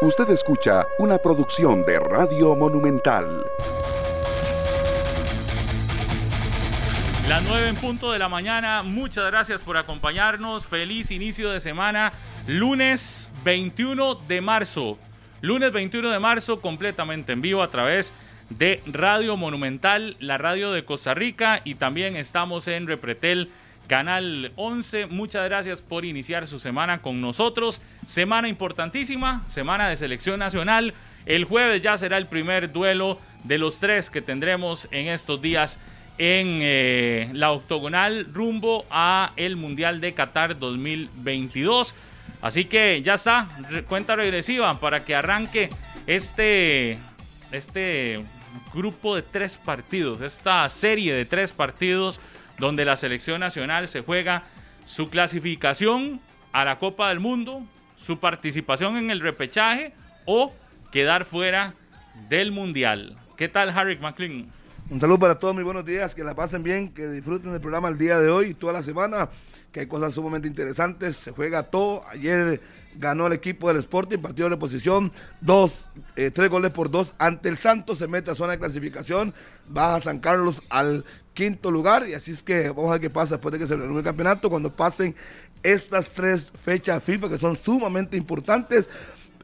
Usted escucha una producción de Radio Monumental. Las 9 en punto de la mañana, muchas gracias por acompañarnos. Feliz inicio de semana, lunes 21 de marzo. Lunes 21 de marzo, completamente en vivo a través de Radio Monumental, la radio de Costa Rica y también estamos en Repretel Canal 11. Muchas gracias por iniciar su semana con nosotros. Semana importantísima, semana de selección nacional. El jueves ya será el primer duelo de los tres que tendremos en estos días en eh, la octogonal rumbo a el Mundial de Qatar 2022. Así que ya está, cuenta regresiva para que arranque este, este grupo de tres partidos, esta serie de tres partidos donde la selección nacional se juega su clasificación a la Copa del Mundo, su participación en el repechaje o quedar fuera del Mundial. ¿Qué tal, Harry McLean? Un saludo para todos, muy buenos días, que la pasen bien, que disfruten del programa el día de hoy y toda la semana, que hay cosas sumamente interesantes, se juega todo. Ayer ganó el equipo del Sporting, partido de reposición, dos, eh, tres goles por dos ante el Santos, se mete a zona de clasificación, baja San Carlos al quinto lugar y así es que vamos a ver qué pasa después de que se reúne el campeonato, cuando pasen estas tres fechas FIFA que son sumamente importantes.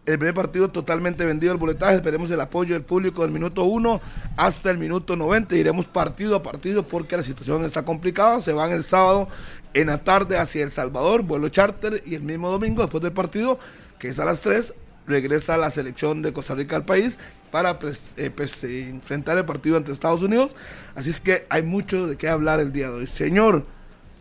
El primer partido totalmente vendido el boletaje, esperemos el apoyo del público del minuto 1 hasta el minuto 90, iremos partido a partido porque la situación está complicada, se van el sábado en la tarde hacia El Salvador, vuelo charter y el mismo domingo después del partido, que es a las 3, regresa la selección de Costa Rica al país para pues, eh, pues, eh, enfrentar el partido ante Estados Unidos. Así es que hay mucho de qué hablar el día de hoy. Señor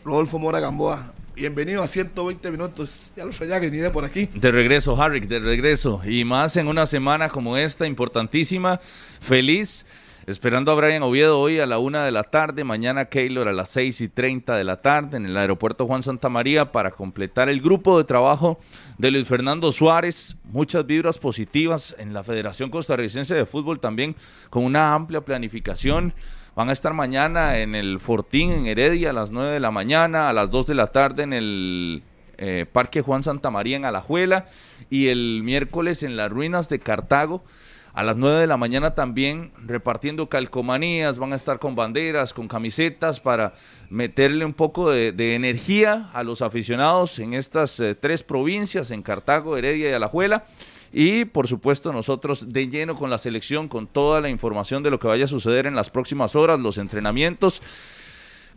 Rodolfo Mora Gamboa, bienvenido a 120 minutos. Ya lo sabía que por aquí. De regreso, Harry, de regreso. Y más en una semana como esta, importantísima. Feliz Esperando a Brian Oviedo hoy a la una de la tarde, mañana Keylor a las seis y treinta de la tarde en el aeropuerto Juan Santa María para completar el grupo de trabajo de Luis Fernando Suárez. Muchas vibras positivas en la Federación Costarricense de Fútbol también con una amplia planificación. Van a estar mañana en el Fortín, en Heredia, a las nueve de la mañana, a las dos de la tarde en el eh, Parque Juan Santa María en Alajuela y el miércoles en las ruinas de Cartago a las 9 de la mañana también repartiendo calcomanías, van a estar con banderas, con camisetas para meterle un poco de, energía a los aficionados en estas eh, tres provincias, en Cartago, Heredia y Alajuela. Y por supuesto nosotros de lleno con la selección, con toda la información de lo que vaya a suceder en las próximas horas, los entrenamientos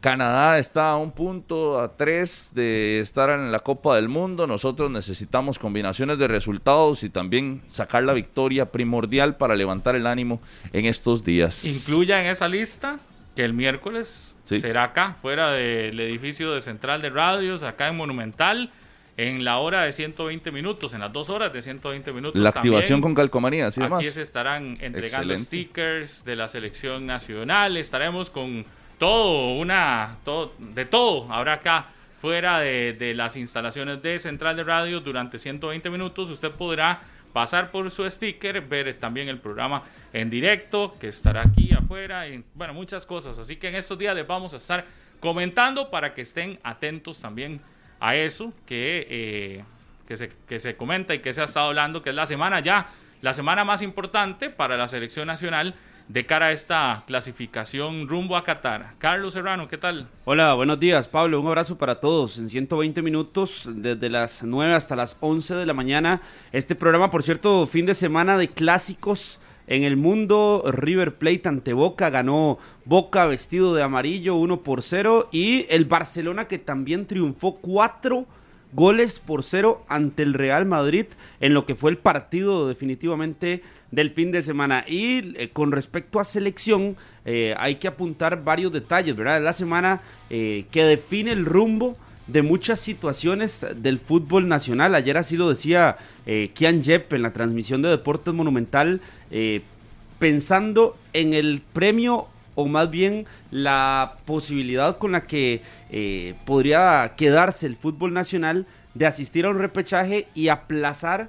Canadá está a un punto, a tres de estar en la Copa del Mundo. Nosotros necesitamos combinaciones de resultados y también sacar la victoria primordial para levantar el ánimo en estos días. Incluya en esa lista que el miércoles será acá, fuera del edificio de Central de Radios, acá en Monumental en la hora de 120 minutos, en las dos horas de 120 minutos. La activación con calcomanías y demás. Aquí se estarán entregando stickers de la selección nacional. Estaremos con todo, una, todo, de todo habrá acá fuera de, las instalaciones de Central de Radio durante 120 minutos. Usted podrá pasar por su sticker, ver también el programa en directo que estará aquí afuera y bueno, muchas cosas. Así que en estos días les vamos a estar comentando para que estén atentos también a eso que, eh, que, se, que se comenta y que se ha estado hablando, que es la semana ya, la semana más importante para la selección nacional de cara a esta clasificación rumbo a Qatar. Carlos Serrano, ¿qué tal? Hola, buenos días, Pablo. Un abrazo para todos. En 120 minutos, desde las 9 hasta las 11 de la mañana. Este programa, por cierto, fin de semana de clásicos. En el mundo, River Plate ante Boca ganó Boca vestido de amarillo 1 por 0 y el Barcelona que también triunfó 4 goles por 0 ante el Real Madrid en lo que fue el partido definitivamente del fin de semana. Y eh, con respecto a selección, eh, hay que apuntar varios detalles, ¿verdad? La semana eh, que define el rumbo de muchas situaciones del fútbol nacional. Ayer así lo decía Kian Jepp en la transmisión de Deportes Monumental, pensando en el premio o más bien la posibilidad con la que podría quedarse el fútbol nacional de asistir a un repechaje y aplazar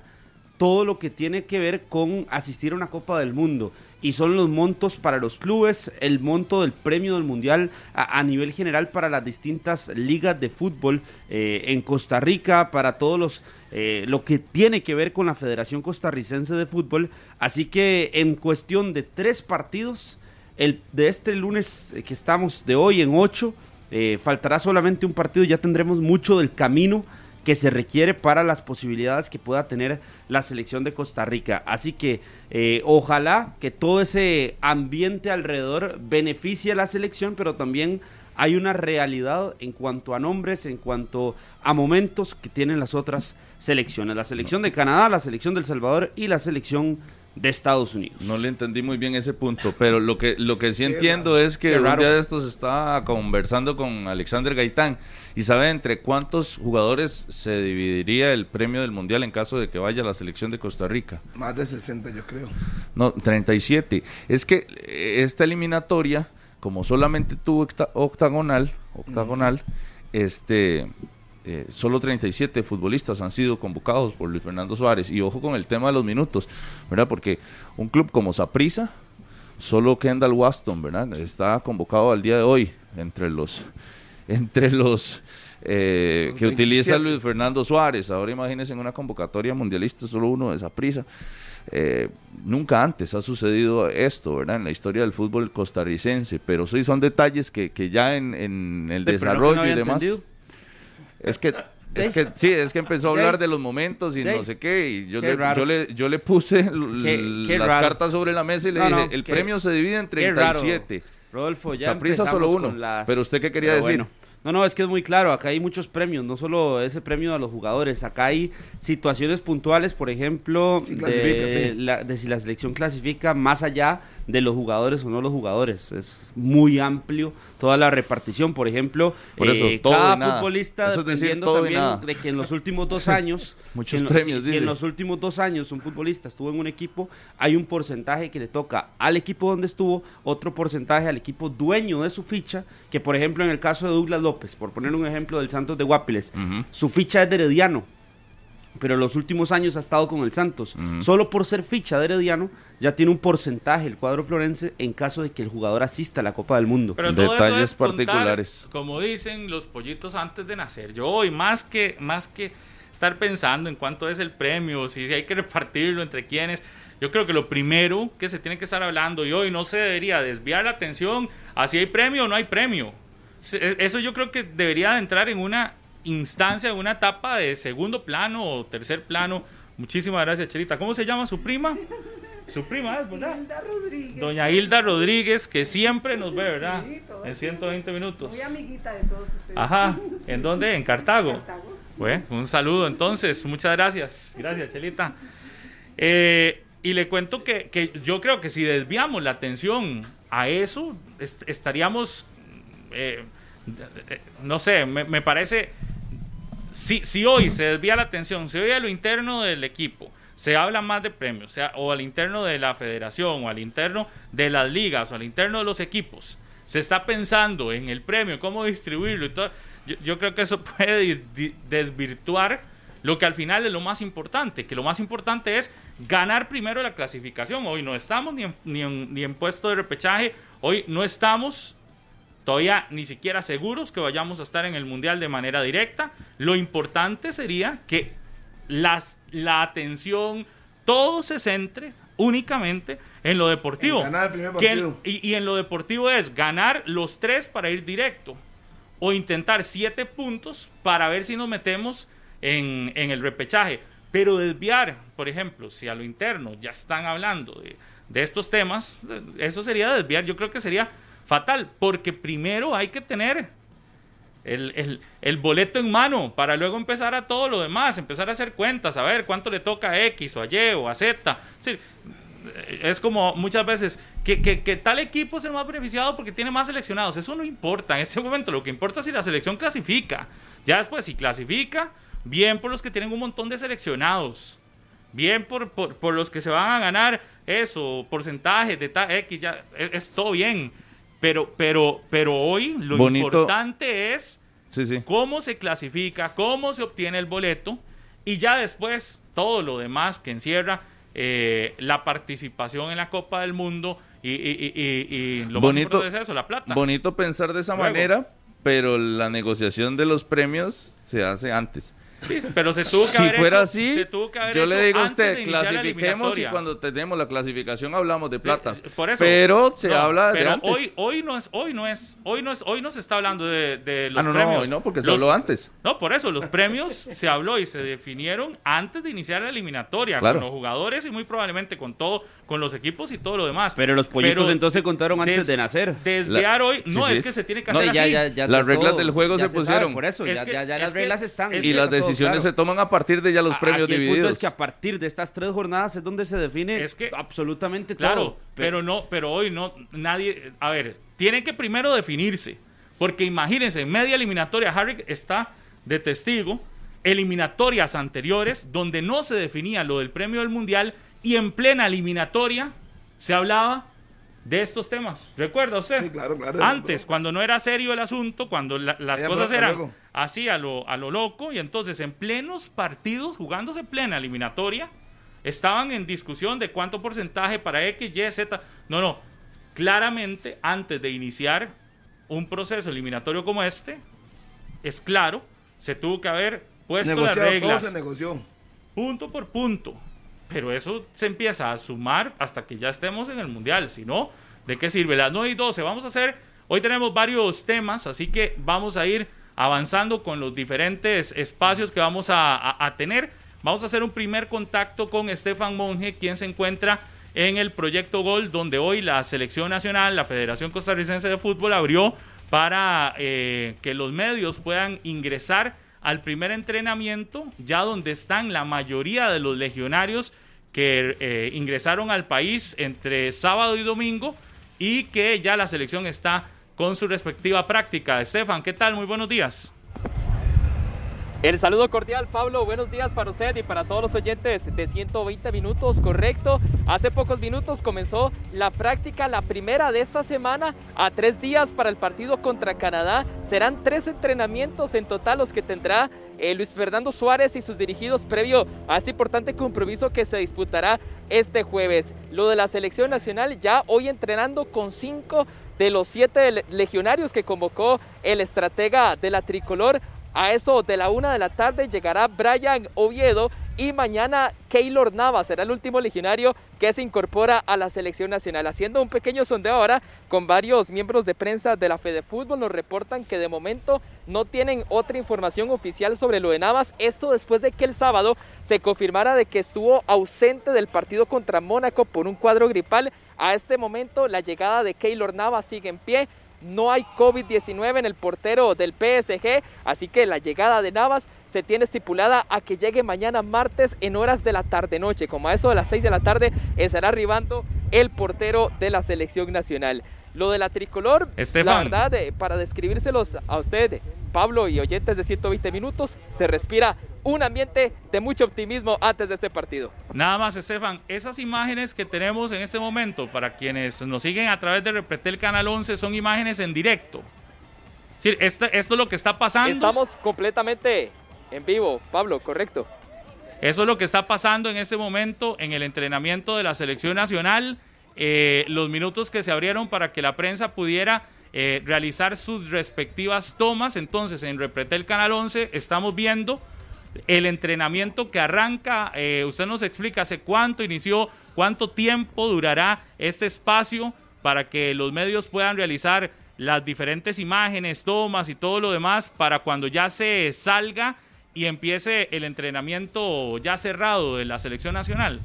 todo lo que tiene que ver con asistir a una Copa del Mundo. Y son los montos para los clubes, el monto del premio del Mundial a, nivel general para las distintas ligas de fútbol eh, en Costa Rica, para todos los eh, lo que tiene que ver con la Federación Costarricense de Fútbol. Así que en cuestión de tres partidos, el de este lunes que estamos de hoy en ocho, eh, faltará solamente un partido, ya tendremos mucho del camino que se requiere para las posibilidades que pueda tener la selección de Costa Rica. Así que eh, ojalá que todo ese ambiente alrededor beneficie a la selección, pero también hay una realidad en cuanto a nombres, en cuanto a momentos que tienen las otras selecciones. La selección de Canadá, la selección del Salvador y la selección de Estados Unidos. No le entendí muy bien ese punto, pero lo que, lo que sí entiendo es que un día de estos estaba conversando con Alexander Gaitán y sabe entre cuántos jugadores se dividiría el premio del Mundial en caso de que vaya la selección de Costa Rica. Más de 60 yo creo. No, 37. Es que eh, esta eliminatoria, como solamente tuvo octagonal, octagonal, este eh, solo 37 futbolistas han sido convocados por Luis Fernando Suárez. Y ojo con el tema de los minutos, ¿verdad? Porque un club como Saprisa, solo Kendall Waston, ¿verdad? Está convocado al día de hoy entre los entre los eh, que utiliza Luis Fernando Suárez. Ahora imagínense en una convocatoria mundialista solo uno de Saprisa. Eh, nunca antes ha sucedido esto, ¿verdad? En la historia del fútbol costarricense, pero sí son detalles que, que ya en, en el desarrollo y demás. Es que es que sí, es que empezó a hablar de los momentos y no sé qué, y yo, le, yo, le, yo le puse las cartas sobre la mesa y le dije, el premio se divide en 37. Rodolfo, ya Saprisa solo uno. Pero usted qué quería decir? No, no, es que es muy claro, acá hay muchos premios, no solo ese premio a los jugadores, acá hay situaciones puntuales, por ejemplo, de, de si la selección clasifica más allá de los jugadores o no los jugadores. Es muy amplio toda la repartición. Por ejemplo, eh, cada futbolista, dependiendo también de que en los últimos dos años, muchos premios, si, en los últimos dos años un futbolista estuvo en un equipo, hay un porcentaje que le toca al equipo donde estuvo, otro porcentaje al equipo dueño de su ficha, que por ejemplo en el caso de Douglas López, por poner un ejemplo del Santos de Guapiles, su ficha es de Herediano pero los últimos años ha estado con el Santos. Solo por ser ficha de Herediano, ya tiene un porcentaje el cuadro florense en caso de que el jugador asista a la Copa del Mundo. Pero Detalles particulares. como dicen los pollitos antes de nacer. Yo hoy, más que, más que estar pensando en cuánto es el premio, si hay que repartirlo entre quienes, yo creo que lo primero que se tiene que estar hablando y hoy no se debería desviar la atención a si hay premio o no hay premio. Eso yo creo que debería entrar en una instancia, una etapa de segundo plano o tercer plano. Muchísimas gracias, Cherita. ¿Cómo se llama su prima? Su prima es, ¿verdad? Hilda Rodríguez. Doña Hilda Rodríguez, que siempre nos ve, ¿verdad? en 120 minutos. Muy amiguita de todos ustedes. Ajá. ¿En dónde? En Cartago. Cartago. Bueno, un saludo entonces. Muchas gracias. Gracias, Chelita. Eh, y le cuento que, que, yo creo que si desviamos la atención a eso, estaríamos, eh, no sé, me, me parece si, si hoy se desvía la atención, se oye a lo interno del equipo, se habla más de premios, o al interno de la federación, o al interno de las ligas, o al interno de los equipos, se está pensando en el premio, cómo distribuirlo y todo, yo, creo que eso puede desvirtuar lo que al final es lo más importante, que lo más importante es ganar primero la clasificación. Hoy no estamos ni ni ni en puesto de repechaje, hoy no estamos todavía ni siquiera seguros que vayamos a estar en el Mundial de manera directa. Lo importante sería que las, la atención, todo se centre únicamente en lo deportivo. y, en lo deportivo es ganar los tres para ir directo o intentar siete puntos para ver si nos metemos en, en el repechaje. Pero desviar, por ejemplo, si a lo interno ya están hablando de, de estos temas, eso sería desviar. Yo creo que sería fatal, porque primero hay que tener el, boleto en mano para luego empezar a todo lo demás, empezar a hacer cuentas, a ver cuánto le toca a X o a Y o a Z. es como muchas veces que, que, tal equipo es el más beneficiado porque tiene más seleccionados. Eso no importa en ese momento. Lo que importa es si la selección clasifica. Ya después, si clasifica, bien por los que tienen un montón de seleccionados. Bien por, por, los que se van a ganar eso, porcentajes de tal X, ya es todo bien pero, pero, pero hoy lo importante es cómo se clasifica, cómo se obtiene el boleto y ya después todo lo demás que encierra eh, la participación en la Copa del Mundo y, y- y- y lo Bonito- más importante es eso, la plata. Bonito pensar de esa Luego. manera, pero la negociación de los premios se hace antes. Sí, pero se tuvo que Si haber fuera hecho- así, se tuvo que haber yo le digo a usted, la clasifiquemos y cuando tenemos la clasificación hablamos de plata. Sí, por eso. Pero se No, habla de antes. Hoy, hoy no es, hoy no es, hoy no es, hoy no se está hablando de, de los ah, no, premios. no, hoy no, porque se Los- habló antes. No, por eso, los premios se habló y se definieron antes de iniciar la eliminatoria, Claro. con los jugadores y muy probablemente con todo, con los equipos y todo lo demás. Pero los pollitos Pero entonces contaron antes des- de nacer. Desviar hoy, Sí, no, sí. es que se tiene que No, hacer ya, así. ya, ya Las reglas del juego se sabe, pusieron. por eso, Es ya, que- ya, ya es las reglas están. es y las decisiones claro. se toman a partir de ya los A- premios aquí El punto divididos. es que a partir de estas tres jornadas es donde se define Es que- absolutamente Claro, todo. pero no, pero hoy no, nadie, a ver, tiene que primero definirse, porque imagínense, en media eliminatoria, Harry está de testigo, eliminatorias anteriores, donde no se definía lo del premio del mundial, y en plena eliminatoria se hablaba de estos temas. ¿Recuerda usted? Sí, claro, claro. Antes, cuando no era serio el asunto, cuando la- las Allá cosas eran luego. así a lo, a lo loco, y entonces en plenos partidos, jugándose plena eliminatoria, estaban en discusión de cuánto porcentaje para X, Y, Z. No, no. Claramente, antes de iniciar un proceso eliminatorio como este, es claro, se tuvo que haber puesto las Negociado, todo reglas se negoció. punto por punto. Pero eso se empieza a sumar hasta que ya estemos en el Mundial. Si no, ¿de qué sirve? Las 9 y 12. Vamos a hacer, hoy tenemos varios temas, así que vamos a ir avanzando con los diferentes espacios que vamos a, tener. Vamos a hacer un primer contacto con Estefan Monge, quien se encuentra en el Proyecto Gol, donde hoy la Selección Nacional, la Federación Costarricense de Fútbol, abrió para eh, que los medios puedan ingresar al primer entrenamiento, ya donde están la mayoría de los legionarios que eh, ingresaron al país entre sábado y domingo y que ya la selección está con su respectiva práctica. Estefan, ¿qué tal? Muy buenos días. El saludo cordial, Pablo. Buenos días para usted y para todos los oyentes de 120 minutos, correcto. Hace pocos minutos comenzó la práctica, la primera de esta semana, a tres días para el partido contra Canadá. Serán tres entrenamientos en total los que tendrá eh, Luis Fernando Suárez y sus dirigidos previo a este importante compromiso que se disputará este jueves. Lo de la selección nacional ya hoy entrenando con cinco de los siete le- legionarios que convocó el estratega de la tricolor. A eso de la una de la tarde llegará Brian Oviedo y mañana Keylor Navas será el último legionario que se incorpora a la selección nacional. Haciendo un pequeño sondeo ahora con varios miembros de prensa de la Fede Fútbol nos reportan que de momento no tienen otra información oficial sobre lo de Navas. Esto después de que el sábado se confirmara de que estuvo ausente del partido contra Mónaco por un cuadro gripal. A este momento la llegada de Keylor Navas sigue en pie. No hay COVID-19 en el portero del PSG, así que la llegada de Navas se tiene estipulada a que llegue mañana martes en horas de la tarde-noche. Como a eso de las 6 de la tarde estará arribando el portero de la selección nacional. Lo de la tricolor, la verdad, eh, para describírselos a usted, Pablo y oyentes de 120 minutos, se respira un ambiente de mucho optimismo antes de este partido. Nada más, Estefan, esas imágenes que tenemos en este momento, para quienes nos siguen a través de Repretel Canal 11, son imágenes en directo. Sí, esto, esto es lo que está pasando. Estamos completamente en vivo, Pablo, correcto. Eso es lo que está pasando en este momento en el entrenamiento de la selección nacional. Eh, los minutos que se abrieron para que la prensa pudiera eh, realizar sus respectivas tomas. Entonces, en Repretel Canal 11 estamos viendo el entrenamiento que arranca. eh, usted nos explica hace cuánto inició, cuánto tiempo durará este espacio para que los medios puedan realizar las diferentes imágenes, tomas y todo lo demás para cuando ya se salga y empiece el entrenamiento ya cerrado de la selección nacional.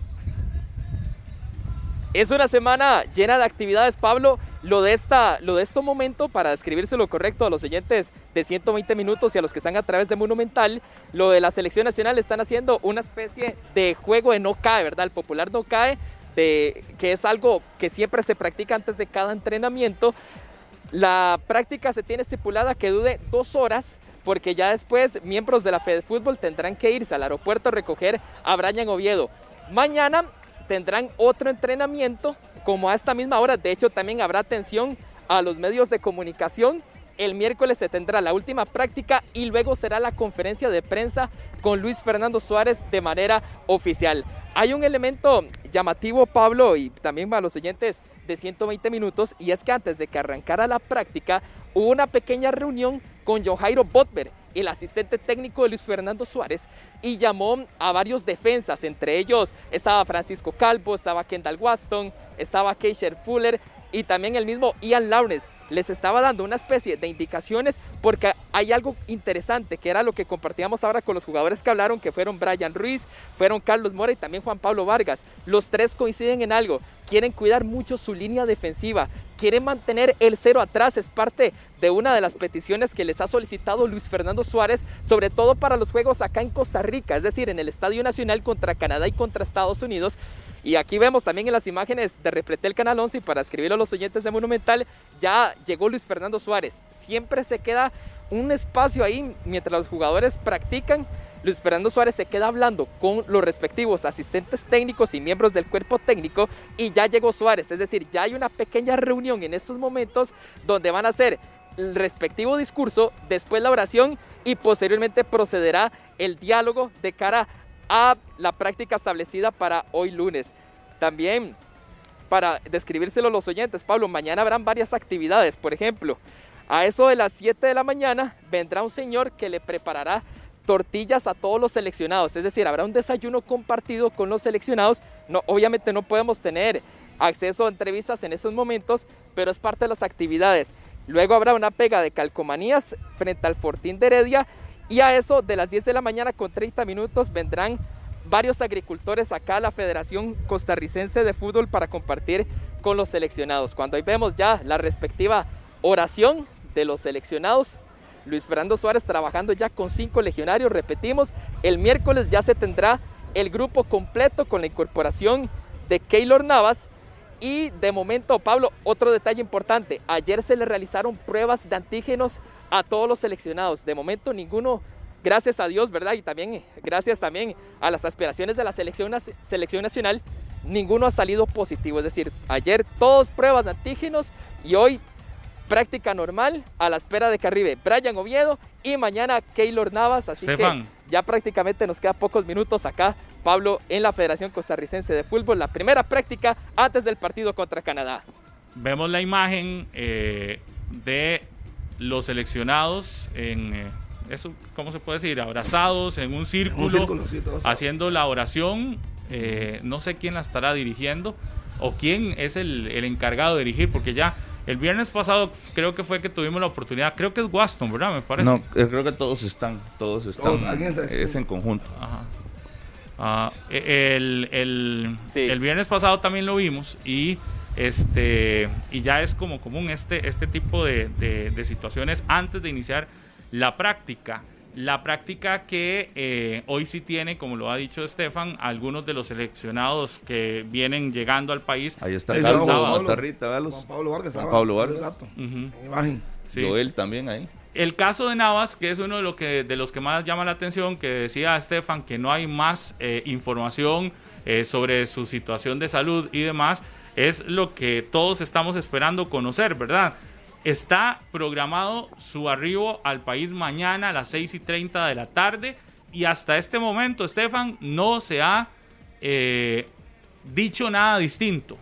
Es una semana llena de actividades, Pablo. Lo de, esta, lo de este momento, para describirse lo correcto a los oyentes de 120 minutos y a los que están a través de Monumental, lo de la selección nacional están haciendo una especie de juego de no cae, ¿verdad? El popular no cae, que es algo que siempre se practica antes de cada entrenamiento. La práctica se tiene estipulada que dure dos horas porque ya después miembros de la Fede Fútbol tendrán que irse al aeropuerto a recoger a Brian Oviedo. Mañana tendrán otro entrenamiento como a esta misma hora. De hecho, también habrá atención a los medios de comunicación El miércoles se tendrá la última práctica y luego será la conferencia de prensa con Luis Fernando Suárez de manera oficial. Hay un elemento llamativo, Pablo, y también para los oyentes de 120 minutos, y es que antes de que arrancara la práctica, hubo una pequeña reunión con Johairo Botber, el asistente técnico de Luis Fernando Suárez, y llamó a varios defensas, entre ellos estaba Francisco Calvo, estaba Kendall Waston, estaba Keisher Fuller y también el mismo Ian Lawrence les estaba dando una especie de indicaciones porque hay algo interesante que era lo que compartíamos ahora con los jugadores que hablaron, que fueron Brian Ruiz, fueron Carlos Mora y también Juan Pablo Vargas. Los tres coinciden en algo, quieren cuidar mucho su línea defensiva, quieren mantener el cero atrás, es parte de una de las peticiones que les ha solicitado Luis Fernando Suárez, sobre todo para los juegos acá en Costa Rica, es decir, en el Estadio Nacional contra Canadá y contra Estados Unidos. Y aquí vemos también en las imágenes de Refleté Canal 11 y para escribirlo a los oyentes de Monumental, ya llegó Luis Fernando Suárez. Siempre se queda un espacio ahí mientras los jugadores practican. Luis Fernando Suárez se queda hablando con los respectivos asistentes técnicos y miembros del cuerpo técnico y ya llegó Suárez. Es decir, ya hay una pequeña reunión en estos momentos donde van a hacer el respectivo discurso, después la oración y posteriormente procederá el diálogo de cara a la práctica establecida para hoy lunes. También para describírselo a los oyentes, Pablo, mañana habrán varias actividades. Por ejemplo, a eso de las 7 de la mañana vendrá un señor que le preparará tortillas a todos los seleccionados. Es decir, habrá un desayuno compartido con los seleccionados. No, obviamente no podemos tener acceso a entrevistas en esos momentos, pero es parte de las actividades. Luego habrá una pega de calcomanías frente al Fortín de Heredia y a eso de las 10 de la mañana con 30 minutos vendrán varios agricultores acá a la Federación Costarricense de Fútbol para compartir con los seleccionados. Cuando ahí vemos ya la respectiva oración de los seleccionados, Luis Fernando Suárez trabajando ya con cinco legionarios, repetimos, el miércoles ya se tendrá el grupo completo con la incorporación de Keylor Navas y de momento, Pablo, otro detalle importante, ayer se le realizaron pruebas de antígenos a todos los seleccionados. De momento ninguno, gracias a Dios, ¿verdad? Y también gracias también a las aspiraciones de la selección, selección nacional, ninguno ha salido positivo. Es decir, ayer todos pruebas de antígenos y hoy práctica normal a la espera de que arribe Brian Oviedo y mañana Keylor Navas. Así que ya prácticamente nos queda pocos minutos acá, Pablo, en la Federación Costarricense de Fútbol, la primera práctica antes del partido contra Canadá. Vemos la imagen eh, de los seleccionados en, eh, eso, ¿cómo se puede decir? Abrazados en un círculo, haciendo la oración. Eh, no sé quién la estará dirigiendo o quién es el, encargado de dirigir, porque ya el viernes pasado creo que fue que tuvimos la oportunidad, creo que es Waston, ¿verdad? Me parece. No, eh, creo que todos están, todos están. es en conjunto. Ah, el, el, viernes pasado también lo vimos y este, y ya es como común este, este tipo de, de, situaciones antes de iniciar la práctica. La práctica que eh, hoy sí tiene, como lo ha dicho Estefan, algunos de los seleccionados que vienen llegando al país. Ahí está Carlos Pablo, Juan Pablo Vargas. Juan Pablo Vargas. Joel también ahí. El caso de Navas, que es uno de, lo que, de los que más llama la atención, que decía Estefan que no hay más eh, información eh, sobre su situación de salud y demás, es lo que todos estamos esperando conocer, ¿verdad? Está programado su arribo al país mañana a las 6 y 30 de la tarde y hasta este momento, Estefan, no se ha eh, dicho nada distinto.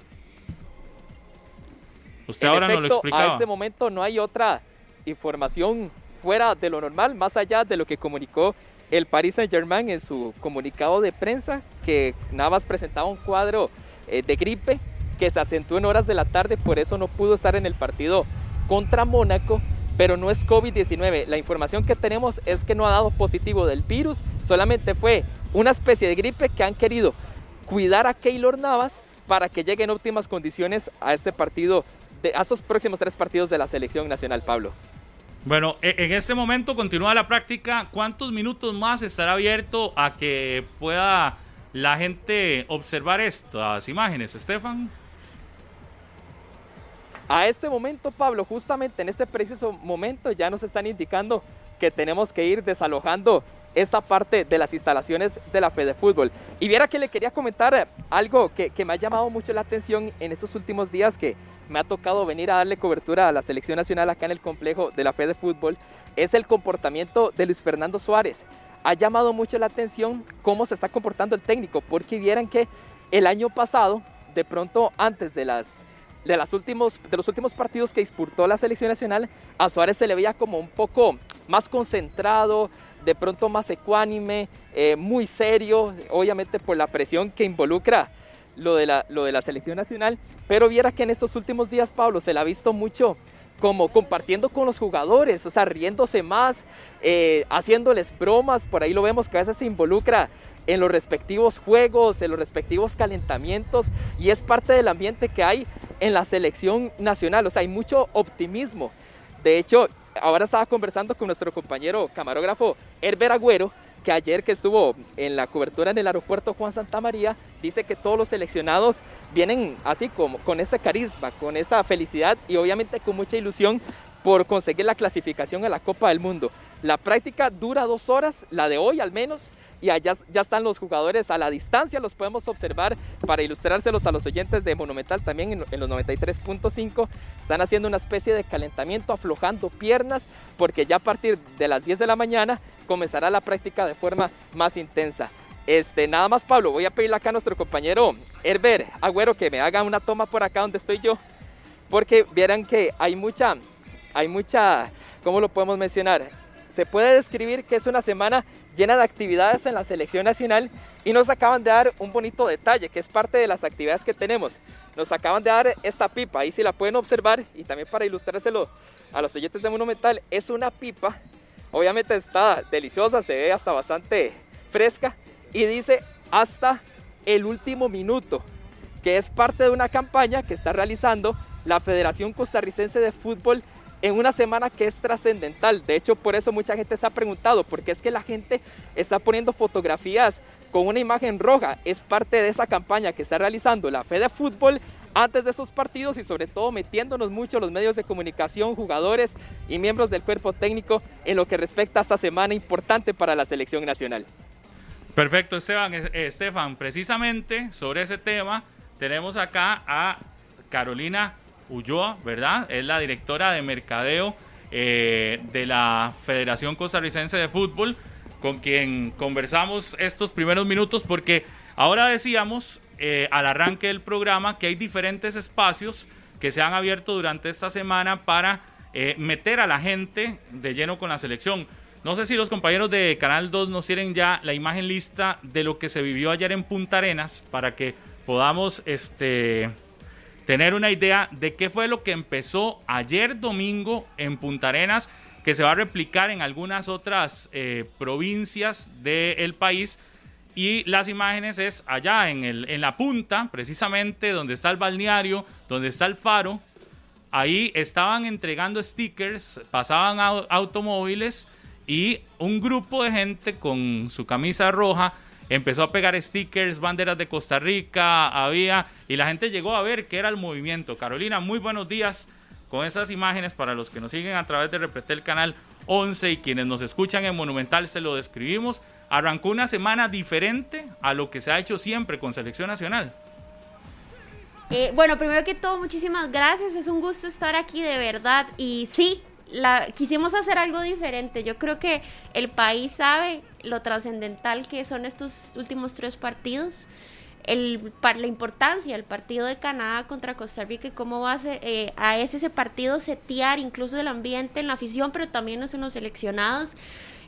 Usted ahora nos lo explicaba. A este momento no hay otra información fuera de lo normal, más allá de lo que comunicó el Paris Saint Germain en su comunicado de prensa, que Navas presentaba un cuadro eh, de gripe que se acentuó en horas de la tarde, por eso no pudo estar en el partido contra Mónaco, pero no es COVID-19. La información que tenemos es que no ha dado positivo del virus, solamente fue una especie de gripe que han querido cuidar a Keylor Navas para que llegue en óptimas condiciones a este partido, de, a estos próximos tres partidos de la selección nacional, Pablo. Bueno, e, en este momento continúa la práctica. ¿Cuántos minutos más estará abierto a que pueda la gente observar estas imágenes, Estefan? A este momento, Pablo, justamente en este preciso momento ya nos están indicando que tenemos que ir desalojando esta parte de las instalaciones de la Fede Fútbol. Y viera que le quería comentar algo que, me ha llamado mucho la atención en estos últimos días, que me ha tocado venir a darle cobertura a la selección nacional acá en el complejo de la Fe de Fútbol es el comportamiento de Luis Fernando Suárez. Ha llamado mucho la atención cómo se está comportando el técnico, porque vieran que el año pasado, de pronto antes de las de, últimos, de los últimos partidos que disputó la selección nacional, a Suárez se le veía como un poco más concentrado, de pronto más ecuánime, eh, muy serio, obviamente por la presión que involucra lo de, la, lo de la selección nacional, pero viera que en estos últimos días, Pablo, se le ha visto mucho como compartiendo con los jugadores, o sea, riéndose más, eh, haciéndoles bromas, por ahí lo vemos que a veces se involucra en los respectivos juegos, en los respectivos calentamientos y es parte del ambiente que hay en la selección nacional, o sea, hay mucho optimismo. De hecho, ahora estaba conversando con nuestro compañero camarógrafo Herbert Agüero, que ayer que estuvo en la cobertura en el aeropuerto Juan Santa María, dice que todos los seleccionados vienen así como con ese carisma, con esa felicidad y obviamente con mucha ilusión por conseguir la clasificación a la Copa del Mundo. La práctica dura dos horas, la de hoy al menos, y allá ya están los jugadores a la distancia, los podemos observar para ilustrárselos a los oyentes de Monumental también en, en los 93.5. Están haciendo una especie de calentamiento, aflojando piernas, porque ya a partir de las 10 de la mañana comenzará la práctica de forma más intensa. Este, nada más Pablo, voy a pedirle acá a nuestro compañero Herbert Agüero que me haga una toma por acá donde estoy yo, porque vieran que hay mucha, hay mucha, ¿cómo lo podemos mencionar? Se puede describir que es una semana llena de actividades en la selección nacional y nos acaban de dar un bonito detalle que es parte de las actividades que tenemos. Nos acaban de dar esta pipa, ahí si la pueden observar y también para ilustrárselo a los oyentes de Monumental, es una pipa Obviamente está deliciosa, se ve hasta bastante fresca y dice hasta el último minuto, que es parte de una campaña que está realizando la Federación Costarricense de Fútbol en una semana que es trascendental. De hecho, por eso mucha gente se ha preguntado, ¿por qué es que la gente está poniendo fotografías con una imagen roja? Es parte de esa campaña que está realizando la Fede Fútbol antes de esos partidos y sobre todo metiéndonos mucho los medios de comunicación, jugadores y miembros del cuerpo técnico en lo que respecta a esta semana importante para la selección nacional. Perfecto, Esteban. Eh, Estefan, precisamente sobre ese tema tenemos acá a Carolina Ulloa, ¿verdad? Es la directora de mercadeo eh, de la Federación Costarricense de Fútbol, con quien conversamos estos primeros minutos porque ahora decíamos eh, al arranque del programa que hay diferentes espacios que se han abierto durante esta semana para eh, meter a la gente de lleno con la selección. No sé si los compañeros de Canal 2 nos tienen ya la imagen lista de lo que se vivió ayer en Punta Arenas para que podamos este, tener una idea de qué fue lo que empezó ayer domingo en Punta Arenas, que se va a replicar en algunas otras eh, provincias del país y las imágenes es allá en, el, en la punta, precisamente donde está el balneario, donde está el faro. Ahí estaban entregando stickers, pasaban automóviles y un grupo de gente con su camisa roja empezó a pegar stickers, banderas de Costa Rica, había, y la gente llegó a ver qué era el movimiento. Carolina, muy buenos días con esas imágenes para los que nos siguen a través de Repretel Canal 11 y quienes nos escuchan en Monumental se lo describimos arrancó una semana diferente a lo que se ha hecho siempre con Selección Nacional. Eh, bueno, primero que todo, muchísimas gracias. Es un gusto estar aquí de verdad. Y sí, la, quisimos hacer algo diferente. Yo creo que el país sabe lo trascendental que son estos últimos tres partidos. El, la importancia del partido de Canadá contra Costa Rica y cómo va a, eh, a ese, partido setear incluso el ambiente en la afición, pero también en los seleccionados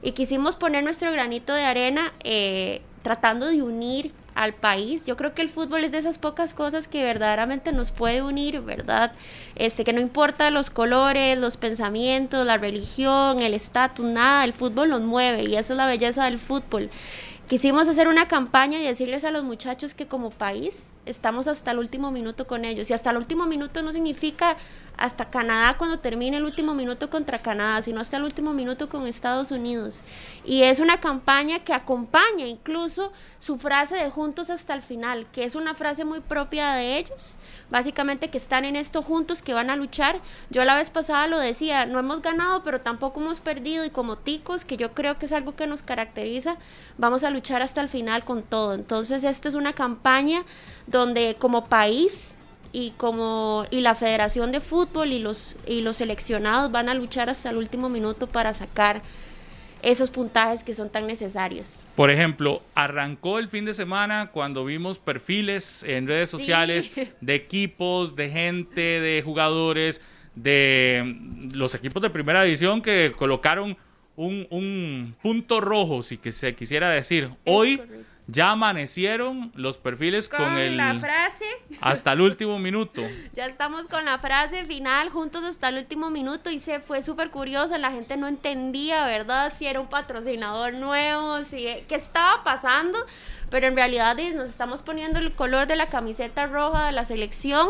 y quisimos poner nuestro granito de arena eh, tratando de unir al país. Yo creo que el fútbol es de esas pocas cosas que verdaderamente nos puede unir, ¿verdad? Este, que no importa los colores, los pensamientos, la religión, el estatus, nada, el fútbol nos mueve y esa es la belleza del fútbol. Quisimos hacer una campaña y decirles a los muchachos que como país estamos hasta el último minuto con ellos. Y hasta el último minuto no significa hasta Canadá cuando termine el último minuto contra Canadá, sino hasta el último minuto con Estados Unidos. Y es una campaña que acompaña incluso su frase de juntos hasta el final, que es una frase muy propia de ellos, básicamente que están en esto juntos, que van a luchar. Yo la vez pasada lo decía, no hemos ganado, pero tampoco hemos perdido y como ticos, que yo creo que es algo que nos caracteriza, vamos a luchar hasta el final con todo. Entonces, esta es una campaña donde como país y como y la Federación de Fútbol y los y los seleccionados van a luchar hasta el último minuto para sacar esos puntajes que son tan necesarios. Por ejemplo, arrancó el fin de semana cuando vimos perfiles en redes sociales de equipos, de gente, de jugadores, de los equipos de primera división que colocaron un, un punto rojo, si que se quisiera decir. Hoy ya amanecieron los perfiles con, el la frase hasta el último minuto. Ya estamos con la frase final juntos hasta el último minuto y se fue súper curioso, la gente no entendía, ¿verdad? Si era un patrocinador nuevo, si qué estaba pasando, pero en realidad nos estamos poniendo el color de la camiseta roja de la selección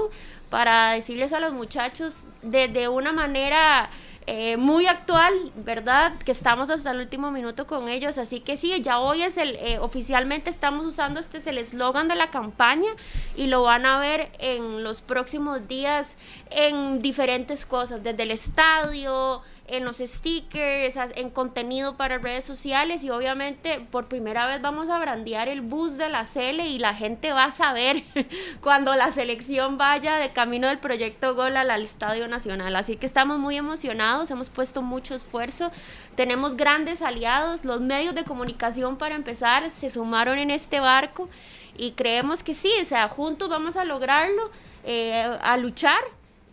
para decirles a los muchachos de, de una manera eh, muy actual, ¿verdad? Que estamos hasta el último minuto con ellos, así que sí, ya hoy es el, eh, oficialmente estamos usando, este es el eslogan de la campaña y lo van a ver en los próximos días en diferentes cosas, desde el estadio, en los stickers, en contenido para redes sociales y obviamente por primera vez vamos a brandear el bus de la Cele y la gente va a saber cuando la selección vaya de camino del proyecto Gol al Estadio Nacional. Así que estamos muy emocionados, hemos puesto mucho esfuerzo, tenemos grandes aliados, los medios de comunicación para empezar se sumaron en este barco y creemos que sí, o sea, juntos vamos a lograrlo, eh, a luchar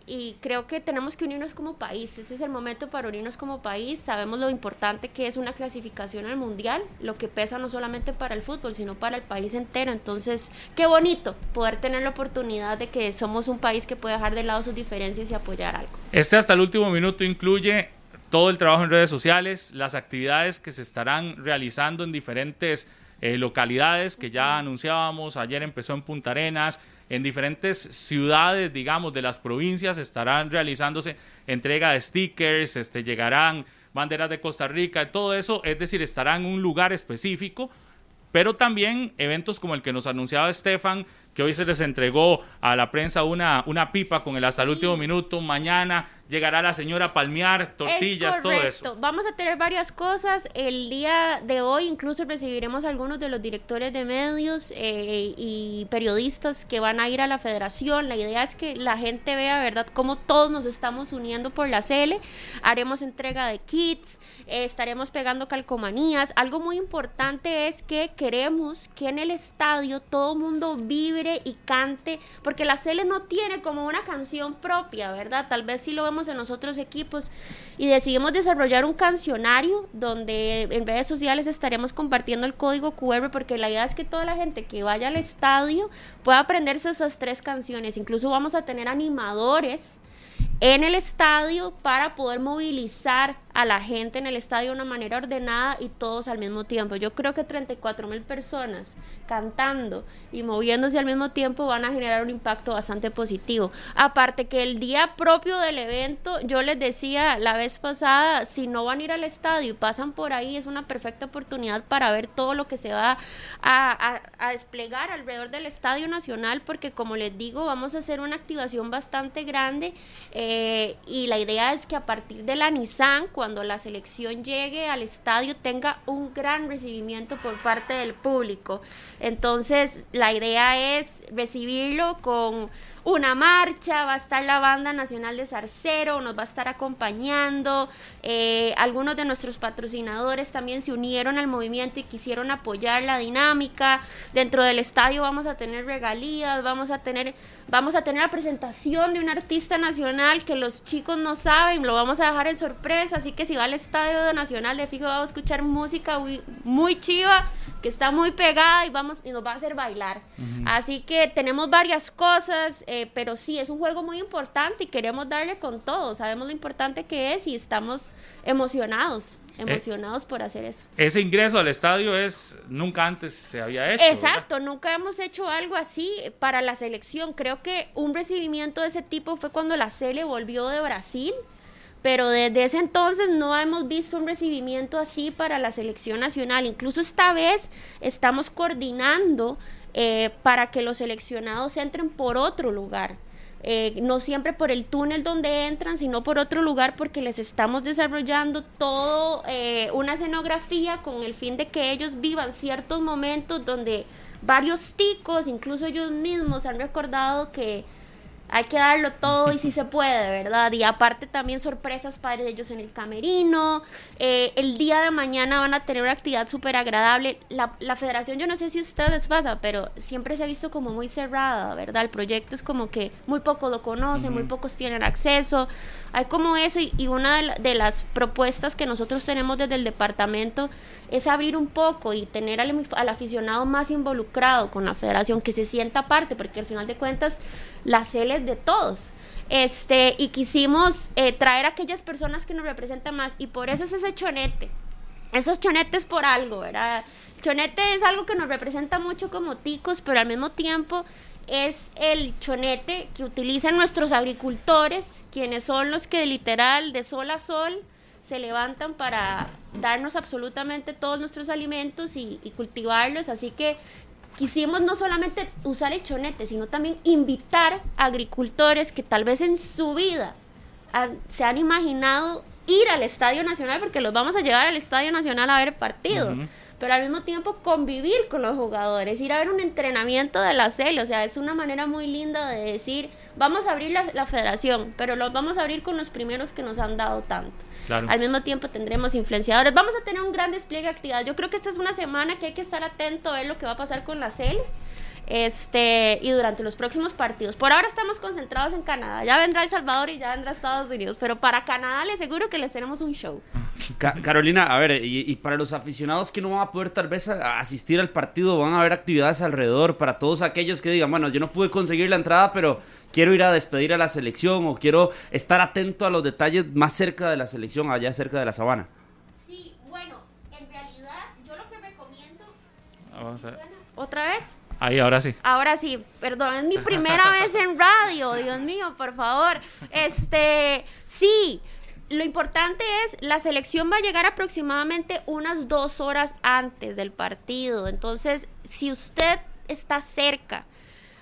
y creo que tenemos que unirnos como país. Ese es el momento para unirnos como país. Sabemos lo importante que es una clasificación al mundial, lo que pesa no solamente para el fútbol, sino para el país entero. Entonces, qué bonito poder tener la oportunidad de que somos un país que puede dejar de lado sus diferencias y apoyar algo. Este hasta el último minuto incluye todo el trabajo en redes sociales, las actividades que se estarán realizando en diferentes eh, localidades que ya anunciábamos. Ayer empezó en Punta Arenas en diferentes ciudades, digamos, de las provincias estarán realizándose entrega de stickers, este, llegarán banderas de Costa Rica, todo eso, es decir, estará en un lugar específico, pero también eventos como el que nos anunciaba Estefan, que hoy se les entregó a la prensa una, una pipa con el hasta el último minuto, mañana llegará la señora palmear, tortillas, todo eso. Vamos a tener varias cosas. El día de hoy incluso recibiremos algunos de los directores de medios eh, y periodistas que van a ir a la federación. La idea es que la gente vea, ¿verdad?, cómo todos nos estamos uniendo por la CL. Haremos entrega de kits, eh, estaremos pegando calcomanías. Algo muy importante es que queremos que en el estadio todo mundo vibre y cante, porque la CL no tiene como una canción propia, ¿verdad? Tal vez sí lo vemos en los otros equipos y decidimos desarrollar un cancionario donde en redes sociales estaremos compartiendo el código QR porque la idea es que toda la gente que vaya al estadio pueda aprenderse esas tres canciones. Incluso vamos a tener animadores en el estadio para poder movilizar a la gente en el estadio de una manera ordenada y todos al mismo tiempo. Yo creo que 34 mil personas cantando y moviéndose al mismo tiempo van a generar un impacto bastante positivo. Aparte que el día propio del evento, yo les decía la vez pasada, si no van a ir al estadio y pasan por ahí, es una perfecta oportunidad para ver todo lo que se va a, desplegar alrededor del Estadio Nacional, porque como les digo, vamos a hacer una activación bastante grande eh, y la idea es que a partir de la Nissan, cuando la selección llegue al estadio, tenga un gran recibimiento por parte del público. Entonces, la idea es recibirlo con una marcha, va a estar la Banda Nacional de Zarcero, nos va a estar acompañando, eh, algunos de nuestros patrocinadores también se unieron al movimiento y quisieron apoyar la dinámica, dentro del estadio vamos a tener regalías, vamos a tener, vamos a tener la presentación de un artista nacional que los chicos no saben, lo vamos a dejar en sorpresa, así que si va al estadio nacional de fijo va a escuchar música muy, muy chiva, que está muy pegada y vamos y nos va a hacer bailar. Así que tenemos varias cosas, eh, pero sí, es un juego muy importante y queremos darle con todo. Sabemos lo importante que es y estamos emocionados. Eh, emocionados por hacer eso. Ese ingreso al estadio es nunca antes se había hecho. Exacto, nunca hemos hecho algo así para la selección. Creo que un recibimiento de ese tipo fue cuando la Cele volvió de Brasil pero desde ese entonces no hemos visto un recibimiento así para la selección nacional. Incluso esta vez estamos coordinando eh, para que los seleccionados entren por otro lugar. Eh, no siempre por el túnel donde entran, sino por otro lugar porque les estamos desarrollando todo eh, una escenografía con el fin de que ellos vivan ciertos momentos donde varios ticos, incluso ellos mismos, han recordado que hay que darlo todo y si se puede, ¿verdad? Y aparte también sorpresas para ellos en el camerino. Eh, el día de mañana van a tener una actividad súper agradable. La, la, federación, yo no sé si a ustedes les pasa, pero siempre se ha visto como muy cerrada, ¿verdad? El proyecto es como que muy pocos lo conocen, muy pocos tienen acceso. Hay como eso y, y una de, de, las propuestas que nosotros tenemos desde el departamento es abrir un poco y tener al, al aficionado más involucrado con la federación, que se sienta parte, porque al final de cuentas la CL de todos. Este, y quisimos eh, traer a aquellas personas que nos representan más, y por eso es ese chonete. Esos chonetes por algo, ¿verdad? Chonete es algo que nos representa mucho como ticos, pero al mismo tiempo es el chonete que utilizan nuestros agricultores, quienes son los que literal de sol a sol se levantan para darnos absolutamente todos nuestros alimentos y cultivarlos. Así que quisimos no solamente usar el chonete, sino también invitar a agricultores que tal vez en su vida han, se han imaginado ir al Estadio Nacional, porque los vamos a llevar al Estadio Nacional a ver partido. Uh -huh. Pero al mismo tiempo convivir con los jugadores, ir a ver un entrenamiento de la CEL, o sea, es una manera muy linda de decir, vamos a abrir la, la federación, pero los vamos a abrir con los primeros que nos han dado tanto. Al mismo tiempo tendremos influenciadores. Vamos a tener un gran despliegue de actividad. Yo creo que esta es una semana que hay que estar atento a ver lo que va a pasar con la CEL este, y durante los próximos partidos. Por ahora estamos concentrados en Canadá. Ya vendrá El Salvador y ya vendrá Estados Unidos. Pero para Canadá les aseguro que les tenemos un show. Ca Carolina, a ver, y, y, para los aficionados que no van a poder tal vez a, asistir al partido, van a haber actividades alrededor. Para todos aquellos que digan, bueno, yo no pude conseguir la entrada, pero quiero ir a despedir a la selección o quiero estar atento a los detalles más cerca de la selección, allá cerca de la sabana. Sí, bueno, en realidad yo lo que recomiendo... Vamos a ver. ¿Otra vez? Ahí, ahora sí. Ahora sí, perdón, es mi primera vez en radio, Dios mío, por favor. Este, sí, lo importante es, la selección va a llegar aproximadamente unas dos horas antes del partido. Entonces, si usted está cerca,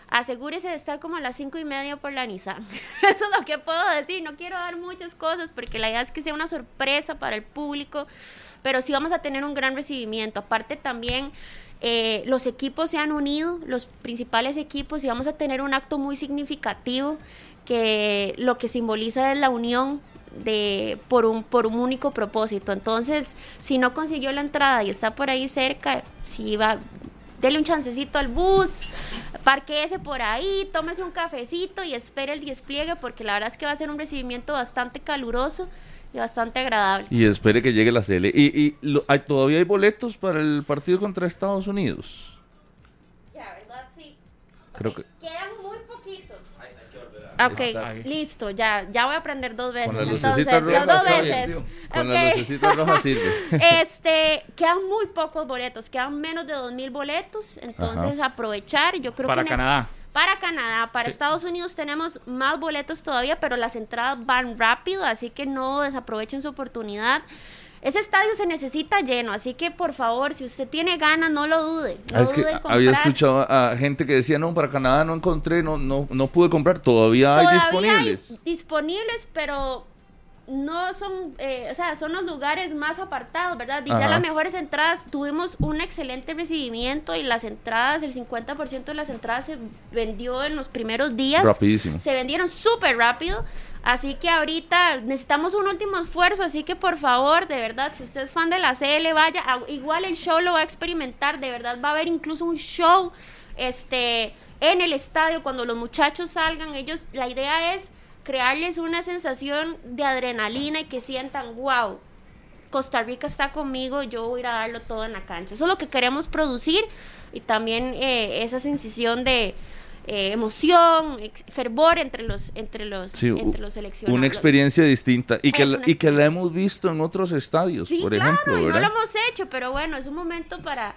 asegúrese de estar como a las cinco y media por la Nissan. Eso es lo que puedo decir. No quiero dar muchas cosas porque la idea es que sea una sorpresa para el público, pero sí vamos a tener un gran recibimiento. Aparte también eh, los equipos se han unido, los principales equipos, y vamos a tener un acto muy significativo que lo que simboliza es la unión de por un por un único propósito. Entonces, si no consiguió la entrada y está por ahí cerca, si va dele un chancecito al bus, parquéese por ahí, tómese un cafecito y espere el despliegue porque la verdad es que va a ser un recibimiento bastante caluroso y bastante agradable. Y espere que llegue la CL. ¿Y, y lo, hay, todavía hay boletos para el partido contra Estados Unidos? Ya, ¿verdad? Sí. Creo okay. que... Quedan muy poquitos. Ok, listo, ya, ya voy a aprender dos veces. Con las entonces, rojas, dos veces. Con okay. las lucecitas rojas sirve. Este, quedan muy pocos boletos, quedan menos de dos mil boletos, entonces Ajá. aprovechar, yo creo Para que Canadá. Para Canadá, para Sí. Estados Unidos tenemos más boletos todavía, pero las entradas van rápido, así que no desaprovechen su oportunidad. Ese estadio se necesita lleno, así que por favor, si usted tiene ganas, no lo dude. No Ah, que dude en había escuchado a gente que decía, no, para Canadá no encontré, no, no, no pude comprar, todavía hay Todavía disponibles. hay disponibles, pero no son, eh, o sea, son los lugares más apartados, ¿verdad? Y ya las mejores entradas, tuvimos un excelente recibimiento y las entradas, el 50% de las entradas se vendió en los primeros días. Rapidísimo. Se vendieron súper rápido. Así que ahorita necesitamos un último esfuerzo, así que por favor, de verdad, si usted es fan de la CL, vaya, a- igual el show lo va a experimentar, de verdad va a haber incluso un show este en el estadio cuando los muchachos salgan, ellos la idea es crearles una sensación de adrenalina y que sientan, wow, Costa Rica está conmigo, yo voy a ir a darlo todo en la cancha. Eso es lo que queremos producir y también eh, esa sensación de eh, emoción, fervor entre los entre los Sí, entre los seleccionados. Una experiencia distinta y que, la- y que la hemos visto en otros estadios, Sí, por claro, ejemplo, y no lo hemos hecho, pero bueno, es un momento para...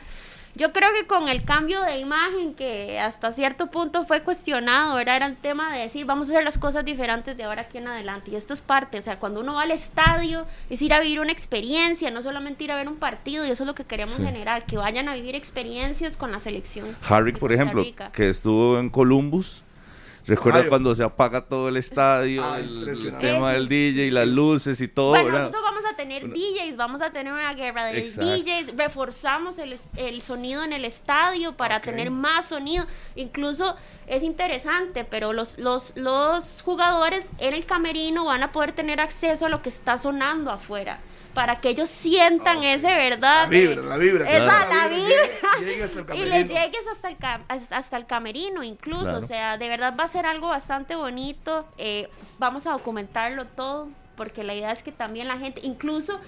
Yo creo que con el cambio de imagen que hasta cierto punto fue cuestionado, ¿verdad? era el tema de decir, vamos a hacer las cosas diferentes de ahora aquí en adelante. Y esto es parte, o sea, cuando uno va al estadio, es ir a vivir una experiencia, no solamente ir a ver un partido, y eso es lo que queremos Sí. generar, que vayan a vivir experiencias con la selección. Harry, por ejemplo, Rica. que estuvo en Columbus. Recuerda Ay, cuando se apaga todo el estadio, el, tema del DJ y las luces y todo, Bueno, ¿verdad? nosotros vamos a tener DJs, vamos a tener una guerra de Exacto. DJs, reforzamos el, es- el sonido en el estadio para tener más sonido. Incluso es interesante, pero los, los, los jugadores en el camerino van a poder tener acceso a lo que está sonando afuera. Para que ellos sientan ese, ¿verdad? La vibra, la vibra. Esa, claro. la vibra. Y les llegues hasta el, cam- hasta hasta el camerino incluso, Claro. o sea, de verdad va a ser algo bastante bonito, eh, vamos a documentarlo todo, porque la idea es que también la gente, incluso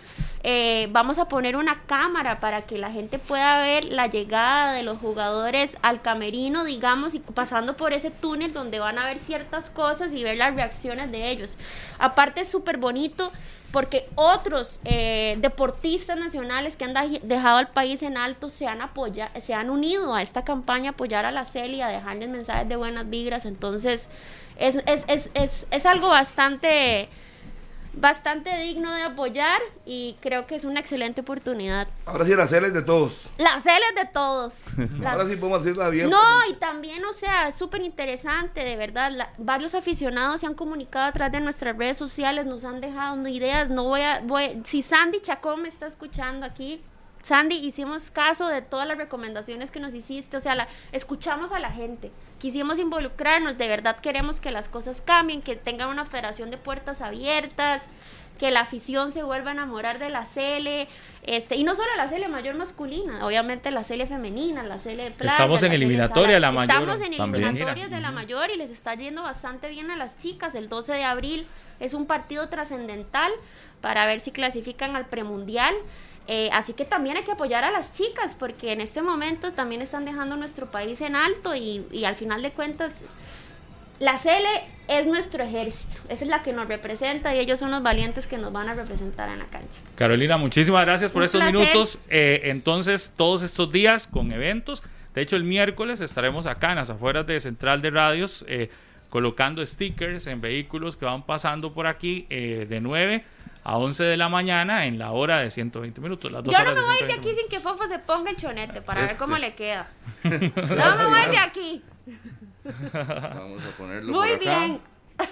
eh, vamos a poner una cámara para que la gente pueda ver la llegada de los jugadores al camerino, digamos, y pasando por ese túnel donde van a ver ciertas cosas y ver las reacciones de ellos. Aparte es súper bonito porque otros eh, deportistas nacionales que han dejado al país en alto se han apoya se han unido a esta campaña apoyar a la CELI, a dejarles mensajes de buenas vibras, entonces es, es, es, es, es algo bastante bastante digno de apoyar y creo que es una excelente oportunidad. Ahora sí, las celes de todos. Las CELI es de todos. Las- Ahora sí podemos decirlo abierto. no, y también, o sea, es súper interesante, de verdad. la- varios aficionados se han comunicado a través de nuestras redes sociales, nos han dejado ideas. No voy a, voy, si Sandy Chacón me está escuchando aquí, Sandy, hicimos caso de todas las recomendaciones que nos hiciste, o sea, la, escuchamos a la gente, quisimos involucrarnos, de verdad queremos que las cosas cambien, que tengan una federación de puertas abiertas, que la afición se vuelva a enamorar de la CL, este, y no solo la CL mayor masculina, obviamente la CL femenina, la CL de playa. Estamos en eliminatoria de la mayor Estamos en eliminatorias de la mayor y les está yendo bastante bien a las chicas. El 12 de abril es un partido trascendental para ver si clasifican al premundial. Eh, así que también hay que apoyar a las chicas porque en este momento también están dejando nuestro país en alto y, y al final de cuentas la CL es nuestro ejército, esa es la que nos representa y ellos son los valientes que nos van a representar en la cancha. Carolina, muchísimas gracias por Un estos placer. minutos. Eh, entonces, todos estos días con eventos. De hecho, el miércoles estaremos acá en las afueras de Central de Radios eh, colocando stickers en vehículos que van pasando por aquí eh, de 9 a 11 de la mañana en la hora de 120 minutos. Las dos Yo no horas me voy de 120 aquí sin que Fofo se ponga el chonete para ver Este. cómo le queda. No me voy de aquí. Vamos a ponerlo Muy por acá. bien.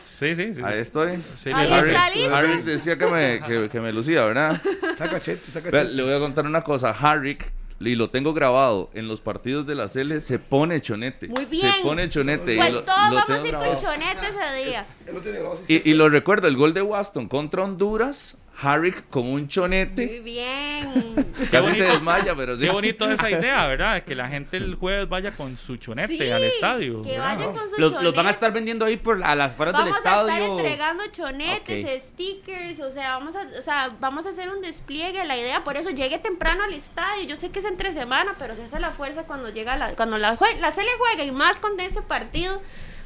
Sí, sí, sí. Ahí sí. estoy. Sí, Ahí Harry, está listo. Harry decía que me, que, que me lucía, ¿verdad? Está cachete, está cachete. le voy a contar una cosa. Harry, y lo tengo grabado, en los partidos de la CL se pone chonete. Muy bien. Se pone chonete. y Pues lo- todos lo vamos tengo a ir con chonete ese día. Él lo tiene grabado así Y, y lo recuerdo, el gol de Waston contra Honduras, Harry con un Muy chonete. bien. Casi se desmaya, pero sí. Qué bonito esa idea, ¿verdad? Que la gente el jueves vaya con su chonete Sí, al estadio. Que vayan con su Los, chonete. los van a estar vendiendo ahí por a las afueras del Vamos a estar estadio. entregando chonetes, stickers, o sea, vamos a, o sea, vamos a hacer un despliegue. La idea, por eso llegue temprano al estadio. Yo sé que es entre semana, pero se hace la fuerza cuando llega la, cuando la, jue- la Cele juega y más con ese partido.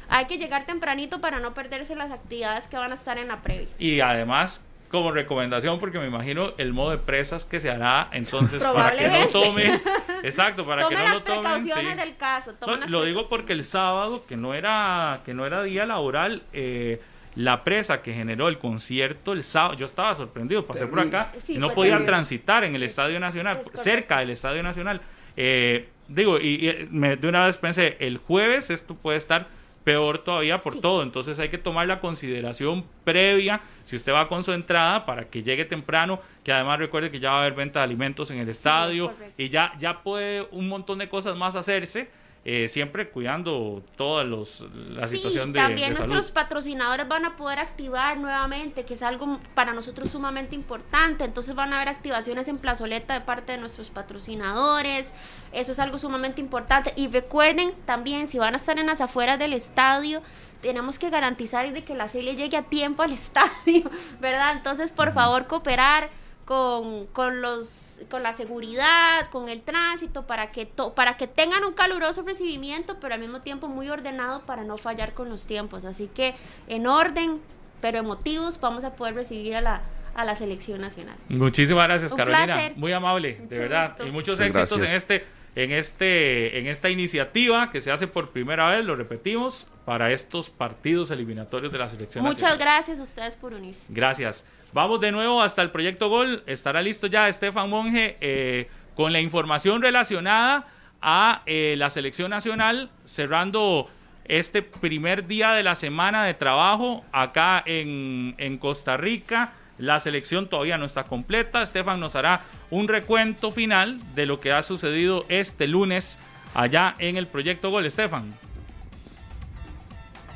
Hay que llegar tempranito para no perderse las actividades que van a estar en la previa. Y además, como recomendación, porque me imagino el modo de presas que se hará, entonces para que no tome, exacto, para Tome que no las lo tomen. precauciones sí. del caso. tome No, las lo digo porque el sábado, que no era, que no era día laboral, eh, la presa que generó el concierto el sábado, yo estaba sorprendido, pasé por acá Sí, y no podía terrible. transitar en el Estadio Nacional, Es cerca del Estadio Nacional. Eh, digo, y, y, me- de una vez pensé, el jueves esto puede estar peor todavía por Sí. todo, entonces hay que tomar la consideración previa, si usted va con su entrada, para que llegue temprano, que además recuerde que ya va a haber venta de alimentos en el estadio y ya, ya puede un montón de cosas más hacerse, eh, siempre cuidando toda los, la Sí, situación de, también de salud. nuestros patrocinadores van a poder activar nuevamente, que es algo para nosotros sumamente importante. Entonces van a haber activaciones en plazoleta de parte de nuestros patrocinadores. Eso es algo sumamente importante. Y recuerden también, si van a estar en las afueras del estadio, tenemos que garantizar de que la serie llegue a tiempo al estadio, ¿verdad? Entonces, por favor, cooperar con, con los con la seguridad, con el tránsito, para que to- para que tengan un caluroso recibimiento, pero al mismo tiempo muy ordenado para no fallar con los tiempos. Así que en orden, pero emotivos, vamos a poder recibir a la, a la selección nacional. Muchísimas gracias, Un Carolina. placer. Muy amable, Mucho de verdad. gusto. Y muchos éxitos en este, en este, en esta iniciativa que se hace por primera vez, lo repetimos, para estos partidos eliminatorios de la selección. Muchas nacional. gracias a ustedes por unirse. Gracias. Vamos de nuevo hasta el proyecto Gol. Estará listo ya Estefan Monge eh, con la información relacionada a eh, la selección nacional, cerrando este primer día de la semana de trabajo acá en, en Costa Rica. La selección todavía no está completa. Estefan nos hará un recuento final de lo que ha sucedido este lunes allá en el proyecto Gol. Estefan.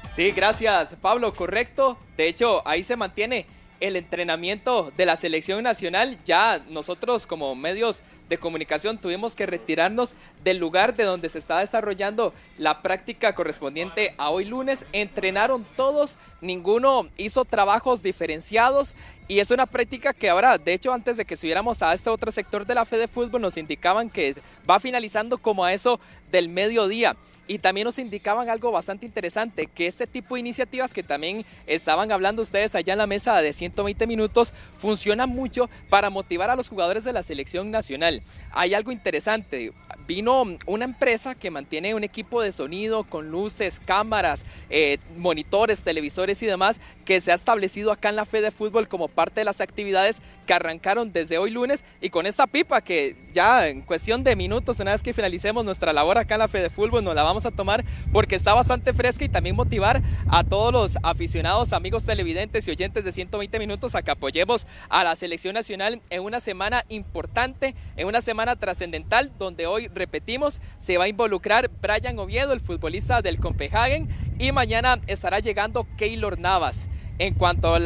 Sí, gracias Pablo, correcto. De hecho, ahí se mantiene el entrenamiento de la selección nacional. Ya nosotros como medios de comunicación tuvimos que retirarnos del lugar de donde se está desarrollando la práctica correspondiente a hoy lunes. Entrenaron todos, ninguno hizo trabajos diferenciados y es una práctica que ahora, de hecho, antes de que subiéramos a este otro sector de la fe de fútbol, nos indicaban que va finalizando como a eso del mediodía. Y también nos indicaban algo bastante interesante, que este tipo de iniciativas que también estaban hablando ustedes allá en la mesa de 120 minutos, funcionan mucho para motivar a los jugadores de la selección nacional. Hay algo interesante, vino una empresa que mantiene un equipo de sonido con luces, cámaras, eh, monitores, televisores y demás, que se ha establecido acá en la Fe de Fútbol como parte de las actividades que arrancaron desde hoy lunes. Y con esta pipa que ya en cuestión de minutos, una vez que finalicemos nuestra labor acá en la Fe de Fútbol, nos la vamos a tomar porque está bastante fresca y también motivar a todos los aficionados, amigos televidentes y oyentes de 120 minutos a que apoyemos a la selección nacional en una semana importante, en una semana trascendental, donde hoy, repetimos, se va a involucrar Brian Oviedo, el futbolista del Copenhagen, y mañana estará llegando Keylor Navas. En cuanto a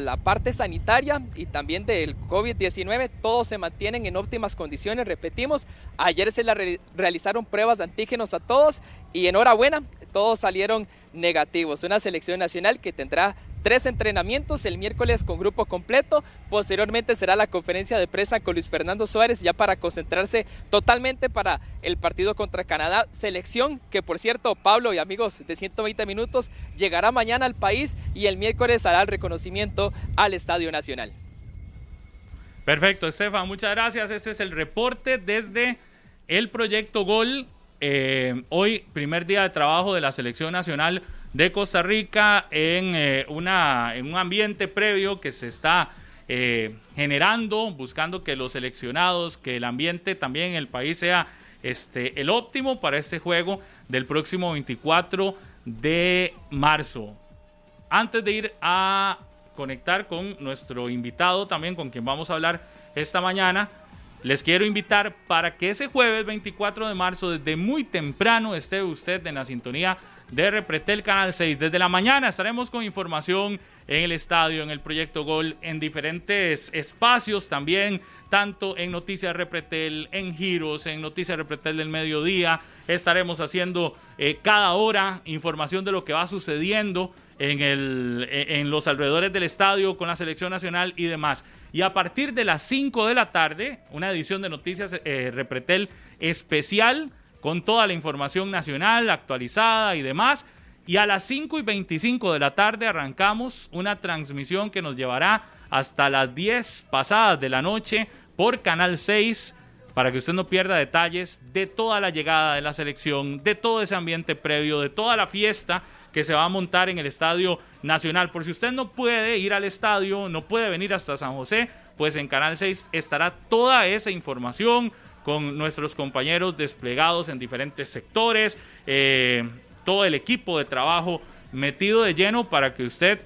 la, parte sanitaria y también del COVID-19, todos se mantienen en óptimas condiciones. Repetimos, ayer se le realizaron pruebas de antígenos a todos y enhorabuena, todos salieron negativos. Una selección nacional que tendrá tres entrenamientos el miércoles con grupo completo. Posteriormente será la conferencia de prensa con Luis Fernando Suárez ya para concentrarse totalmente para el partido contra Canadá. Selección que por cierto Pablo y amigos de 120 minutos llegará mañana al país y el miércoles hará el reconocimiento al Estadio Nacional. Perfecto, Estefan, muchas gracias. Este es el reporte desde el proyecto Gol. Eh, hoy, primer día de trabajo de la selección nacional de Costa Rica en, eh, una, en un ambiente previo que se está eh, generando, buscando que los seleccionados, que el ambiente también en el país sea este, el óptimo para este juego del próximo 24 de marzo. Antes de ir a conectar con nuestro invitado también, con quien vamos a hablar esta mañana, les quiero invitar para que ese jueves 24 de marzo, desde muy temprano, esté usted en la sintonía de Repretel Canal 6. Desde la mañana estaremos con información en el estadio, en el proyecto Gol, en diferentes espacios también, tanto en Noticias Repretel, en Giros, en Noticias Repretel del mediodía. Estaremos haciendo eh, cada hora información de lo que va sucediendo en, el, e, en los alrededores del estadio con la selección nacional y demás. Y a partir de las 5 de la tarde, una edición de Noticias eh, Repretel especial con toda la información nacional actualizada y demás. Y a las 5 y 25 de la tarde arrancamos una transmisión que nos llevará hasta las 10 pasadas de la noche por Canal 6 para que usted no pierda detalles de toda la llegada de la selección, de todo ese ambiente previo, de toda la fiesta que se va a montar en el Estadio Nacional. Por si usted no puede ir al estadio, no puede venir hasta San José, pues en Canal 6 estará toda esa información, con nuestros compañeros desplegados en diferentes sectores, eh, todo el equipo de trabajo metido de lleno para que usted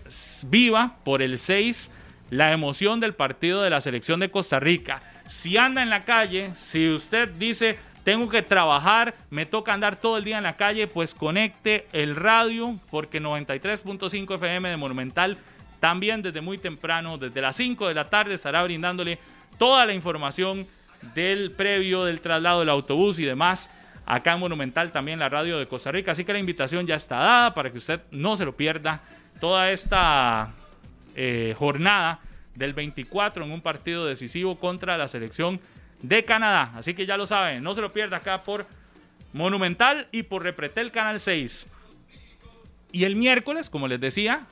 viva por el 6 la emoción del partido de la selección de Costa Rica. Si anda en la calle, si usted dice tengo que trabajar, me toca andar todo el día en la calle, pues conecte el radio porque 93.5 FM de Monumental también desde muy temprano, desde las 5 de la tarde estará brindándole toda la información del previo, del traslado del autobús y demás. Acá en Monumental también la radio de Costa Rica. Así que la invitación ya está dada para que usted no se lo pierda toda esta eh, jornada del 24 en un partido decisivo contra la selección de Canadá. Así que ya lo saben, no se lo pierda acá por Monumental y por Repretel Canal 6. Y el miércoles, como les decía,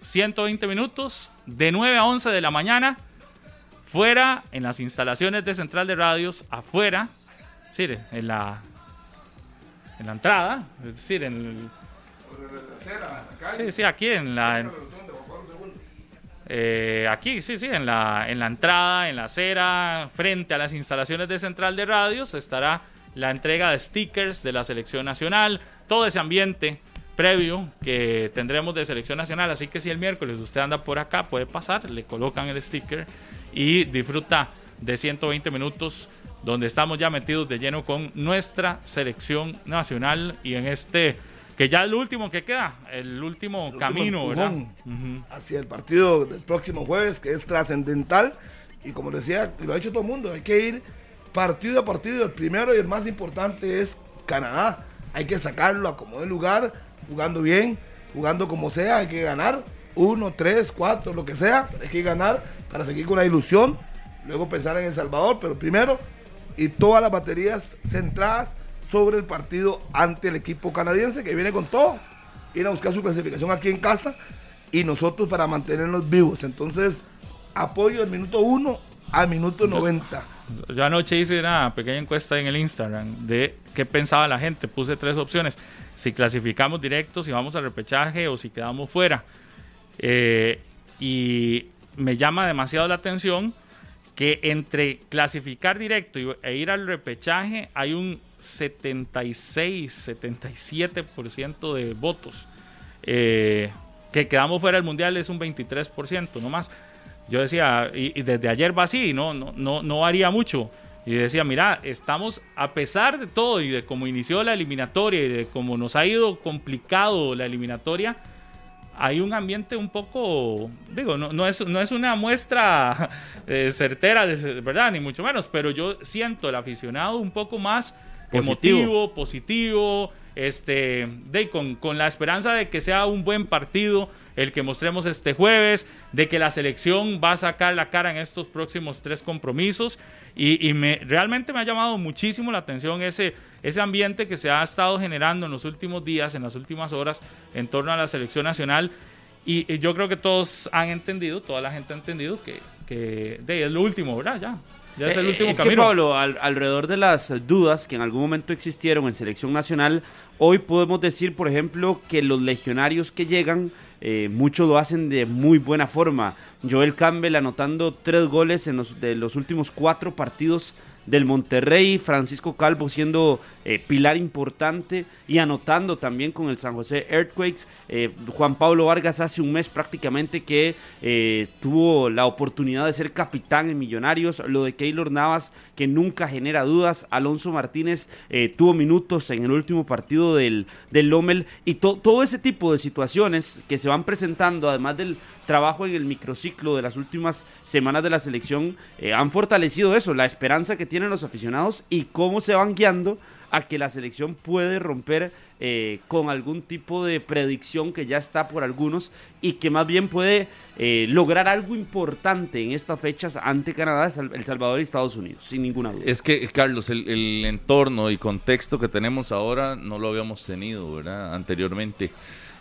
120 minutos de 9 a 11 de la mañana fuera, en las instalaciones de Central de Radios, afuera, es decir, en la, en la entrada, es decir, en el, Sí, sí, aquí en la... Eh, aquí, sí, sí, en la, en la entrada, en la acera, frente a las instalaciones de Central de Radios, estará la entrega de stickers de la selección nacional, todo ese ambiente previo que tendremos de selección nacional. Así que si el miércoles usted anda por acá, puede pasar, le colocan el sticker y disfruta de 120 minutos donde estamos ya metidos de lleno con nuestra selección nacional y en este que ya el último que queda, el último camino, ¿verdad? Hacia el partido del próximo jueves, que es trascendental. Y como decía, lo ha dicho todo el mundo, hay que ir partido a partido. El primero y el más importante es Canadá. Hay que sacarlo a como de lugar, jugando bien, jugando como sea, hay que ganar. Uno, tres, cuatro, lo que sea, hay que ganar para seguir con la ilusión. Luego pensar en El Salvador, pero primero, y todas las baterías centradas sobre el partido ante el equipo canadiense que viene con todo. Ir a buscar su clasificación aquí en casa y nosotros para mantenernos vivos. Entonces, apoyo del minuto 1 al minuto 90. Yo anoche hice una pequeña encuesta en el Instagram de qué pensaba la gente. Puse tres opciones. Si clasificamos directo, si vamos al repechaje o si quedamos fuera. Eh, y me llama demasiado la atención que entre clasificar directo e ir al repechaje hay un 76, 77% de votos. Eh, que quedamos fuera del mundial es un 23%, no más. Yo decía, y, desde ayer va así, no, no, no, no haría mucho. Y decía, mira, estamos, a pesar de todo y de cómo inició la eliminatoria y de cómo nos ha ido complicado la eliminatoria, hay un ambiente un poco, digo, no, no, es, no es una muestra eh, certera, ¿verdad? Ni mucho menos, pero yo siento el aficionado un poco más positivo, positivo, este, de, con, con la esperanza de que sea un buen partido el que mostremos este jueves, de que la selección va a sacar la cara en estos próximos tres compromisos y, me, realmente me ha llamado muchísimo la atención ese, ese ambiente que se ha estado generando en los últimos días, en las últimas horas, en torno a la selección nacional. Y, yo creo que todos han entendido, toda la gente ha entendido que, que de, es lo último, ¿verdad? Ya, ya es el eh, último es camino. Que, Pablo, alrededor de las dudas que en algún momento existieron en selección nacional, hoy podemos decir, por ejemplo, que los legionarios que llegan eh, muchos lo hacen de muy buena forma. Joel Campbell anotando tres goles en los, de los últimos cuatro partidos del Monterrey, Francisco Calvo siendo eh, pilar importante y anotando también con el San José Earthquakes. Eh, Juan Pablo Vargas hace un mes prácticamente que eh, tuvo la oportunidad de ser capitán en Millonarios. Lo de Keylor Navas, que nunca genera dudas. Alonso Martínez tuvo minutos en el último partido del, del Lomel. Y todo ese tipo de situaciones que se van presentando, además del trabajo en el microciclo de las últimas semanas de la selección eh, han fortalecido eso, la esperanza que tienen los aficionados y cómo se van guiando a que la selección puede romper eh, con algún tipo de predicción que ya está por algunos y que más bien puede eh, lograr algo importante en estas fechas ante Canadá, El Salvador y Estados Unidos, sin ninguna duda. Es que, Carlos, el, el entorno y contexto que tenemos ahora no lo habíamos tenido, ¿verdad? Anteriormente.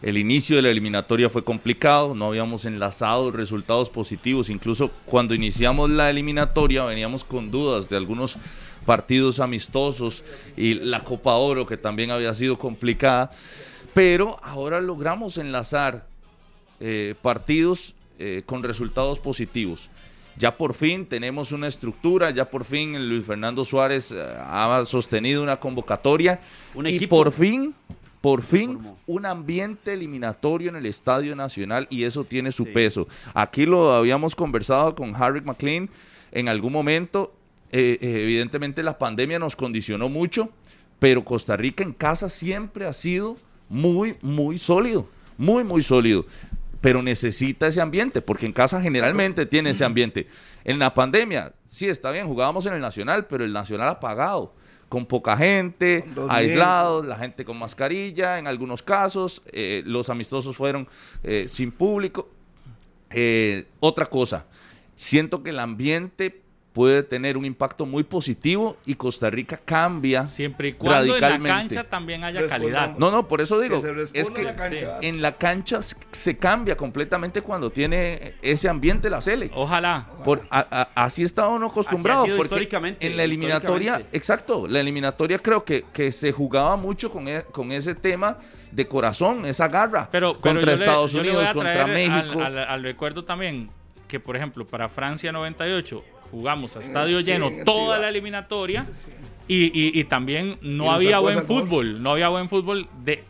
El inicio de la eliminatoria fue complicado, no habíamos enlazado resultados positivos, incluso cuando iniciamos la eliminatoria veníamos con dudas de algunos partidos amistosos y la Copa Oro que también había sido complicada, pero ahora logramos enlazar eh, partidos eh, con resultados positivos. Ya por fin tenemos una estructura, ya por fin Luis Fernando Suárez eh, ha sostenido una convocatoria y por fin por fin un ambiente eliminatorio en el Estadio Nacional y eso tiene su peso. Aquí lo habíamos conversado con Harry McLean en algún momento. Eh, eh, evidentemente la pandemia nos condicionó mucho, pero Costa Rica en casa siempre ha sido muy, muy sólido, muy, muy sólido. Pero necesita ese ambiente, porque en casa generalmente tiene ese ambiente. En la pandemia, sí, está bien, jugábamos en el Nacional, pero el Nacional apagado con poca gente, aislados, la gente con mascarilla en algunos casos, eh, los amistosos fueron eh, sin público. Eh, otra cosa, siento que el ambiente puede tener un impacto muy positivo y Costa Rica cambia siempre y cuando en la cancha también haya calidad. No, no, por eso digo, es que en la cancha se cambia completamente cuando tiene ese ambiente la Sele. Ojalá. Por, así está uno acostumbrado. históricamente. En la eliminatoria, exacto, la eliminatoria creo que, que se jugaba mucho con, e, con ese tema de corazón, esa garra pero, contra Estados Unidos, contra México. al recuerdo también que, por ejemplo, para Francia 98 jugamos a estadio lleno toda la eliminatoria y, y, también no había buen fútbol, no había buen fútbol de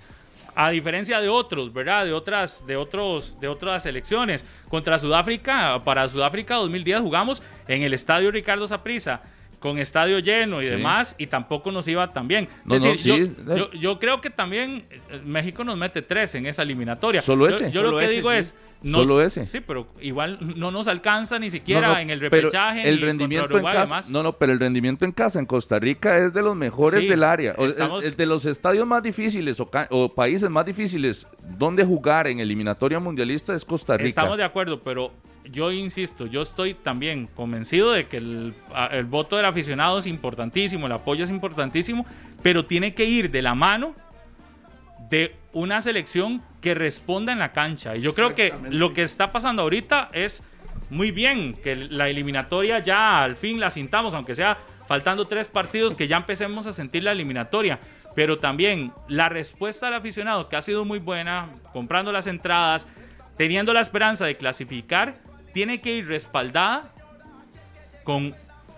A diferencia de otros, ¿verdad? De otras, de otros, de otras selecciones. Contra Sudáfrica, para Sudáfrica 2010 jugamos en el estadio Ricardo Saprissa con estadio lleno y demás, y tampoco nos iba tan bien. No, no, sí. yo, yo, creo que también eh, México nos mete tres en esa eliminatoria. Solo ese. Yo, Solo lo que ese, digo sí. es. Solo ese. Sí, pero igual no nos alcanza ni siquiera No, no, en el repechaje. el rendimiento en casa, además. no, no, pero el rendimiento en casa en Costa Rica es de los mejores Sí, del área, o, estamos- el- el de los estadios más difíciles o, o países más difíciles donde jugar en eliminatoria mundialista es Costa Rica. Estamos de acuerdo, pero yo insisto, yo estoy también convencido de que el, el voto del aficionado es importantísimo, el apoyo es importantísimo, pero tiene que ir de la mano de una selección que responda en la cancha. Y yo creo que lo que está pasando ahorita es muy bien, que la eliminatoria ya al fin la sintamos, aunque sea faltando tres partidos, que ya empecemos a sentir la eliminatoria. Pero también la respuesta del aficionado, que ha sido muy buena, comprando las entradas, teniendo la esperanza de clasificar, tiene que ir respaldada con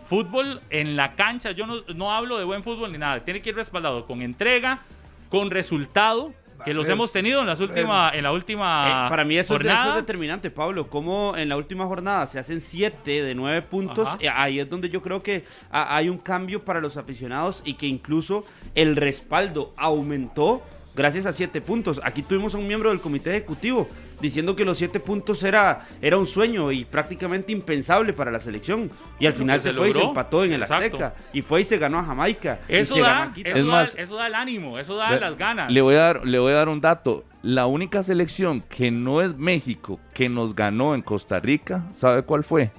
fútbol en la cancha. Yo no, no hablo de buen fútbol ni nada. Tiene que ir respaldado con entrega, con resultado, que los hemos tenido en, las última, en la última Eh, para mí eso, es- eso jornada. es determinante, Pablo. Como en la última jornada se hacen siete de nueve puntos, eh, ahí es donde yo creo que hay un cambio para los aficionados y que incluso el respaldo aumentó gracias a siete puntos. Aquí tuvimos a un miembro del comité ejecutivo diciendo que los siete puntos era, era un sueño y prácticamente impensable para la selección. Y al final se, se fue y se logró. empató en el Exacto. Azteca. Y fue y se ganó a Jamaica. y Eso se da, eso, Es da- eso da el ánimo, eso da las ganas. Le voy a dar, le voy a dar un dato. La única selección que no es México que nos ganó en Costa Rica, ¿sabe cuál fue?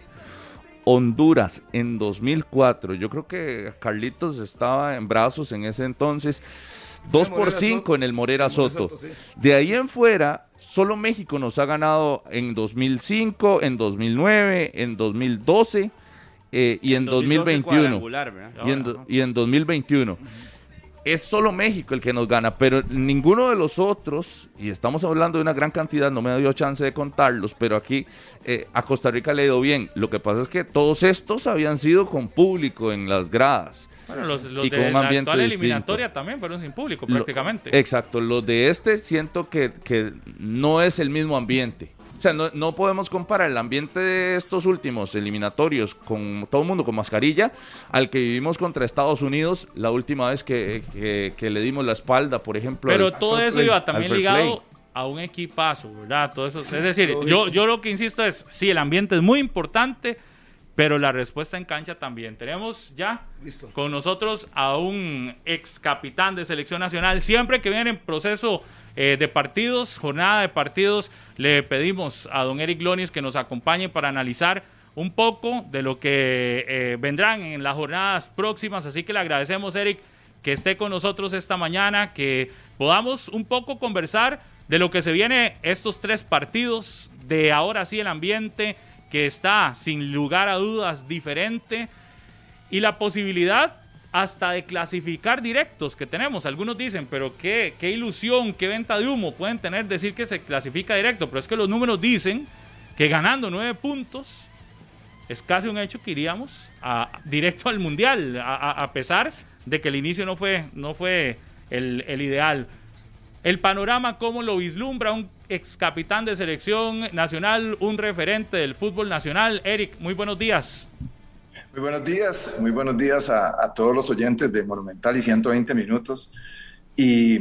Honduras en 2004. Yo creo que Carlitos estaba en brazos en ese entonces. 2 por Morera 5 Soto. en el Morera Soto. Soto, sí. De ahí en fuera, solo México nos ha ganado en 2005, en 2009, en 2012 eh, y en 2012 2021 cuadrangular, ¿verdad? y en, do- y en 2021. Es solo México el que nos gana, pero ninguno de los otros, y estamos hablando de una gran cantidad, no me dio chance de contarlos, pero aquí eh, a Costa Rica le ha ido bien. Lo que pasa es que todos estos habían sido con público en las gradas. Bueno, los, los Y de con un la ambiente actual distinto. eliminatoria también fueron sin público Lo- prácticamente. exacto, los de este siento que, que no es el mismo ambiente. O sea, no, no podemos comparar el ambiente de estos últimos eliminatorios con todo el mundo con mascarilla al que vivimos contra Estados Unidos la última vez que, que- que le dimos la espalda, por ejemplo. Pero al- todo fair eso play, iba al también ligado a un equipazo, ¿verdad? Todo eso. Es decir, yo, yo lo que insisto es, sí, el ambiente es muy importante, pero la respuesta en cancha también. Tenemos ya Listo. con nosotros a un ex capitán de selección nacional. Siempre que viene en proceso eh, de partidos, jornada de partidos, le pedimos a don Eric Lonis que nos acompañe para analizar un poco de lo que eh, vendrán en las jornadas próximas. Así que le agradecemos, Eric, que esté con nosotros esta mañana, que podamos un poco conversar de lo que se viene estos tres partidos, de ahora sí el ambiente que está sin lugar a dudas diferente y la posibilidad hasta de clasificar directos que tenemos. Algunos dicen, pero qué, qué ilusión, qué venta de humo pueden tener decir que se clasifica directo, pero es que los números dicen que ganando nueve puntos es casi un hecho que iríamos a, directo al Mundial, a, pesar de que el inicio no fue, no fue el, el ideal. El panorama, ¿cómo lo vislumbra un ex capitán de selección nacional, un referente del fútbol nacional? Eric, muy buenos días. Muy buenos días, muy buenos días a, todos los oyentes de Monumental y 120 minutos. Y,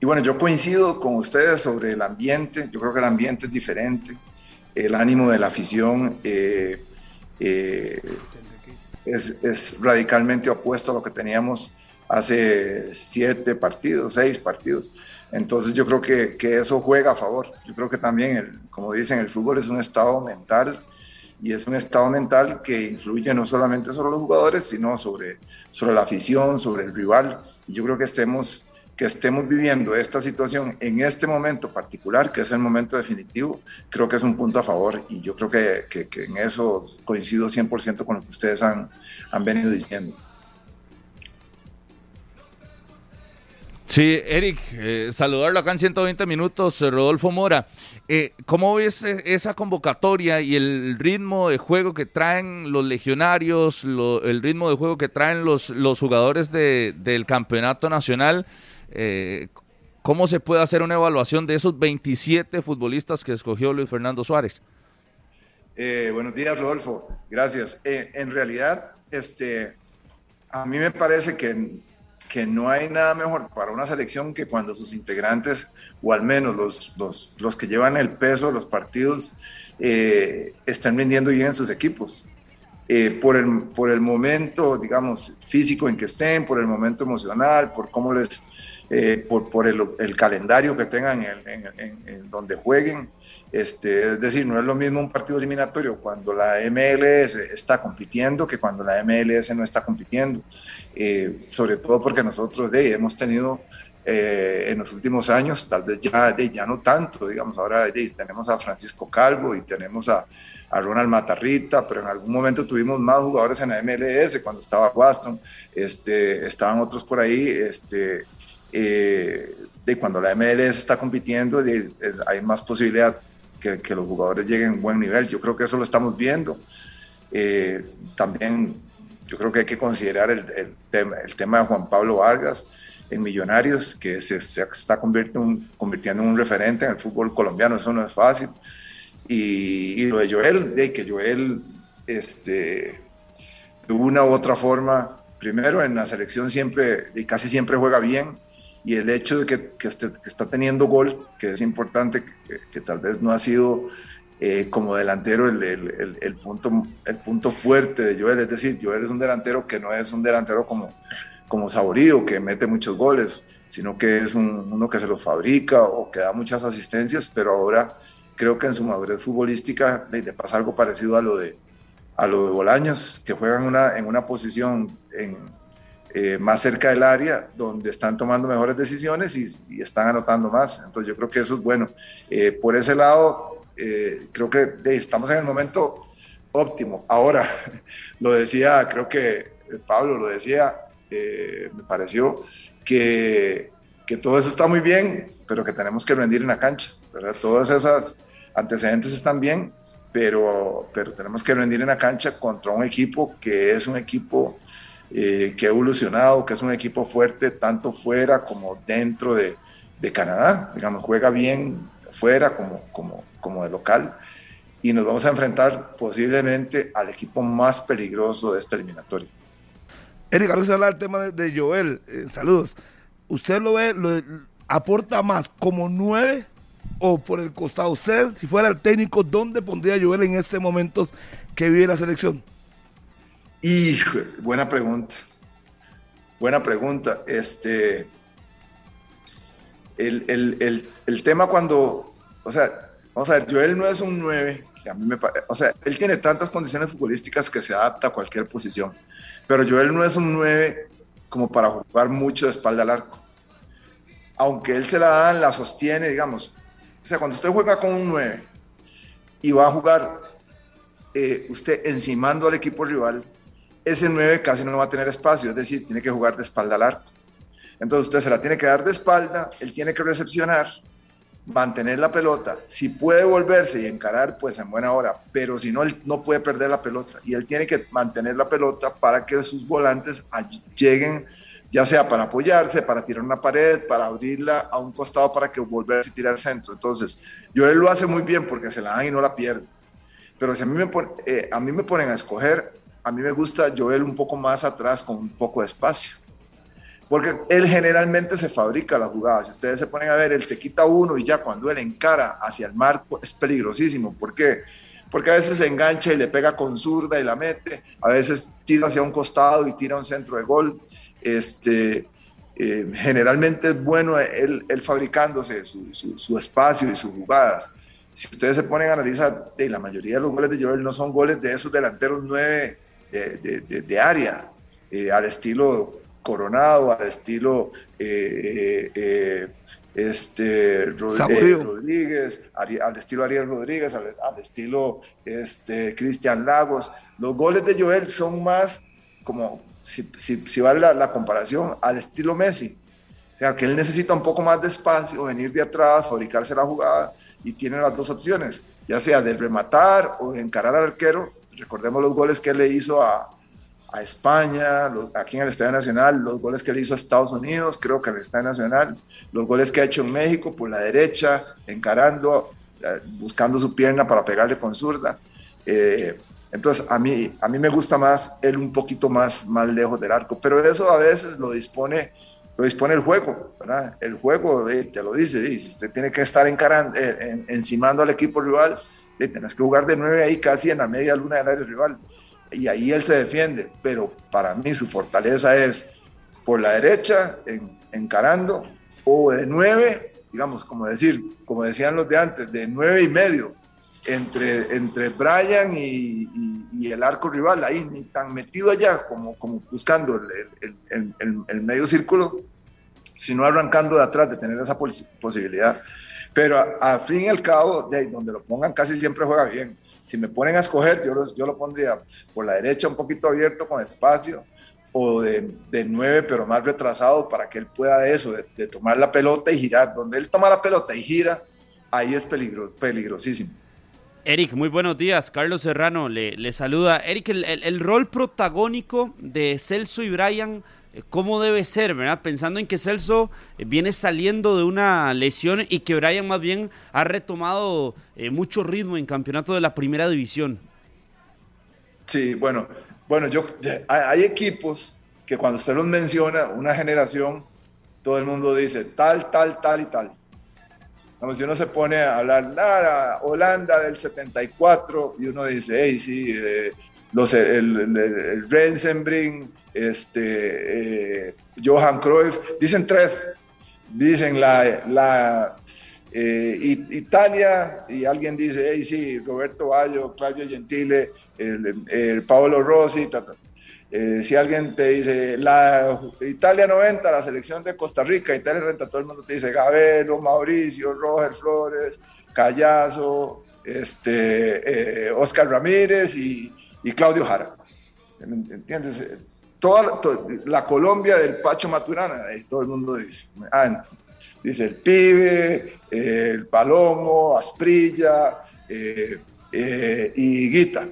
y bueno, yo coincido con ustedes sobre el ambiente, yo creo que el ambiente es diferente, el ánimo de la afición eh, eh, es, es radicalmente opuesto a lo que teníamos hace siete partidos, seis partidos. Entonces yo creo que, que eso juega a favor. Yo creo que también, el, como dicen, el fútbol es un estado mental y es un estado mental que influye no solamente sobre los jugadores, sino sobre, sobre la afición, sobre el rival. Y yo creo que estemos, que estemos viviendo esta situación en este momento particular, que es el momento definitivo, creo que es un punto a favor. Y yo creo que, que, que en eso coincido 100% con lo que ustedes han, han venido diciendo. Sí, Eric, eh, saludarlo acá en 120 minutos, eh, Rodolfo Mora. Eh, ¿Cómo ves esa convocatoria y el ritmo de juego que traen los legionarios, el ritmo de juego que traen los, los jugadores de- del campeonato nacional? ¿cómo se puede hacer una evaluación de esos 27 futbolistas que escogió Luis Fernando Suárez? Buenos días, Rodolfo. Gracias. En realidad, este, a mí me parece que, que no hay nada mejor para una selección que cuando sus integrantes, o al menos los, los, los que llevan el peso de los partidos, eh, están rindiendo bien en sus equipos. Eh, por, el, por el momento, digamos, físico en que estén, por el momento emocional, por cómo les, eh, por, por el, el, calendario que tengan en, en, en, donde jueguen. Este, es decir, no es lo mismo un partido eliminatorio cuando la MLS está compitiendo que cuando la MLS no está compitiendo. Eh, sobre todo porque nosotros de, hemos tenido eh, en los últimos años, tal vez ya, de, ya no tanto, digamos, ahora de, tenemos a Francisco Calvo y tenemos a, a Ronald Matarrita, pero en algún momento tuvimos más jugadores en la MLS cuando estaba Waston, este, estaban otros por ahí, este, eh, de cuando la MLS está compitiendo, de, de, hay más posibilidad que, que, los jugadores lleguen a un buen nivel. Yo creo que eso lo estamos viendo. Eh, también yo creo que hay que considerar el, el, tema, el tema de Juan Pablo Vargas en Millonarios, que se, se está convirtiendo, convirtiendo en un referente en el fútbol colombiano, eso no es fácil. Y, y lo de Joel, de que Joel, este, de una u otra forma, primero en la selección siempre, y casi siempre juega bien, y el hecho de que, que, está teniendo gol, que es importante, que, tal vez no ha sido eh, como delantero el, punto, el punto fuerte de Joel, es decir, Joel es un delantero que no es un delantero como, como Saborío, que mete muchos goles, sino que es un, uno que se los fabrica o que da muchas asistencias, pero ahora creo que en su madurez futbolística le, le pasa algo parecido a lo de, a lo de Bolaños, que juegan una, en una posición en, eh, más cerca del área, donde están tomando mejores decisiones y, y, están anotando más. Entonces yo creo que eso es bueno. Eh, por ese lado, eh, creo que eh, estamos en el momento óptimo. Ahora, lo decía, creo que Pablo lo decía, eh, me pareció que, que, todo eso está muy bien, pero que tenemos que rendir en la cancha. ¿verdad? Todas esas antecedentes están bien, pero, pero tenemos que rendir en la cancha contra un equipo que es un equipo eh, que ha evolucionado, que es un equipo fuerte tanto fuera como dentro de, de Canadá. Digamos, juega bien fuera como, como, como de local y nos vamos a enfrentar posiblemente al equipo más peligroso de esta eliminatoria. Eric, ahora se habla del tema de, de Joel. Eh, saludos. ¿Usted lo ve, lo, aporta más como nueve o por el costado? Usted, si fuera el técnico, ¿dónde pondría Joel en este momento que vive la selección? Hijo, buena pregunta. Buena pregunta. Este, el, el, el, el, tema cuando, o sea, vamos a ver, Joel no es un 9, que a mí me o sea, él tiene tantas condiciones futbolísticas que se adapta a cualquier posición, pero Joel no es un 9 como para jugar mucho de espalda al arco. Aunque él se la dan, la sostiene, digamos. O sea, cuando usted juega con un 9 y va a jugar eh, usted encimando al equipo rival, ese 9 casi no va a tener espacio, es decir, tiene que jugar de espalda al arco. Entonces usted se la tiene que dar de espalda, él tiene que recepcionar, mantener la pelota. Si puede volverse y encarar, pues en buena hora, pero si no, él no puede perder la pelota. Y él tiene que mantener la pelota para que sus volantes lleguen, ya sea para apoyarse, para tirar una pared, para abrirla a un costado para que volverse y tirar centro. Entonces, yo él lo hace muy bien porque se la dan y no la pierde. Pero si a mí me, pon, eh, a mí me ponen a escoger, a mí me gusta Joel un poco más atrás con un poco de espacio. Porque él generalmente se fabrica las jugadas. Si ustedes se ponen a ver, él se quita uno y ya cuando él encara hacia el marco es peligrosísimo. ¿Por qué? Porque a veces se engancha y le pega con zurda y la mete. A veces tira hacia un costado y tira un centro de gol. Este, eh, generalmente es bueno él, él fabricándose su, su, espacio y sus jugadas. Si ustedes se ponen a analizar, la mayoría de los goles de Joel no son goles de esos delanteros nueve de, de, de, área, eh, al estilo Coronado, al estilo eh, eh, este, Rod eh, Rodríguez, al estilo Ariel Rodríguez, al, al estilo este, Cristian Lagos. Los goles de Joel son más como, si, si, si vale la, la, comparación, al estilo Messi. O sea, que él necesita un poco más de espacio, venir de atrás, fabricarse la jugada y tiene las dos opciones, ya sea de rematar o de encarar al arquero. Recordemos los goles que le hizo a, España, aquí en el Estadio Nacional, los goles que le hizo a Estados Unidos, creo que en el Estadio Nacional, los goles que ha hecho en México por la derecha, encarando, eh, buscando su pierna para pegarle con zurda. Eh, entonces, a mí, a mí me gusta más él un poquito más, más lejos del arco, pero eso a veces lo dispone, lo dispone el juego, ¿verdad? El juego te lo dice, si usted tiene que estar encarando, eh, encimando al equipo rival, tienes que jugar de nueve ahí casi en la media luna del área rival y ahí él se defiende, pero para mí su fortaleza es por la derecha, encarando, o de nueve, digamos, como decir, como decían los de antes, de nueve y medio, entre, entre Brian y, el arco rival, ahí ni tan metido allá como, como buscando el, el, el, medio círculo, sino arrancando de atrás, de tener esa posibilidad. Pero a, fin y al cabo, de donde lo pongan casi siempre juega bien si me ponen a escoger, yo, yo lo pondría por la derecha un poquito abierto con espacio o de, de nueve pero más retrasado para que él pueda eso, de, tomar la pelota y girar. Donde él toma la pelota y gira, ahí es peligro, peligrosísimo. Eric, muy buenos días. Carlos Serrano le, le saluda. Eric, el, el, rol protagónico de Celso y Brian cómo debe ser, ¿verdad? Pensando en que Celso eh, viene saliendo de una lesión y que Brian más bien ha retomado eh, mucho ritmo en campeonato de la primera división. Sí, bueno, bueno, yo hay equipos que cuando usted los menciona, una generación, todo el mundo dice tal, tal, tal y tal. Vamos, si uno se pone a hablar, nada, Holanda del 74, y uno dice, hey, sí, los, el, el, el este, eh, Johan Cruyff, dicen tres, dicen la, la eh, Italia y alguien dice, hey, sí, Roberto Bayo, Claudio Gentile, el, Paolo Rossi, eh, si alguien te dice la Italia 90, la selección de Costa Rica, Italia 90, todo el mundo te dice Gabelo, Mauricio, Roger Flores, Callazo, este, Oscar Ramírez y, y Claudio Jara. ¿Entiendes? Toda, la Colombia del Pacho Maturana, todo el mundo dice, ah, dice el pibe, el palomo, Asprilla eh, eh, y Guita.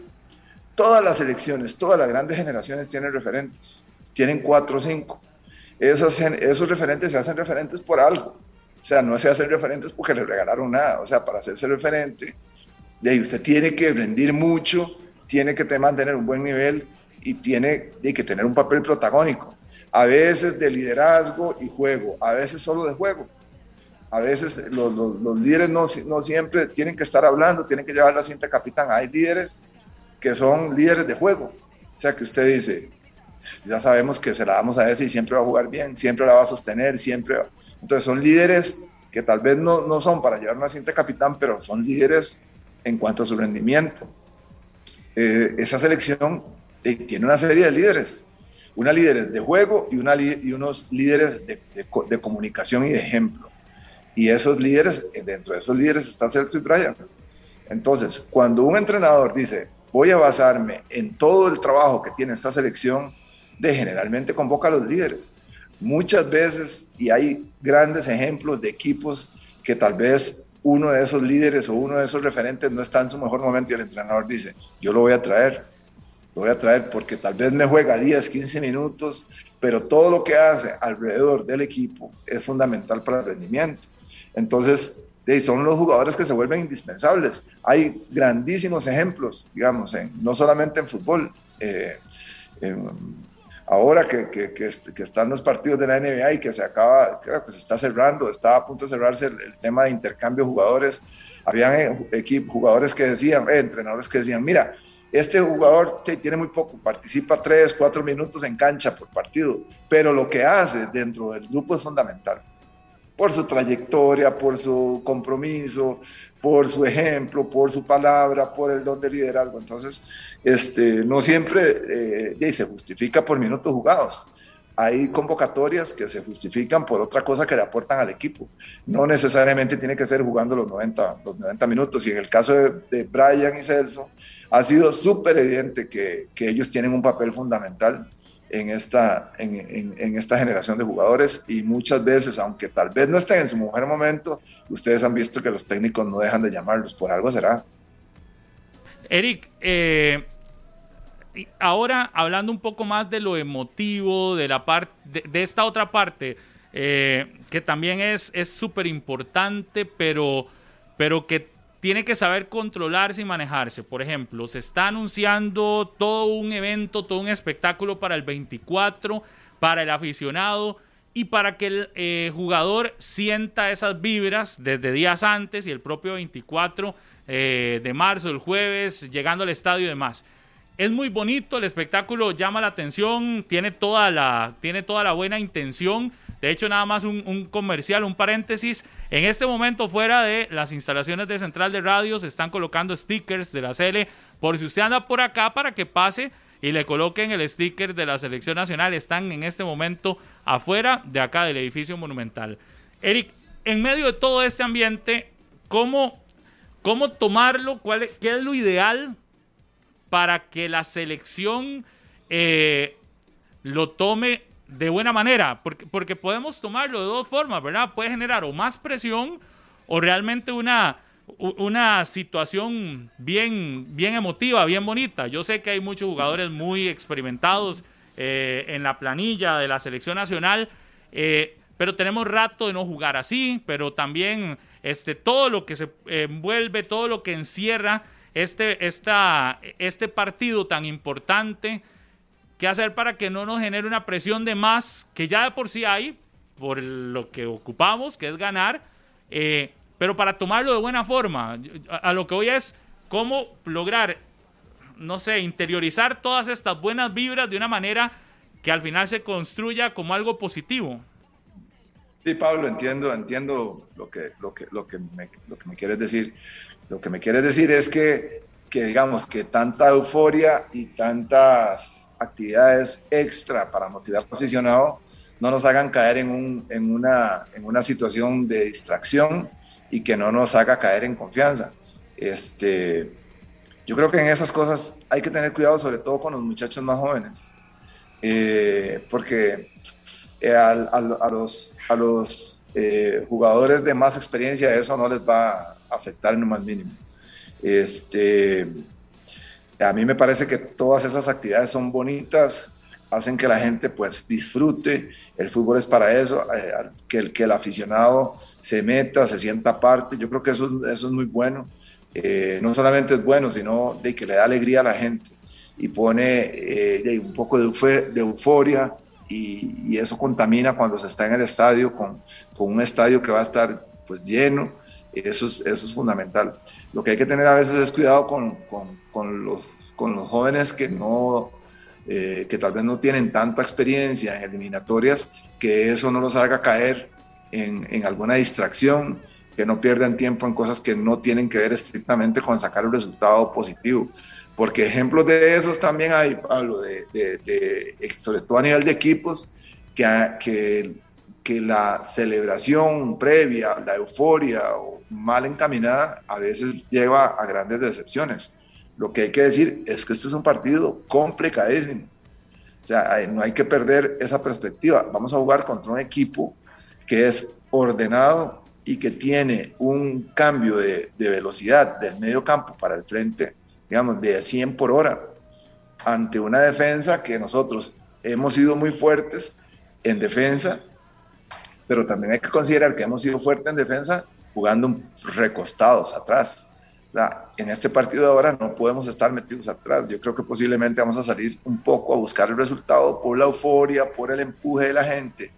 Todas las elecciones, todas las grandes generaciones tienen referentes, tienen cuatro o cinco. Esos, esos referentes se hacen referentes por algo. O sea, no se hacen referentes porque le regalaron nada. O sea, para hacerse referente, de ahí usted tiene que rendir mucho, tiene que mantener un buen nivel y tiene que tener un papel protagónico, a veces de liderazgo y juego, a veces solo de juego. A veces los, líderes no, no, siempre tienen que estar hablando, tienen que llevar la cinta capitán. Hay líderes que son líderes de juego. O sea, que usted dice, ya sabemos que se la damos a ese y siempre va a jugar bien, siempre la va a sostener, siempre. Entonces son líderes que tal vez no, no son para llevar una cinta capitán, pero son líderes en cuanto a su rendimiento. Eh, esa selección tiene una serie de líderes, una líderes de juego y, una, y unos líderes de, de, comunicación y de ejemplo. Y esos líderes, dentro de esos líderes está Celso y Brian. Entonces, cuando un entrenador dice, voy a basarme en todo el trabajo que tiene esta selección, de generalmente convoca a los líderes. Muchas veces, y hay grandes ejemplos de equipos que tal vez uno de esos líderes o uno de esos referentes no está en su mejor momento y el entrenador dice, yo lo voy a traer voy a traer porque tal vez me juega 10, 15 minutos, pero todo lo que hace alrededor del equipo es fundamental para el rendimiento. Entonces, son los jugadores que se vuelven indispensables. Hay grandísimos ejemplos, digamos, no solamente en fútbol. Eh, ahora que, que, que, están los partidos de la NBA y que se acaba, creo que se está cerrando, está a punto de cerrarse el, tema de intercambio de jugadores, habían eh, equipos, jugadores que decían, eh, entrenadores que decían, mira, este jugador tiene muy poco, participa tres, cuatro minutos en cancha por partido, pero lo que hace dentro del grupo es fundamental. Por su trayectoria, por su compromiso, por su ejemplo, por su palabra, por el don de liderazgo. Entonces, este, no siempre eh, se justifica por minutos jugados. Hay convocatorias que se justifican por otra cosa que le aportan al equipo. No necesariamente tiene que ser jugando los 90, los 90 minutos. Y en el caso de, de Brian y Celso, ha sido súper evidente que, que, ellos tienen un papel fundamental en esta, en, en, esta generación de jugadores y muchas veces, aunque tal vez no estén en su mejor momento, ustedes han visto que los técnicos no dejan de llamarlos, por algo será. Eric, eh, ahora hablando un poco más de lo emotivo, de la parte, de, esta otra parte, eh, que también es súper importante, pero, pero que tiene que saber controlarse y manejarse. Por ejemplo, se está anunciando todo un evento, todo un espectáculo para el 24, para el aficionado y para que el eh, jugador sienta esas vibras desde días antes y el propio 24 eh, de marzo, el jueves, llegando al estadio y demás. Es muy bonito, el espectáculo llama la atención, tiene toda la, tiene toda la buena intención. De hecho, nada más un, comercial, un paréntesis. En este momento, fuera de las instalaciones de Central de Radio, se están colocando stickers de la CL por si usted anda por acá para que pase y le coloquen el sticker de la selección nacional. Están en este momento afuera de acá del edificio monumental. Eric, en medio de todo este ambiente, ¿cómo, cómo tomarlo? ¿Cuál ¿Qué es lo ideal para que la selección eh, lo tome de buena manera? Porque, porque podemos tomarlo de dos formas, ¿verdad? Puede generar o más presión o realmente una una situación bien, bien emotiva, bien bonita. Yo sé que hay muchos jugadores muy experimentados eh, en la planilla de la selección nacional, eh, pero tenemos rato de no jugar así, pero también este, todo lo que se envuelve, todo lo que encierra este, esta, este partido tan importante, ¿qué hacer para que no nos genere una presión de más que ya de por sí hay, por lo que ocupamos, que es ganar? Eh, pero para tomarlo de buena forma. A, lo que voy es cómo lograr, no sé, interiorizar todas estas buenas vibras de una manera que al final se construya como algo positivo. Sí, Pablo, entiendo, entiendo lo que, lo que, lo que, me, lo que me quieres decir. Lo que me quieres decir es que, que, digamos, que tanta euforia y tantas actividades extra para motivar al aficionado no nos hagan caer en, un, en, una, en una situación de distracción y que no nos haga caer en confianza. Este, yo creo que en esas cosas hay que tener cuidado, sobre todo con los muchachos más jóvenes, eh, porque eh, a, los, a los eh, jugadores de más experiencia eso no les va a afectar en lo más mínimo. Este, a mí me parece que todas esas actividades son bonitas, hacen que la gente pues disfrute, el fútbol es para eso, que, el, que el aficionado se meta, se sienta parte. Yo creo que eso, es muy bueno. Eh, no solamente es bueno, sino de que le da alegría a la gente y pone eh, un poco de, euforia y, eso contamina cuando se está en el estadio con, un estadio que va a estar pues lleno. Eso es, eso es fundamental. Lo que hay que tener a veces es cuidado con, con, con los, con los jóvenes que no eh, que tal vez no tienen tanta experiencia en eliminatorias, que eso no los haga caer en, alguna distracción, que no pierdan tiempo en cosas que no tienen que ver estrictamente con sacar el resultado positivo. Porque ejemplos de esos también hay, Pablo, de, de, sobre todo a nivel de equipos, que, que, que la celebración previa, la euforia o mal encaminada, a veces lleva a grandes decepciones. Lo que hay que decir es que este es un partido complicadísimo. O sea, no hay que perder esa perspectiva. Vamos a jugar contra un equipo que es ordenado y que tiene un cambio de, velocidad del medio campo para el frente, digamos, de 100 por hora, ante una defensa que nosotros hemos sido muy fuertes en defensa, pero también hay que considerar que hemos sido fuertes en defensa jugando recostados atrás. En este partido de ahora no podemos estar metidos atrás. Yo creo que posiblemente vamos a salir un poco a buscar el resultado por la euforia, por el empuje de la gente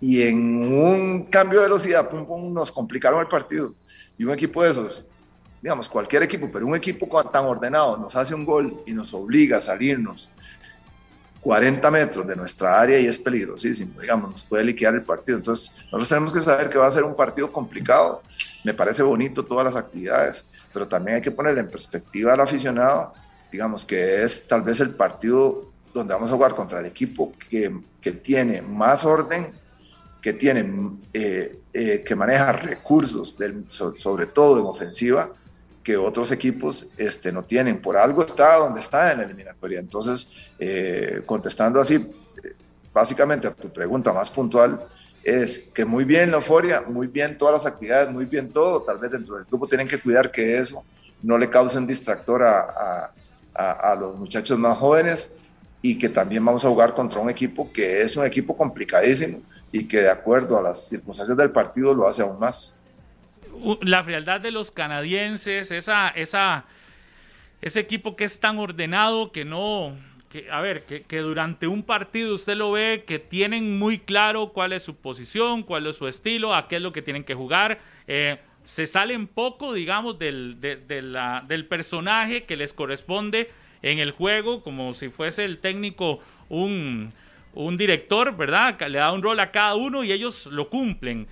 y en un cambio de velocidad nos complicaron el partido. Y un equipo de esos, digamos, cualquier equipo, pero un equipo tan ordenado nos hace un gol y nos obliga a salirnos 40 metros de nuestra área y es peligrosísimo, digamos, nos puede liquidar el partido. Entonces, nosotros tenemos que saber que va a ser un partido complicado. Me parece bonito todas las actividades, pero también hay que poner en perspectiva al aficionado, digamos, que es tal vez el partido donde vamos a jugar contra el equipo que, que tiene más orden que tienen, eh, eh, que maneja recursos, del, sobre todo en ofensiva, que otros equipos este, no tienen. Por algo está donde está en la eliminatoria. Entonces, eh, contestando así, básicamente a tu pregunta más puntual, es que muy bien la euforia, muy bien todas las actividades, muy bien todo. Tal vez dentro del grupo tienen que cuidar que eso no le cause un distractor a, a, los muchachos más jóvenes y que también vamos a jugar contra un equipo que es un equipo complicadísimo y que de acuerdo a las circunstancias del partido lo hace aún más. La frialdad de los canadienses, esa, esa, ese equipo que es tan ordenado que no, a ver, que, que, durante un partido usted lo ve que tienen muy claro cuál es su posición, cuál es su estilo, a qué es lo que tienen que jugar. Eh, se salen poco, digamos, del, del personaje que les corresponde en el juego, como si fuese el técnico un, un director, ¿verdad? Le da un rol a cada uno y ellos lo cumplen.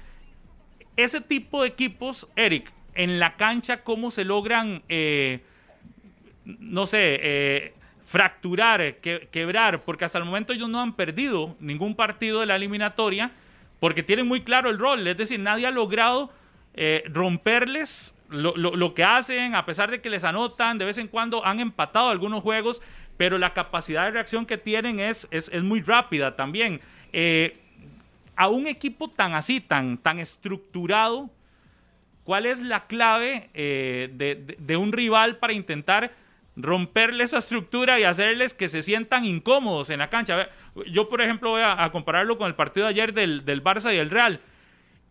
Ese tipo de equipos, Eric, en la cancha, ¿cómo se logran, eh, no sé, eh, fracturar, quebrar? Porque hasta el momento ellos no han perdido ningún partido de la eliminatoria porque tienen muy claro el rol. Es decir, nadie ha logrado eh, romperles lo, que hacen, a pesar de que les anotan, de vez en cuando han empatado algunos juegos, pero la capacidad de reacción que tienen es, es, muy rápida también. Eh, a un equipo tan así, tan, tan estructurado, ¿cuál es la clave eh, de, un rival para intentar romperle esa estructura y hacerles que se sientan incómodos en la cancha? Yo, por ejemplo, voy a, compararlo con el partido de ayer del, del Barça y el Real.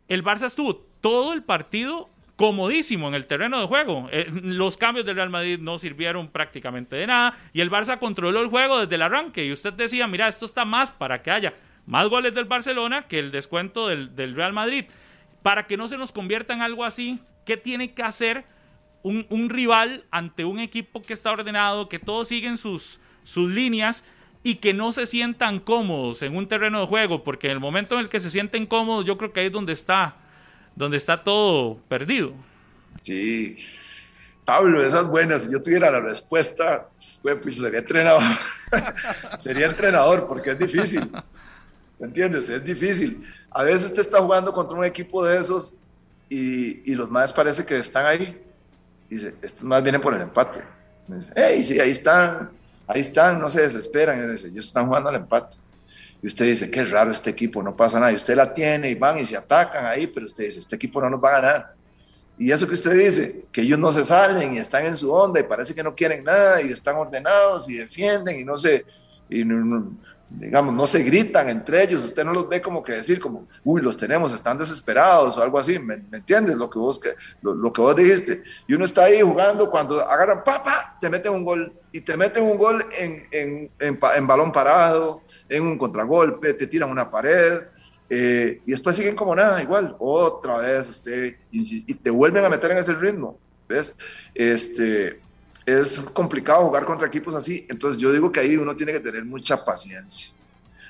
El Barça estuvo todo el partido comodísimo en el terreno de juego. Eh, los cambios del Real Madrid no sirvieron prácticamente de nada y el Barça controló el juego desde el arranque y usted decía, mira, esto está más para que haya más goles del Barcelona que el descuento del, Real Madrid. Para que no se nos convierta en algo así, ¿qué tiene que hacer un, rival ante un equipo que está ordenado, que todos siguen sus, sus líneas? y que no se sientan cómodos en un terreno de juego, porque en el momento en el que se sienten cómodos, yo creo que ahí es donde está donde está todo perdido. Sí. Pablo, esas buenas, si yo tuviera la respuesta, pues sería entrenador. sería entrenador porque es difícil. ¿Me entiendes? Es difícil. A veces usted está jugando contra un equipo de esos y, y los más parece que están ahí. Dice, estos más vienen por el empate. dice, hey, sí, ahí están, ahí están, no se desesperan. Y dice, ellos están jugando al empate y usted dice, qué raro este equipo, no pasa nada, y usted la tiene y van y se atacan ahí, pero usted dice, este equipo no nos va a ganar. Y eso que usted dice, que ellos no se salen y están en su onda y parece que no quieren nada y están ordenados y defienden y no se, y digamos, no se gritan entre ellos, usted no los ve como que decir como, uy, los tenemos, están desesperados o algo así, ¿me, entiendes? Lo que, vos, lo, que vos dijiste. Y uno está ahí jugando, cuando agarran, papá, te meten un gol y te meten un gol en, en, en balón parado en un contragolpe, te tiran una pared eh, y después siguen como nada, igual, otra vez, este, y, te vuelven a meter en ese ritmo, ¿ves? Este, es complicado jugar contra equipos así, entonces yo digo que ahí uno tiene que tener mucha paciencia.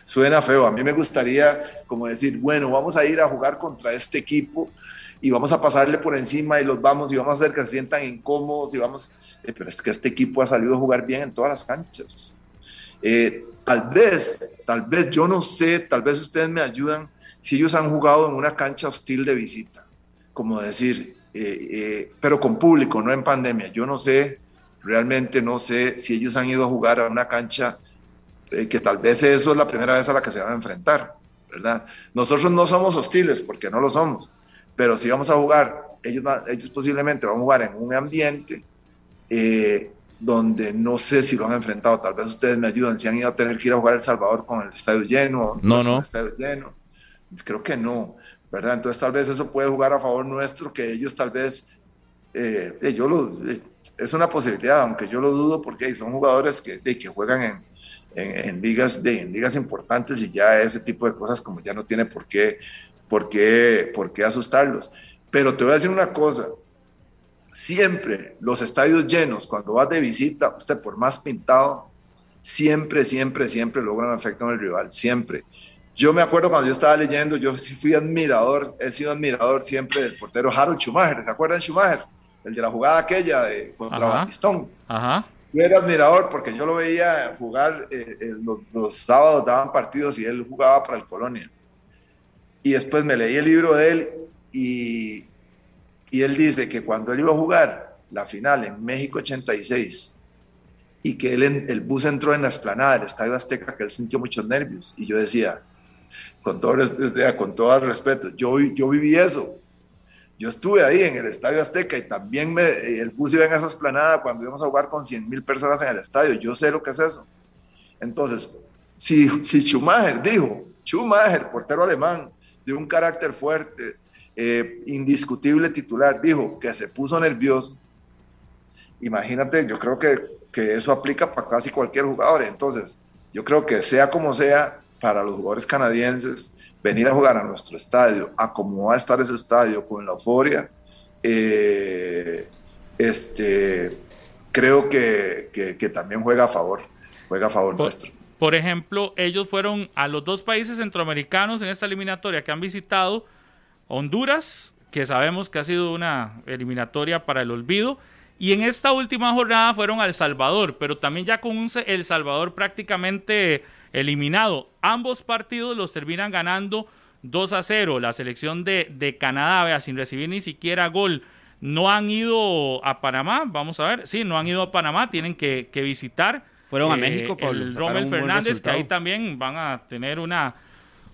Suena feo, a mí me gustaría como decir, bueno, vamos a ir a jugar contra este equipo y vamos a pasarle por encima y los vamos y vamos a hacer que se sientan incómodos y vamos, eh, pero es que este equipo ha salido a jugar bien en todas las canchas. Eh, Tal vez, tal vez, yo no sé, tal vez ustedes me ayudan si ellos han jugado en una cancha hostil de visita, como decir, eh, eh, pero con público, no en pandemia. Yo no sé, realmente no sé si ellos han ido a jugar a una cancha eh, que tal vez eso es la primera vez a la que se van a enfrentar, ¿verdad? Nosotros no somos hostiles, porque no lo somos, pero si vamos a jugar, ellos, ellos posiblemente van a jugar en un ambiente donde no sé si lo han enfrentado, tal vez ustedes me ayudan, si han ido a tener que ir a jugar El Salvador con el estadio lleno, no, no. estadio lleno, creo que no, ¿verdad? Entonces tal vez eso puede jugar a favor nuestro, que ellos tal vez, eh, eh, yo lo, eh, es una posibilidad, aunque yo lo dudo porque son jugadores que, que juegan en, en, ligas, de, en ligas importantes y ya ese tipo de cosas como ya no tiene por qué, por qué, por qué asustarlos. Pero te voy a decir una cosa, siempre los estadios llenos, cuando vas de visita, usted por más pintado, siempre, siempre, siempre logran efecto en el rival, siempre. Yo me acuerdo cuando yo estaba leyendo, yo fui admirador, he sido admirador siempre del portero Harold Schumacher, ¿se acuerdan Schumacher? El de la jugada aquella de, contra Batistón. Ajá. Yo era admirador porque yo lo veía jugar, eh, eh, los, los, sábados daban partidos y él jugaba para el Colonia. Y después me leí el libro de él y, y él dice que cuando él iba a jugar la final en México 86 y que él el bus entró en la esplanada del Estadio Azteca, que él sintió muchos nervios. Y yo decía, con todo, con todo el respeto, yo, yo viví eso. Yo estuve ahí en el Estadio Azteca y también me, el bus iba en esa esplanada cuando íbamos a jugar con 100 mil personas en el estadio. Yo sé lo que es eso. Entonces, si, si Schumacher dijo, Schumacher, portero alemán, de un carácter fuerte, eh, indiscutible titular, dijo que se puso nervioso, imagínate, yo creo que, que eso aplica para casi cualquier jugador. Entonces, yo creo que sea como sea, para los jugadores canadienses, venir a jugar a nuestro estadio, a cómo va a estar ese estadio con la euforia, eh, este, creo que, que, también juega a favor, juega a favor nuestro. Por ejemplo, ellos fueron a los dos países centroamericanos en esta eliminatoria que han visitado, Honduras, que sabemos que ha sido una eliminatoria para el olvido, y en esta última jornada fueron a El Salvador, pero también ya con un El Salvador prácticamente eliminado. Ambos partidos los terminan ganando 2 a 0. La selección de, de Canadá, vea, sin recibir ni siquiera gol, no han ido a Panamá. Vamos a ver, sí, no han ido a Panamá, tienen que, visitar. Fueron a eh, México, El Rommel Fernández, que ahí también van a tener una,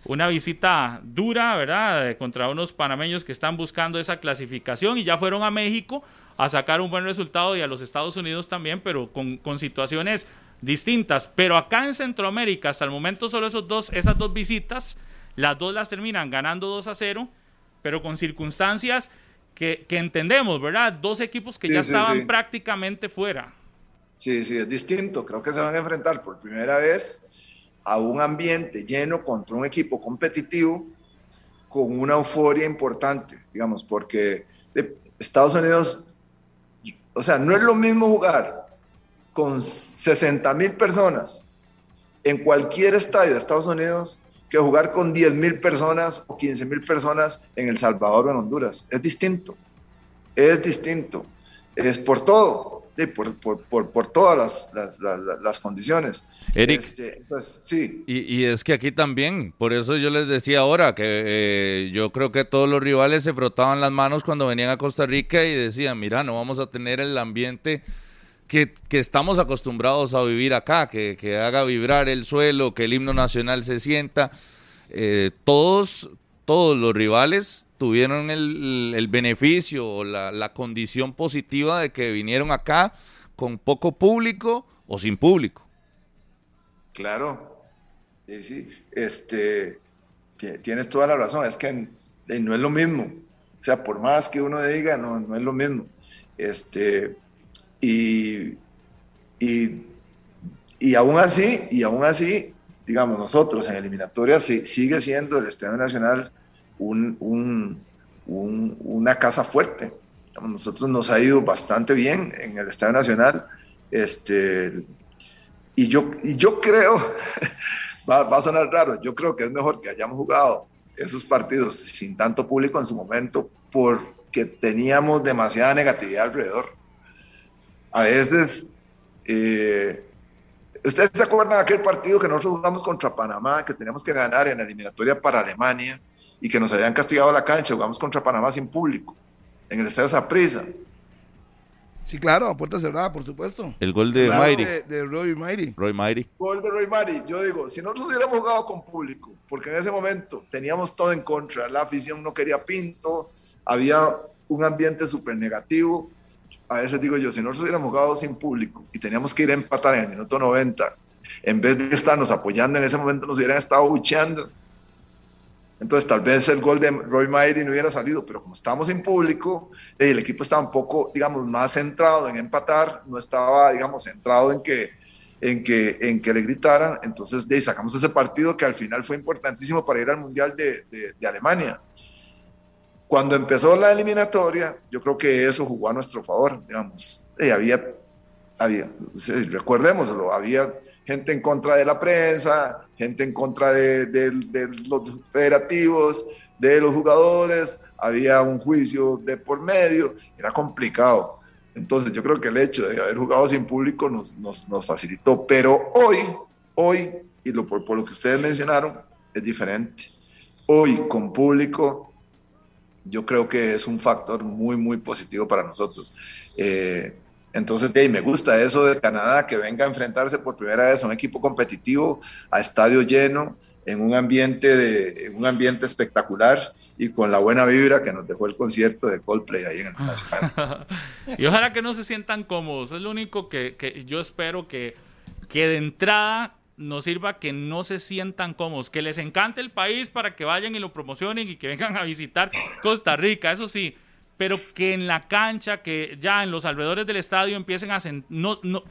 una visita dura, ¿verdad? Contra unos panameños que están buscando esa clasificación y ya fueron a México a sacar un buen resultado y a los Estados Unidos también, pero con, con situaciones distintas. Pero acá en Centroamérica, hasta el momento solo esos dos, esas dos visitas, las dos las terminan ganando 2 a 0, pero con circunstancias que, entendemos, ¿verdad? Dos equipos que ya estaban prácticamente fuera. Sí, sí, es distinto. Creo que se van a enfrentar por primera vez a un ambiente lleno contra un equipo competitivo con una euforia importante, digamos, porque Estados Unidos, o sea, no es lo mismo jugar con 60 mil personas en cualquier estadio de Estados Unidos que jugar con 10 mil personas o 15 mil personas en El Salvador o en Honduras. Es distinto, es distinto. Es por todo, por, por, por, todas las, las, condiciones. Eric, este, pues, sí. Y, es que aquí también, por eso yo les decía ahora que eh, yo creo que todos los rivales se frotaban las manos cuando venían a Costa Rica y decían, mira, no vamos a tener el ambiente que, estamos acostumbrados a vivir acá, que, haga vibrar el suelo, que el himno nacional se sienta. Eh, todos, todos los rivales tuvieron el, beneficio o la, condición positiva de que vinieron acá con poco público o sin público. Claro, sí, este, tienes toda la razón, es que no es lo mismo. O sea, por más que uno diga, no, no es lo mismo. Este, y, y, aún así, y aún así, digamos, nosotros en eliminatoria sigue siendo el Estadio Nacional un, una casa fuerte. nosotros nos ha ido bastante bien en el Estadio Nacional. Este, y, yo, y yo creo, va, a sonar raro, yo creo que es mejor que hayamos jugado esos partidos sin tanto público en su momento porque teníamos demasiada negatividad alrededor a veces, eh, ¿ustedes se acuerdan de aquel partido que nosotros jugamos contra Panamá, que teníamos que ganar en la eliminatoria para Alemania y que nos habían castigado la cancha? Jugamos contra Panamá sin público, en el estadio Zaprisa. Sí, claro, a puerta cerrada, por supuesto. El gol de claro, De, Roy Mighty. Roy Mighty. Gol de Roy Mighty. Yo digo, si nosotros hubiéramos jugado con público, porque en ese momento teníamos todo en contra, la afición no quería pinto, había un ambiente súper negativo, a veces digo yo, si nosotros hubiéramos jugado sin público y teníamos que ir a empatar en el minuto 90, en vez de estarnos apoyando en ese momento, nos hubieran estado bucheando. Entonces, tal vez el gol de Roy Mighty no hubiera salido, pero como estábamos sin público, el equipo estaba un poco, digamos, más centrado en empatar, no estaba, digamos, centrado en que, en que, en que le gritaran. Entonces, de sacamos ese partido que al final fue importantísimo para ir al Mundial de, de, de Alemania. Cuando empezó la eliminatoria, yo creo que eso jugó a nuestro favor, digamos. Y había, había recordémoslo, había gente en contra de la prensa, gente en contra de, los federativos, de los jugadores, había un juicio de por medio, era complicado. Entonces yo creo que el hecho de haber jugado sin público nos, nos, nos facilitó, pero hoy, hoy, y lo, por, por, lo que ustedes mencionaron, es diferente. Hoy con público yo creo que es un factor muy, muy positivo para nosotros. Eh, entonces, me gusta eso de Canadá, que venga a enfrentarse por primera vez a un equipo competitivo, a estadio lleno, en un ambiente, de, un ambiente espectacular y con la buena vibra que nos dejó el concierto de Coldplay ahí en el y ojalá que no se sientan cómodos, es lo único que, que yo espero que, que de entrada nos sirva que no se sientan cómodos, que les encante el país para que vayan y lo promocionen y que vengan a visitar Costa Rica, eso sí, pero que en la cancha, que ya en los alrededores del estadio empiecen a no, no,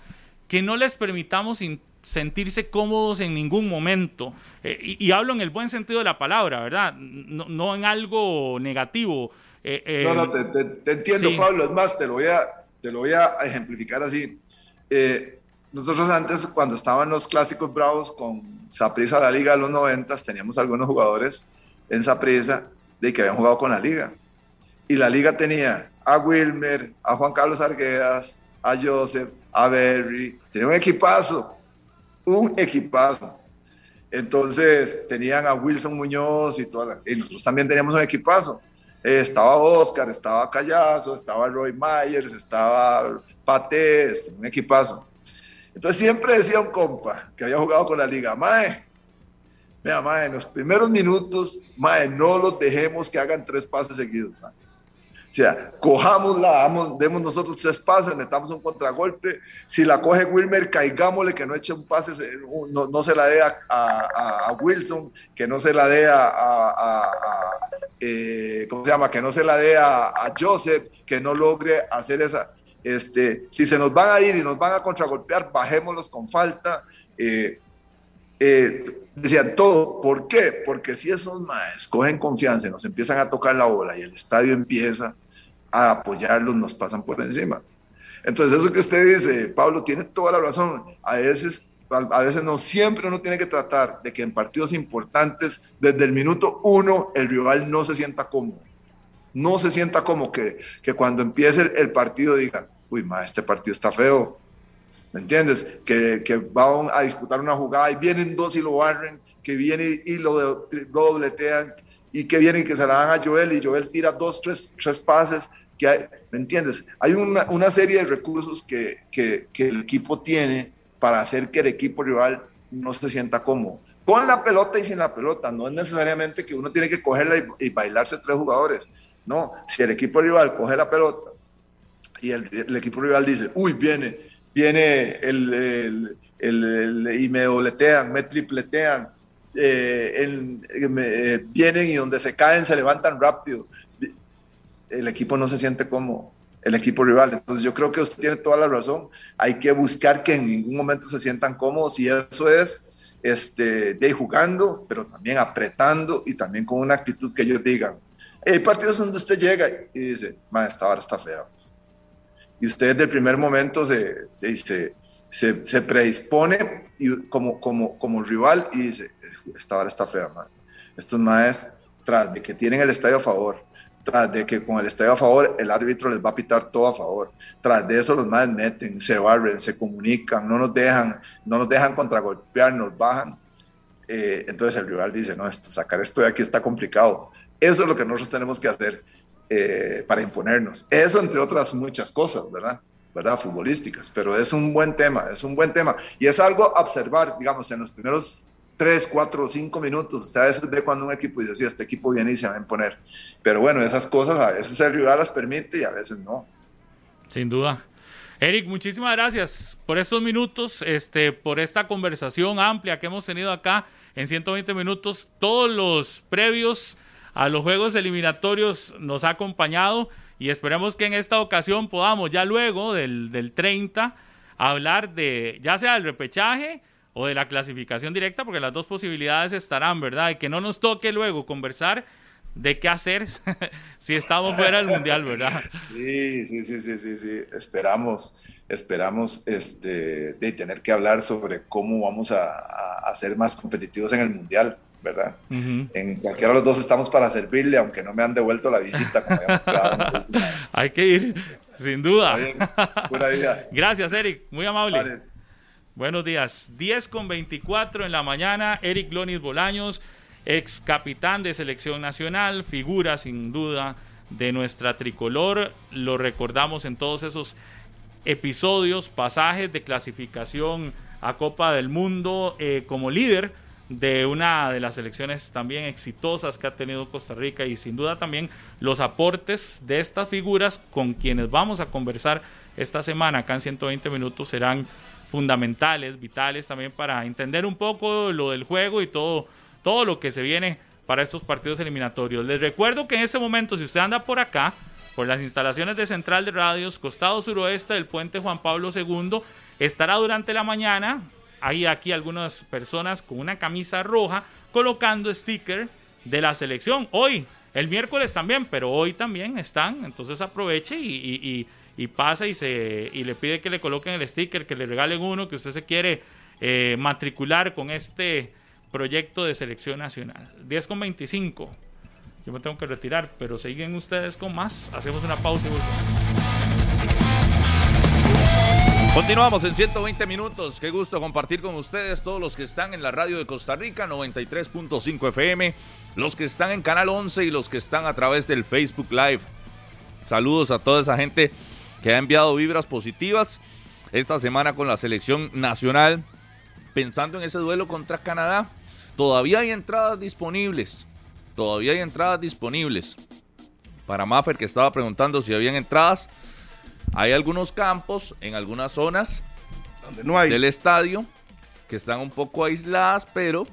que no les permitamos sentirse cómodos en ningún momento. Eh, y, hablo en el buen sentido de la palabra, ¿verdad? No, en algo negativo. Eh, eh, no, no, te, entiendo, Pablo. Es más, te lo voy a, te lo voy a ejemplificar así. nosotros antes, cuando estaban los clásicos bravos con Saprisa la liga de los noventas, teníamos algunos jugadores en Saprisa de que habían jugado con la liga. Y la liga tenía a Wilmer, a Juan Carlos Arguedas, a Joseph, a Berry. Tenía un equipazo un equipazo. Entonces tenían a Wilson Muñoz y toda y nosotros también teníamos un equipazo. Estaba Oscar, estaba Callazo, estaba Roy Myers, estaba Patés, un equipazo. Entonces siempre decía un compa que había jugado con la liga, Mae, mira, Mae, en los primeros minutos, Mae, no los dejemos que hagan tres pases seguidos. O sea, cojámosla, demos nosotros tres pases, metamos un contragolpe. Si la coge Wilmer, caigámosle, que no eche un pase, no, se la dé a, Wilson, que no se la dé a, eh, ¿cómo se llama? Que no se la dé a, Joseph, que no logre hacer esa. Este, si se nos van a ir y nos van a contragolpear, bajémoslos con falta. Eh, eh, decían todo. ¿Por qué? Porque si esos maes cogen confianza y nos empiezan a tocar la bola y el estadio empieza a apoyarlos, nos pasan por encima. Entonces, eso que usted dice, Pablo, tiene toda la razón. A veces, a veces no, siempre uno tiene que tratar de que en partidos importantes, desde el minuto uno, el rival no se sienta cómodo. No se sienta como que, que cuando empiece el, partido diga, uy, ma, este partido está feo, ¿me entiendes? Que, que van a disputar una jugada y vienen dos y lo barren, que viene y lo, dobletean y que vienen y que se la dan a Joel y Joel tira dos, tres, tres pases. Que hay, ¿Me entiendes? Hay una, una serie de recursos que, que, que, el equipo tiene para hacer que el equipo rival no se sienta cómodo. Con la pelota y sin la pelota. No es necesariamente que uno tiene que cogerla y, bailarse tres jugadores. No, si el equipo rival coge la pelota y el, el equipo rival dice, uy, viene viene el, el, y me dobletean, me tripletean, eh, eh, vienen y donde se caen se levantan rápido. El equipo no se siente como el equipo rival. Entonces yo creo que usted tiene toda la razón. Hay que buscar que en ningún momento se sientan cómodos y eso es este, de jugando, pero también apretando y también con una actitud que ellos digan. Hay partidos donde usted llega y dice, esta hora está feo y usted desde el primer momento se, se, se, predispone y como, como, como rival y dice, esta hora está fea, man. Estos maes, tras de que tienen el estadio a favor, tras de que con el estadio a favor el árbitro les va a pitar todo a favor, tras de eso los maes meten, se barren, se comunican, no nos dejan, no nos dejan contragolpear, nos bajan. Eh, entonces el rival dice, no, sacar esto de aquí está complicado. Eso es lo que nosotros tenemos que hacer eh, para imponernos. Eso entre otras muchas cosas, ¿verdad? ¿verdad? Futbolísticas, pero es un buen tema, es un buen tema. Y es algo observar, digamos, en los primeros tres, cuatro, cinco minutos. Usted a veces ve cuando un equipo dice, sí, este equipo viene y se va a imponer. Pero bueno, esas cosas a veces el rival las permite y a veces no. Sin duda. Eric, muchísimas gracias por estos minutos, este, por esta conversación amplia que hemos tenido acá en 120 minutos. Todos los previos a los juegos eliminatorios nos ha acompañado y esperemos que en esta ocasión podamos ya luego del, del 30 hablar de ya sea del repechaje o de la clasificación directa, porque las dos posibilidades estarán, ¿verdad? Y que no nos toque luego conversar de qué hacer si estamos fuera del mundial, ¿verdad? Sí, sí, sí, sí, sí, sí. Esperamos, esperamos este, de tener que hablar sobre cómo vamos a, ser más competitivos en el mundial. ¿Verdad? En cualquiera de los dos estamos para servirle, aunque no me han devuelto la visita. Hay que ir, sin duda. Gracias, Eric, muy amable. Buenos días. 10 con 24 en la mañana, Eric Lonis Bolaños, ex capitán de selección nacional, figura sin duda de nuestra tricolor. Lo recordamos en todos esos episodios, pasajes de clasificación a Copa del Mundo eh, como líder de una de las elecciones también exitosas que ha tenido Costa Rica y sin duda también los aportes de estas figuras con quienes vamos a conversar esta semana acá en 120 minutos serán fundamentales, vitales también para entender un poco lo del juego y todo, todo lo que se viene para estos partidos eliminatorios. Les recuerdo que en este momento, si usted anda por acá, por las instalaciones de Central de Radios, costado suroeste del puente Juan Pablo II, estará durante la mañana hay aquí algunas personas con una camisa roja colocando sticker de la selección. Hoy, el miércoles también, pero hoy también están. Entonces aproveche y, pasa y, se, y le pide que le coloquen el sticker, que le regalen uno, que usted se quiere eh, matricular con este proyecto de selección nacional. 10 con 25. Yo me tengo que retirar, pero siguen ustedes con más. Hacemos una pausa y volvemos. Continuamos en 120 minutos. Qué gusto compartir con ustedes todos los que están en la radio de Costa Rica 93.5 FM, los que están en Canal 11 y los que están a través del Facebook Live. Saludos a toda esa gente que ha enviado vibras positivas esta semana con la selección nacional, pensando en ese duelo contra Canadá. Todavía hay entradas disponibles. Todavía hay entradas disponibles. Para Maffer que estaba preguntando si habían entradas. Hay algunos campos en algunas zonas Donde no hay. del estadio que están un poco aisladas, pero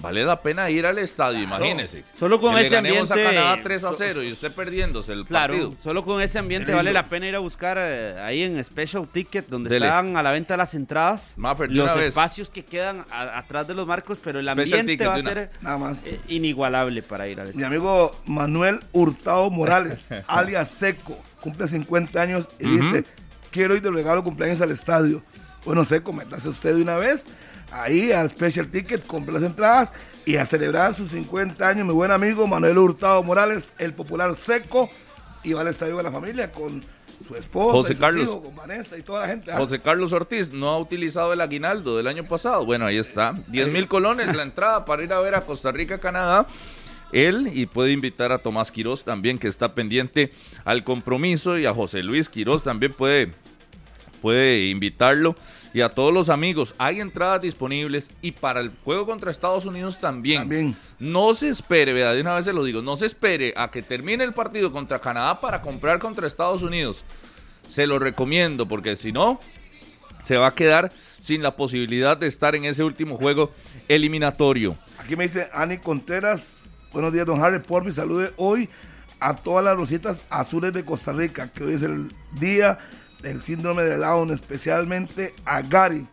vale la pena ir al estadio, imagínese. Solo con Que le ese ganemos ambiente. a Canadá 3 a so- 0 y usted perdiéndose el Claro, partido. solo con ese ambiente vale la pena ir a buscar eh, ahí en Special Ticket, donde Dele. están a la venta las entradas, Maffer, los una vez. espacios que quedan a- atrás de los marcos, pero el Special ambiente ticket va a ser Nada más. eh, inigualable para ir al Mi estadio. amigo Manuel Hurtado Morales, alias Seco, cumple 50 años y dice, quiero ir de regalo cumpleaños al estadio. Bueno, Seco, métase usted de una vez ahí al Special Ticket, compre las entradas y a celebrar sus 50 años, mi buen amigo Manuel Hurtado Morales, el popular Seco, y va al estadio de la familia con su esposa, José y sus Carlos. con Vanessa y toda la gente. Ah, José Carlos Ortiz no ha utilizado el aguinaldo del año pasado. Bueno, ahí está. 10 mil colones la entrada para ir a ver a Costa Rica, Canadá. Él y puede invitar a Tomás Quirós también, que está pendiente al compromiso, y a José Luis Quirós también puede, puede invitarlo. Y a todos los amigos, hay entradas disponibles y para el juego contra Estados Unidos también. También. No se espere, vea, de una vez se lo digo, no se espere a que termine el partido contra Canadá para comprar contra Estados Unidos. Se lo recomiendo porque si no, se va a quedar sin la posibilidad de estar en ese último juego eliminatorio. Aquí me dice Ani Contreras, buenos días don Harry, por mi salude hoy a todas las rositas azules de Costa Rica, que hoy es el día del síndrome de Down, especialmente a Gary.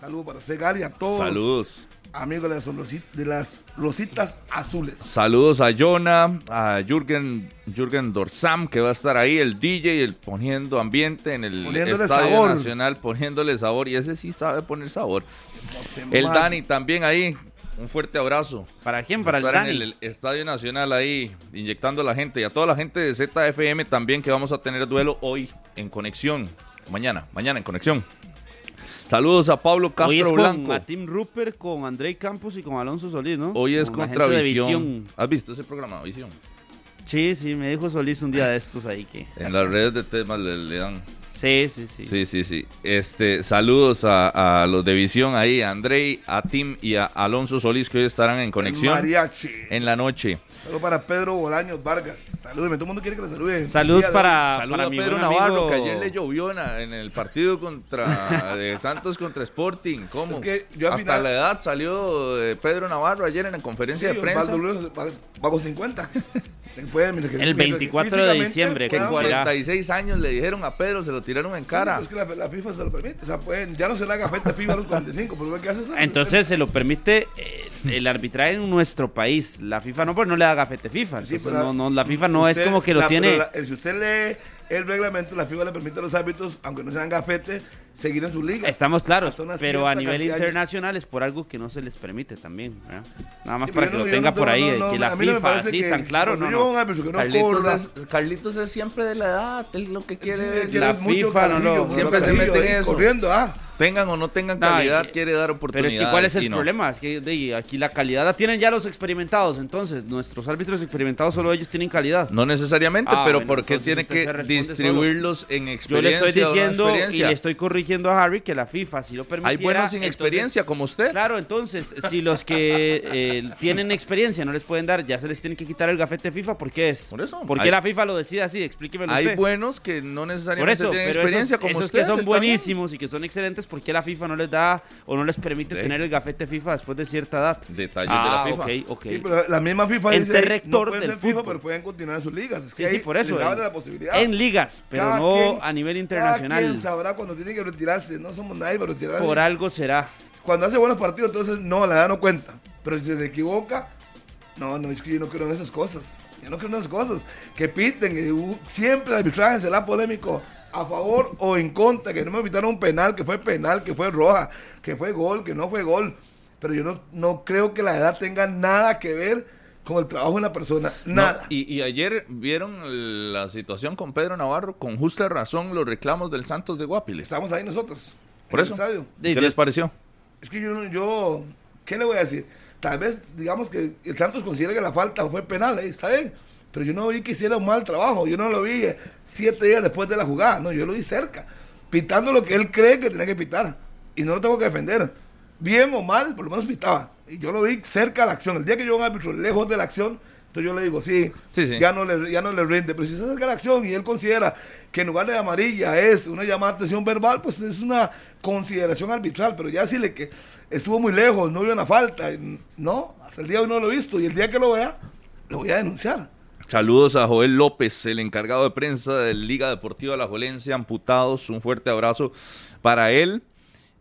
Saludos para usted Gary, a todos. Saludos. Amigos de las, rosi- de las rositas azules. Saludos a Jonah, a Jürgen, Jürgen Dorsam, que va a estar ahí, el DJ, el poniendo ambiente en el Poniéndole Estadio sabor. Nacional, poniéndole sabor, y ese sí sabe poner sabor. No El mal. Dani también ahí, un fuerte abrazo. ¿Para quién? Para el estar Dani. en el Estadio Nacional ahí, inyectando a la gente y a toda la gente de ZFM también que vamos a tener duelo hoy en conexión. Mañana, mañana en conexión. Saludos a Pablo Castro Hoy es con Blanco. a Tim Rupert, con Andrei Campos y con Alonso Solís, ¿no? Hoy es Con contra Visión. ¿Has visto ese programa, Visión? Sí, sí, me dijo Solís un día de estos ahí que... En las redes de temas le, le dan. Sí, sí, sí. Sí, sí, sí. Este, saludos a, a los de Visión ahí, a Andrei, a Tim y a Alonso Solís que hoy estarán en El conexión mariachi. en la noche. Saludos para Pedro Bolaños Vargas. Salúdeme, todo el mundo quiere que le salude. Saludos de para, Saludos para a mi Pedro buen Navarro, amigo- que ayer le llovió en, en el partido contra de Santos contra Sporting. ¿Cómo? Es que yo al Hasta final- la edad salió eh, Pedro Navarro ayer en la conferencia Sí, de prensa. Con 50. Después, que- El mientras que 24 de diciembre, Que en pueda- cumplirá. 46 años le dijeron a Pedro, se lo tiraron en cara. Sí, pues es que la, la FIFA se lo permite. O sea, pueden, ya no se le haga a FIFA a los 45, pero ¿qué hace eso? Entonces se lo permite eh, el arbitraje en nuestro país. La FIFA no, pues no le da gafete FIFA. Sí, Entonces, pero no, no, la FIFA no es como que lo la- tiene. la- si usted lee el reglamento, la FIFA le permite a los árbitros, aunque no sean gafete, seguir en su liga. Estamos claros, pero a nivel internacional es por algo que no se les permite también. ¿verdad? Nada más Sí, para que lo no- yo tenga no por ahí, no, de no, que la FIFA así tan claro, no, Carlitos, es, Carlitos es siempre de la edad, es lo que quiere. sí, la mucho FIFA no lo- siempre se mete en eso. Corriendo, ah. Tengan o no tengan calidad, quiere dar Pero oportunidades. es que ¿cuál es el no. problema? Es que de, aquí la calidad la tienen ya los experimentados, entonces nuestros árbitros experimentados solo ellos tienen calidad. No necesariamente, Ah, pero bueno, ¿por qué tiene que distribuirlos en Yo le experiencia estoy diciendo y experiencia? le estoy corrigiendo a Harry que la FIFA si lo permitiera. Hay buenos sin entonces- experiencia como usted. Claro, entonces, si los que eh, tienen experiencia no les pueden dar, ya se les tiene que quitar el gafete FIFA, ¿por qué es? Por eso, ¿Por qué hay- la FIFA lo decide así? Explíquemelo Hay usted. buenos que no necesariamente eso, tienen pero experiencia esos, como esos usted. que son bien. buenísimos y que son excelentes, ¿por qué la FIFA no les da o no les permite Sí. tener el gafete FIFA después de cierta edad? Detalles ah, de la FIFA. ok, ok. Sí, pero la misma FIFA Ente dice rector no pueden del ser FIFA, fútbol. pero pueden continuar en sus ligas. Es que Sí, sí, ahí por eso. les la posibilidad. en ligas, pero Cada no quien- a nivel Cada internacional. quien sabrá cuando tiene que retirarse. No somos nadie para retirarse. Por algo será. Cuando hace buenos partidos, entonces no, la edad no cuenta. Pero si se equivoca, no, no, es que yo no creo en esas cosas. Yo no creo en esas cosas. Que piten, que uh, siempre el arbitraje será polémico a favor o en contra. Que no me pitaron un penal, que fue penal, que fue roja, que fue gol, que no fue gol. Pero yo no, no creo que la edad tenga nada que ver con el trabajo de una persona. No, Nada. y, y ayer vieron la situación con Pedro Navarro, con justa razón los reclamos del Santos de Guapiles. Estamos ahí nosotros. Por eso. ¿Qué les pareció? Es que yo, no- yo, ¿qué le voy a decir? Tal vez, digamos que el Santos considera que la falta fue penal, ahí está bien. Pero yo no vi que hiciera un mal trabajo. Yo no lo vi eh, siete días después de la jugada. No, yo lo vi cerca. Pitando lo que él cree que tenía que pitar. Y no lo tengo que defender. Bien o mal, por lo menos pitaba. Y yo lo vi cerca de la acción. El día que yo un árbitro lejos de la acción, entonces yo le digo, sí, Sí, sí. Ya, no le, ya no le rinde. Pero si se acerca a la acción y él considera que en lugar de amarilla es una llamada de atención verbal, pues es una consideración arbitral. Pero ya decirle que estuvo muy lejos, no vio una falta. No, hasta el día de hoy no lo he visto. Y el día que lo vea, lo voy a denunciar. Saludos a Joel López, el encargado de prensa de Liga Deportiva La Jolense, amputados. Un fuerte abrazo para él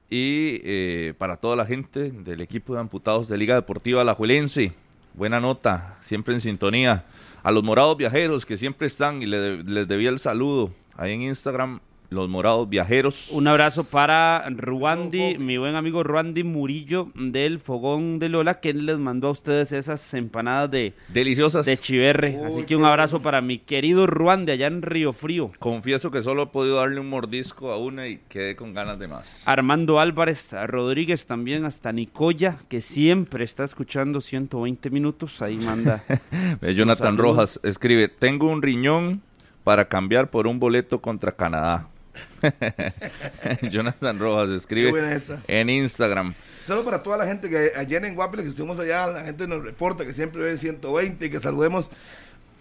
y eh, para toda la gente del equipo de amputados de Liga Deportiva La Juelense. Buena nota, siempre en sintonía. A los morados viajeros que siempre están y le- les debía el saludo ahí en Instagram, los morados viajeros. Un abrazo para Ruandi, mi buen amigo Ruandi Murillo del Fogón de Lola, que les mandó a ustedes esas empanadas de, Deliciosas. de chiverre. Uy, Así que un abrazo para mi querido Ruandi allá en Río Frío. Confieso que solo he podido darle un mordisco a una y quedé con ganas de más. Armando Álvarez Rodríguez también hasta Nicoya, que siempre está escuchando 120 minutos. Ahí manda. Jonathan. Rojas escribe, tengo un riñón para cambiar por un boleto contra Canadá. Jonathan Rojas escribe en Instagram. Solo para toda la gente que ayer en Guapiles que estuvimos allá, la gente nos reporta que siempre ven 120 y que saludemos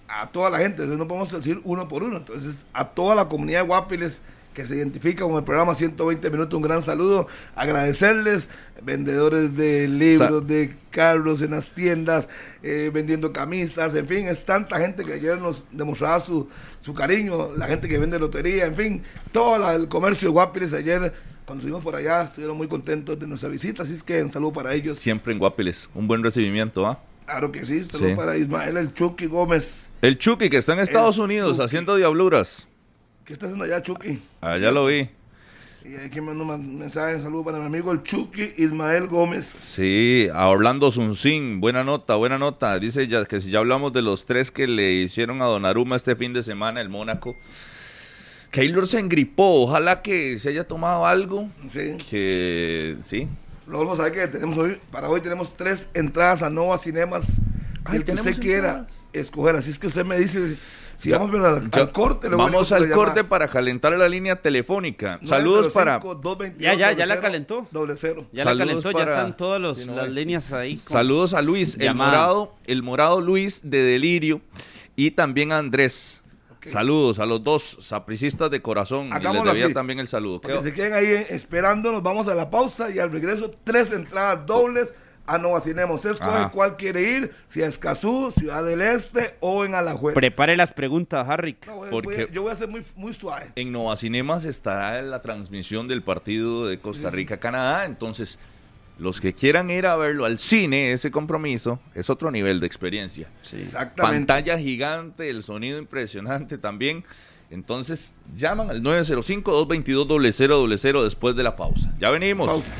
a toda la gente. Entonces no podemos decir uno por uno. Entonces a toda la comunidad de Guapiles que se identifica con el programa 120 minutos, un gran saludo. Agradecerles, vendedores de libros, Sa- de carros en las tiendas, eh, vendiendo camisas, en fin, es tanta gente que ayer nos demostraba su, su cariño, la gente que vende lotería, en fin, todo la- el comercio de Guapiles ayer, cuando estuvimos por allá, estuvieron muy contentos de nuestra visita, así es que un saludo para ellos. Siempre en Guapiles. Un buen recibimiento, ¿ah? Claro que sí, saludo Sí. para Ismael El Chucky Gómez. El Chucky, que está en Estados El Unidos Chucky. haciendo diabluras. ¿Qué está haciendo allá, Chucky? Allá lo vi. Y aquí me manda un mensaje, un saludo para mi amigo el Chucky Ismael Gómez. Sí, a Orlando Zunzín, buena nota, buena nota. Dice ya que si ya hablamos de los tres que le hicieron a Donnarumma este fin de semana, el Mónaco. Keylor se engripó, ojalá que se haya tomado algo. Sí. Que sí, Luego sabe que tenemos hoy, para hoy tenemos tres entradas a Nova Cinemas. Ay, el que usted quiera escoger. Así es que usted me dice si Ya- vamos al, ya- al corte. luego Vamos al corte para calentar la línea telefónica. Saludos para 905-222-00, Ya, ya, ya la calentó. Doble cero. Ya la Saludos calentó, para- ya están todas los- Sí, no, las eh. líneas ahí. con- Saludos a Luis, el Llamada. morado, el morado Luis de Delirio y también a Andrés. Saludos a los dos sapricistas de corazón. Y les Hagámoslo debía así. también el saludo. Que se queden ahí eh, esperando, nos vamos a la pausa y al regreso tres entradas dobles a Nova Cinema. Usted escoge Ajá. cuál quiere ir, si a Escazú, Ciudad del Este o en Alajuela. Prepare las preguntas, Harry. No, voy- Porque- voy a- yo voy a ser muy, muy suave. En Nova Cinemas estará la transmisión del partido de Costa Rica-Canadá. Entonces, los que quieran ir a verlo al cine, ese compromiso, es otro nivel de experiencia. Exactamente. Pantalla gigante, el sonido impresionante también. Entonces, llaman al 905-222-0000 después de la pausa. Ya venimos. Pausa.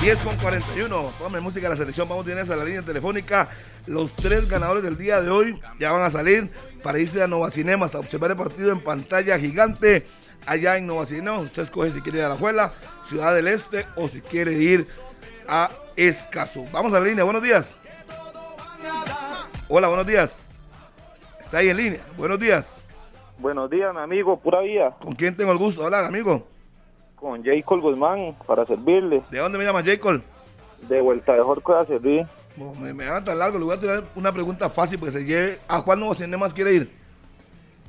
10 con 41. Póngame música a la selección. Vamos a a la línea telefónica. Los tres ganadores del día de hoy ya van a salir para irse a Nova Cinemas a observar el partido en pantalla gigante allá en Nova Cinemas. Usted escoge si quiere ir a la Juela, Ciudad del Este o si quiere ir a Escazú. Vamos a la línea. Buenos días. Hola, buenos días. Está ahí en línea. Buenos días. Buenos días, mi amigo, pura vida. ¿Con quién tengo el gusto de hablar, amigo? Con Jacob Guzmán, para servirle. ¿De dónde me llama Jacob? De vuelta de Jorco de servir. me, me tan largo, le voy a tirar una pregunta fácil porque se lleve. ¿A cuál nuevo más quiere ir?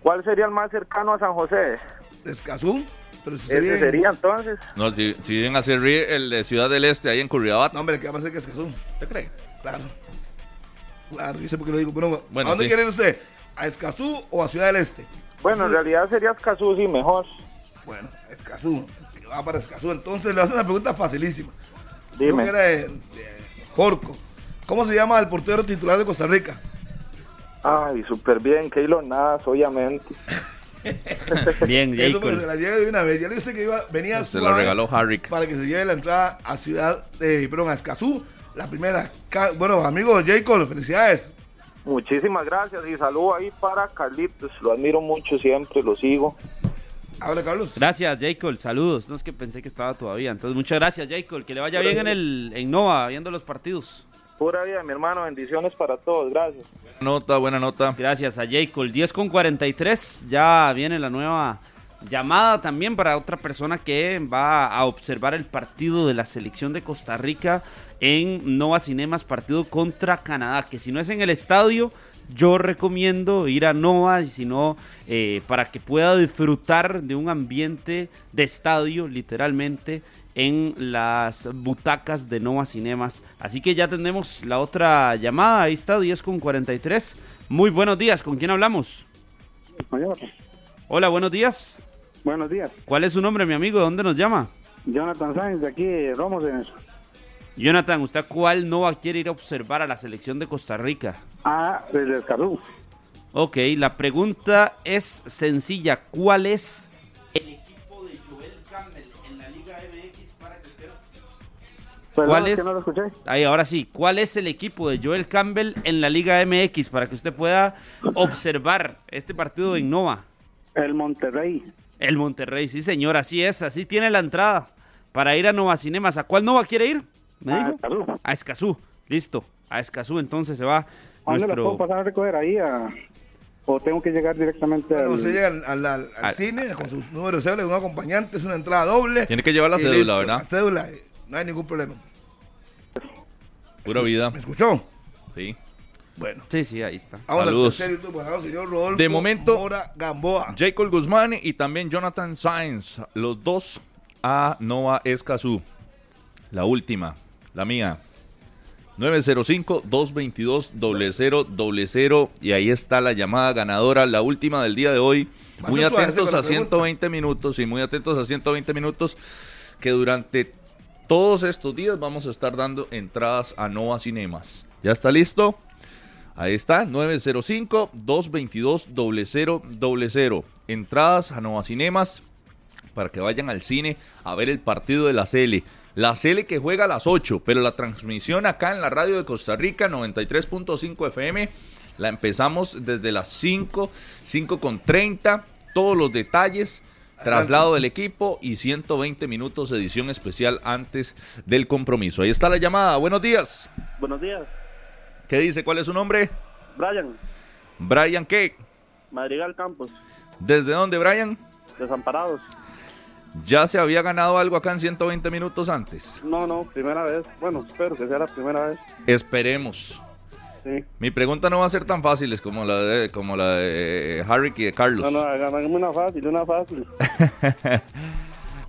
¿Cuál sería el más cercano a San José? Escazú. Pero si ¿Ese sería entonces? No, si, si vienen a servir el de Ciudad del Este, ahí en Curriabat. No, hombre, ¿qué va a ser que Escazú? ¿Te cree? Claro. Claro, yo sé por qué lo digo. Pero, ¿A dónde quiere ir usted? ¿A Escazú o a Ciudad del Este? Bueno, en realidad sería Escazú, sí, mejor. Bueno, Escazú, va para Escazú. Entonces le a hacer una pregunta facilísima. Dime. era de, Porco. ¿Cómo se llama el portero titular de Costa Rica? Ay, súper bien, Keylor Nada, obviamente. bien, Eso porque se la lleve de una vez. Ya le dije que iba, venía Se lo regaló Harry. Para que se lleve la entrada a Ciudad de, perdón, a Escazú. La primera. Bueno, amigo Jacob, felicidades. Muchísimas gracias y saludo ahí para Carlitos. Lo admiro mucho siempre, lo sigo. Habla, Carlos. Gracias, Jacob. Saludos. No es que pensé que estaba todavía. Entonces, muchas gracias, Jacob. Que le vaya bien en el en Nova, viendo los partidos. Pura vida, mi hermano. Bendiciones para todos. Gracias. Buena nota, buena nota. Gracias a Jacob. 10 con 43. Ya viene la nueva llamada también para otra persona que va a observar el partido de la selección de Costa Rica en Nova Cinemas, partido contra Canadá, que si no es en el estadio, yo recomiendo ir a Nova, y si no, eh, para que pueda disfrutar de un ambiente de estadio, literalmente, en las butacas de Nova Cinemas. Así que ya tenemos la otra llamada, ahí está, 10 con 43. Muy buenos días, ¿con quién hablamos? Hola, buenos días. Buenos días. ¿Cuál es su nombre, mi amigo? ¿De dónde nos llama? Jonathan Sáenz, de aquí, Romos de Jonathan, ¿usted cuál no quiere ir a observar a la selección de Costa Rica? Ah, desde Escazú. Ok, la pregunta es sencilla. ¿Cuál es el equipo de Joel Campbell en la Liga MX para que usted... ¿Cuál es? no lo escuché. Ahí, ahora sí. ¿Cuál es el equipo de Joel Campbell en la Liga MX para que usted pueda observar este partido de Innova? El Monterrey. El Monterrey, sí señor, así es, así tiene la entrada para ir a Nova Cinemas. ¿A cuál Nova quiere ir? ¿Me dijo? A Escazú. Listo, a Escazú entonces se va ¿A dónde nuestro... puedo pasar a recoger ahí ¿O tengo que llegar directamente bueno, al... usted llega al, cine con sus números de cédula, un acompañante, es una entrada doble. Tiene que llevar la cédula, ¿verdad? La cédula, eh, no hay ningún problema. Pura vida. ¿Me escuchó? Sí. Bueno. Sí, sí, ahí está. Saludos. señor Rodolfo de momento, Mora Gamboa. Jacob Guzmán y también Jonathan Sainz, los dos a Nova Escazú. La última, la mía. 905-222-0000 y ahí está la llamada ganadora, la última del día de hoy. Muy atentos a 120 minutos y muy atentos a 120 minutos que durante todos estos días vamos a estar dando entradas a Nova Cinemas. ¿Ya está listo? Ahí está, 905-222-0000. Entradas a Nova Cinemas para que vayan al cine a ver el partido de la CL. La CL que juega a las 8, pero la transmisión acá en la radio de Costa Rica, 93.5 FM, la empezamos desde las 5, 5 con 30, todos los detalles, traslado del equipo y 120 minutos edición especial antes del compromiso. Ahí está la llamada, buenos días. Buenos días. ¿Qué dice? ¿Cuál es su nombre? Brian. Brian, ¿qué? Madrigal Campos. ¿Desde dónde, Brian? Desamparados. ¿Ya se había ganado algo acá en 120 minutos antes? No, no, primera vez. Bueno, espero que sea la primera vez. Esperemos. Sí. Mi pregunta no va a ser tan fácil como la de, como la de eh, Harry y de Carlos. No, no, hágame una fácil, una fácil.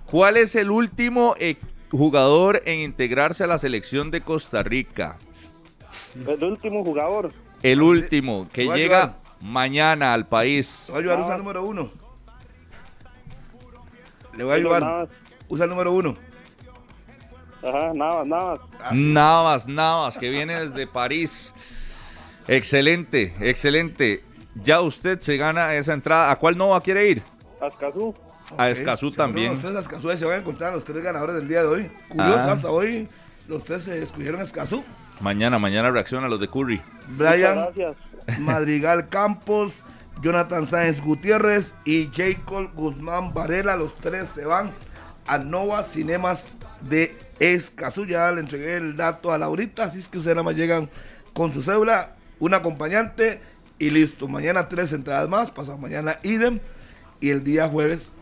¿Cuál es el último eh, jugador en integrarse a la selección de Costa Rica? El último jugador. El último, que llega mañana al país. Va a ayudar, usa el número uno. Le voy a ayudar. Usa el número uno. Ajá, Navas, Navas. Ah, Navas, Navas, que viene desde París. Excelente, excelente. Ya usted se gana esa entrada. ¿A cuál Nova quiere ir? A Escazú. A Escazú también. Ustedes a Escazú se van a encontrar los tres ganadores del día de hoy. Curioso, ah. hasta hoy Los tres se escogieron Escazú. Mañana, mañana reacciona a los de Curry. Brian. Madrigal Campos, Jonathan Sáenz Gutiérrez y Jacob Guzmán Varela. Los tres se van a Nova Cinemas de Escazú. Ya le entregué el dato a Laurita, así es que ustedes nada más llegan con su cédula, un acompañante y listo. Mañana tres entradas más, pasado mañana idem y el día jueves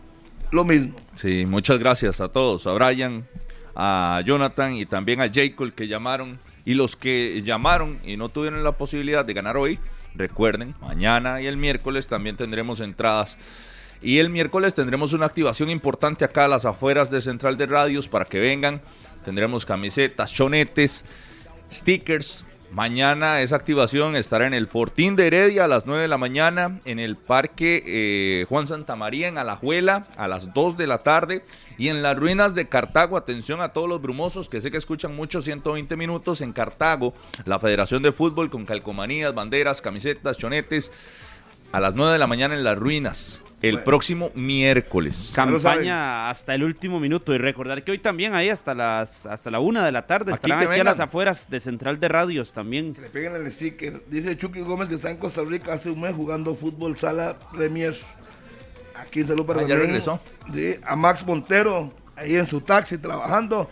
lo mismo. Sí, muchas gracias a todos, a Brian, a Jonathan y también a Jacob que llamaron. Y los que llamaron y no tuvieron la posibilidad de ganar hoy, recuerden, mañana y el miércoles también tendremos entradas. Y el miércoles tendremos una activación importante acá a las afueras de Central de Radios para que vengan. Tendremos camisetas, chonetes, stickers. Mañana esa activación estará en el Fortín de Heredia a las 9 de la mañana, en el Parque eh, Juan Santa María en Alajuela a las 2 de la tarde y en las ruinas de Cartago, atención a todos los brumosos que sé que escuchan mucho 120 minutos en Cartago, la Federación de Fútbol con calcomanías, banderas, camisetas, chonetes a las 9 de la mañana en las ruinas. El Bueno. próximo miércoles. Campaña hasta el último minuto. Y recordar que hoy también ahí hasta las hasta la una de la tarde Aquí estarán aquí a vengan. las afueras de Central de Radios también. Que le peguen el sticker. Dice Chucky Gómez que está en Costa Rica hace un mes jugando fútbol sala Premier. Aquí en Salud para Ah, ya regresó. Sí, a Max Montero, ahí en su taxi trabajando.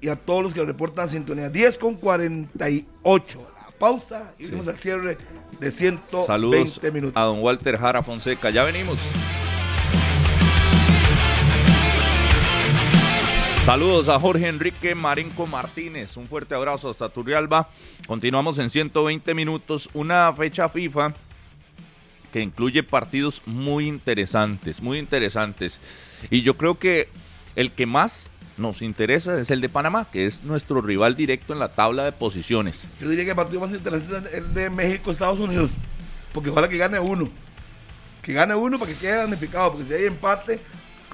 Y a todos los que reportan sintonía. 10 con 48. La pausa y vamos al cierre de 120 Saludos minutos. a don Walter Jara Fonseca. Ya venimos. Saludos a Jorge Enrique Marenco Martínez. Un fuerte abrazo hasta Turrialba. Continuamos en 120 minutos. Una fecha FIFA que incluye partidos muy interesantes, muy interesantes. Y yo creo que el que más nos interesa es el de Panamá, que es nuestro rival directo en la tabla de posiciones. Yo diría que el partido más interesante es el de México-Estados Unidos. Porque ojalá que gane uno. Que gane uno para que quede danificado. Porque si hay empate,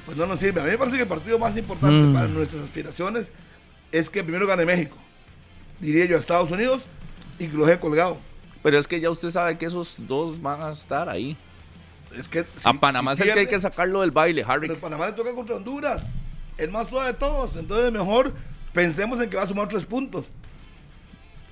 pues no nos sirve. A mí me parece que el partido más importante Mm. para nuestras aspiraciones es que primero gane México. Diría yo a Estados Unidos y que lo deje colgado. Pero es que ya usted sabe que esos dos van a estar ahí. Es que A Panamá si es el que hay que sacarlo del baile, Harry. Pero Panamá le toca contra Honduras. El más suave de todos. Entonces mejor pensemos en que va a sumar tres puntos.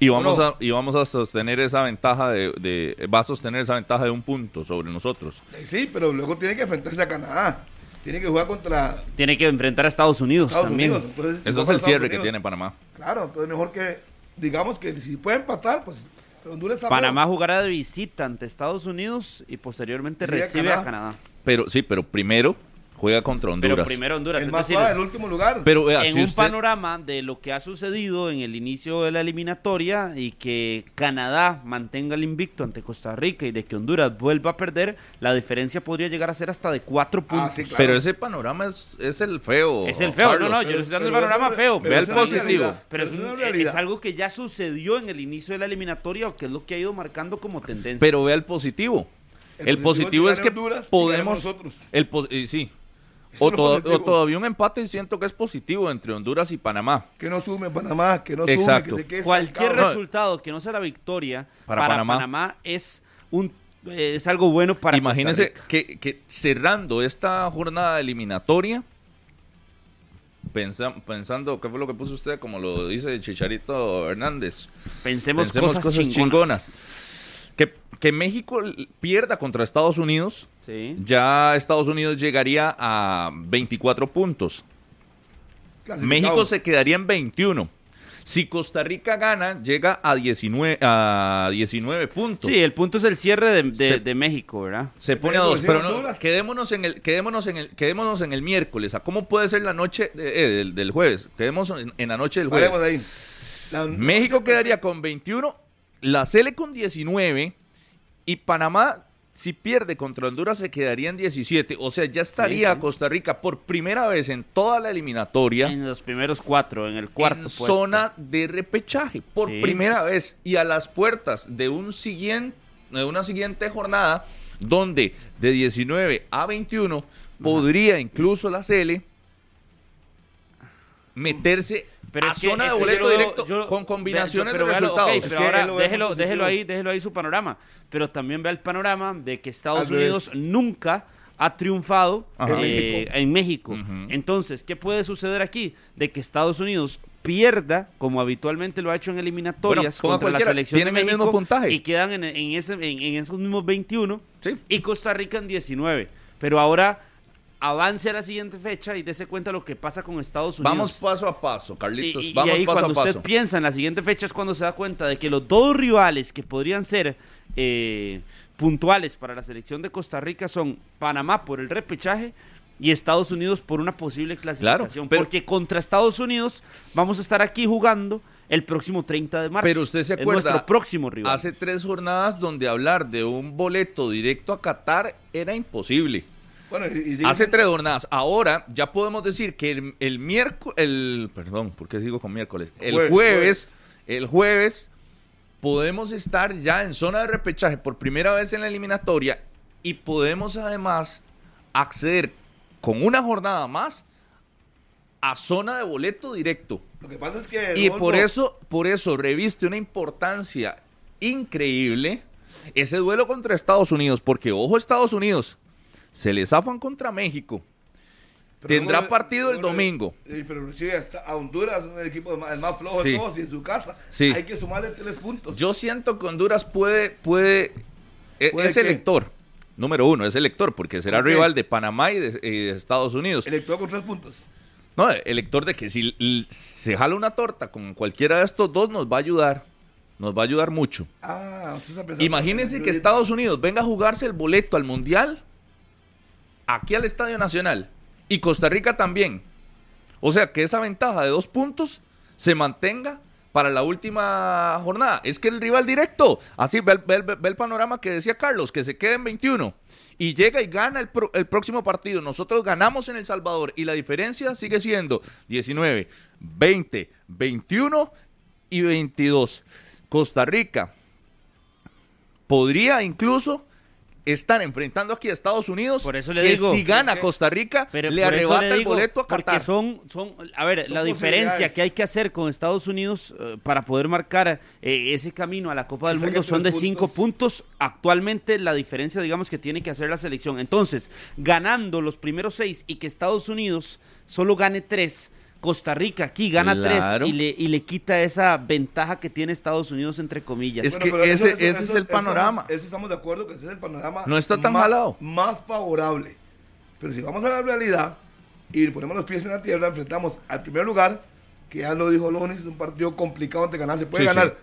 Y vamos, no. a, y vamos a sostener esa ventaja de, de- Va a sostener esa ventaja de un punto sobre nosotros. Eh, Sí, pero luego tiene que enfrentarse a Canadá. Tiene que jugar contra Tiene que enfrentar a Estados Unidos Estados también. Unidos. Entonces, Eso es el Estados cierre que tiene Panamá. Claro, entonces mejor que, digamos que si puede empatar, pues Honduras Panamá jugará de visita ante Estados Unidos y posteriormente recibe a Canadá. Canadá. Pero sí, pero primero juega contra Honduras. Pero primero Honduras. el es más decir, suave, el último lugar. Pero vea, en si un usted- panorama de lo que ha sucedido en el inicio de la eliminatoria y que Canadá mantenga el invicto ante Costa Rica y de que Honduras vuelva a perder, la diferencia podría llegar a ser hasta de cuatro puntos. Ah, sí, claro. Pero ese panorama es, es el feo. Es el feo, Carlos. no, no, yo estoy dando el panorama feo. Ve el positivo. realidad, Pero es, un- una es realidad. algo que ya sucedió en el inicio de la eliminatoria o que es lo que ha ido marcando como tendencia. Pero vea el positivo. El El, positivo positivo es que Honduras podemos. nosotros. El, po- y sí. O, to- todavía un empate siento que es positivo entre Honduras y Panamá. Que no sume Panamá, que no Exacto. sume, que se quede Cualquier resultado que no sea la victoria Para para, Panamá. Panamá. es un eh, es algo bueno para Imagínense que, que cerrando esta jornada eliminatoria, pensa- pensando, ¿qué fue lo que puso usted? Como lo dice Chicharito Hernández. Pensemos, Pensemos cosas, cosas chingonas. chingonas. Que, México pierda contra Estados Unidos, Sí. ya Estados Unidos llegaría a 24 puntos. México se quedaría en 21. Si Costa Rica gana, llega a 19, a 19 puntos. Sí, el punto es el cierre de, de- Se- de México, ¿verdad? Se pone a dos, pero no, quedémonos en el, quedémonos en el, quedémonos en el miércoles. ¿A cómo puede ser la noche eh, del, del jueves? Quedemos en, en la noche del jueves. Ahí. La- México quedaría con 21, la Cele con 19 y Panamá, si pierde contra Honduras, se quedaría en 17. O sea, ya estaría Sí, sí. Costa Rica por primera vez en toda la eliminatoria En los primeros cuatro, en el cuarto en puesto. zona de repechaje por Sí. primera vez y a las puertas de un siguiente de una siguiente jornada donde de 19 a 21 podría incluso la Cele meterse Pero a es que- zona de boleto yo lo- directo yo- con combinaciones pero de véalo, ok, resultados. pero Es que ahora déjelo, déjelo ahí, déjelo ahí su panorama. Pero también ve el panorama de que Estados Al. Unidos nunca ha triunfado Ajá. eh, en México. Entonces, ¿qué puede suceder aquí? De que Estados Unidos pierda, como habitualmente lo ha hecho en eliminatorias Bueno, contra la selección de tienen el México mismo puntaje. y quedan en, en ese, en, en esos mismos 21 Sí. y Costa Rica en 19. Pero ahora avance a la siguiente fecha y dése cuenta lo que pasa con Estados Unidos. Vamos paso a paso, Carlitos. Y, y Vamos ahí paso cuando a usted paso. piensa en la siguiente fecha es cuando se da cuenta de que los dos rivales que podrían ser eh, puntuales para la selección de Costa Rica son Panamá por el repechaje y Estados Unidos por una posible clasificación. pero- porque contra Estados Unidos vamos a estar aquí jugando el próximo 30 de marzo. Pero usted se Es acuerda, nuestro próximo rival. Hace tres jornadas donde hablar de un boleto directo a Qatar era imposible. Bueno, y, y sigue Hace tres jornadas. Ahora ya podemos decir que el, el miércoles, el, perdón, ¿por qué sigo con miércoles? El Jueves, jueves, el jueves podemos estar ya en zona de repechaje por primera vez en la eliminatoria y podemos además acceder con una jornada más a zona de boleto directo. Lo que pasa es que. Y por eso, por eso reviste una importancia increíble ese duelo contra Estados Unidos, porque ojo Estados Unidos, se les zafan contra México. pero tendrá partido el domingo. Pero recibe hasta a Honduras, el equipo más, el más flojo Sí. de todos, y en su casa. Sí. Hay que sumarle tres puntos. Yo siento que Honduras puede, puede, e- ¿Puede es qué? elector. Número uno, es elector, porque será rival de Panamá y de, y de Estados Unidos. Elector con tres puntos. No, elector de que si se jala una torta con cualquiera de estos dos, nos va a ayudar. Nos va a ayudar mucho. Ah, Imagínense que Estados Unidos venga a jugarse el boleto al Mundial aquí al Estadio Nacional y Costa Rica también. O sea, que esa ventaja de dos puntos se mantenga para la última jornada. Es que el rival directo, así ve, el- panorama que decía Carlos, que se quede en 21 y llega y gana el, el próximo partido. Nosotros ganamos en El Salvador y la diferencia sigue siendo 19, 20, 21 y 22. Costa Rica podría incluso estar enfrentando aquí a Estados Unidos. Por eso le que digo, si gana es que- Costa Rica, Pero le arrebata le el boleto a Porque Qatar. son, son, a ver, Son la diferencia que hay que hacer con Estados Unidos eh, para poder marcar eh, ese camino a la Copa del Mundo son de cinco puntos. Actualmente la diferencia, digamos, que tiene que hacer la selección. Entonces, ganando los primeros seis y que Estados Unidos solo gane tres, Costa Rica aquí gana Claro. tres y le, y le quita esa ventaja que tiene Estados Unidos, entre comillas. Es que ese- ese es el panorama. Eso, estamos de acuerdo que ese es el panorama. No está tan más, jalado. Más favorable. Pero si vamos a la realidad y ponemos los pies en la tierra, enfrentamos al primer lugar, que ya lo dijo Lonis, es un partido complicado ante ganar, se puede Sí, ganar.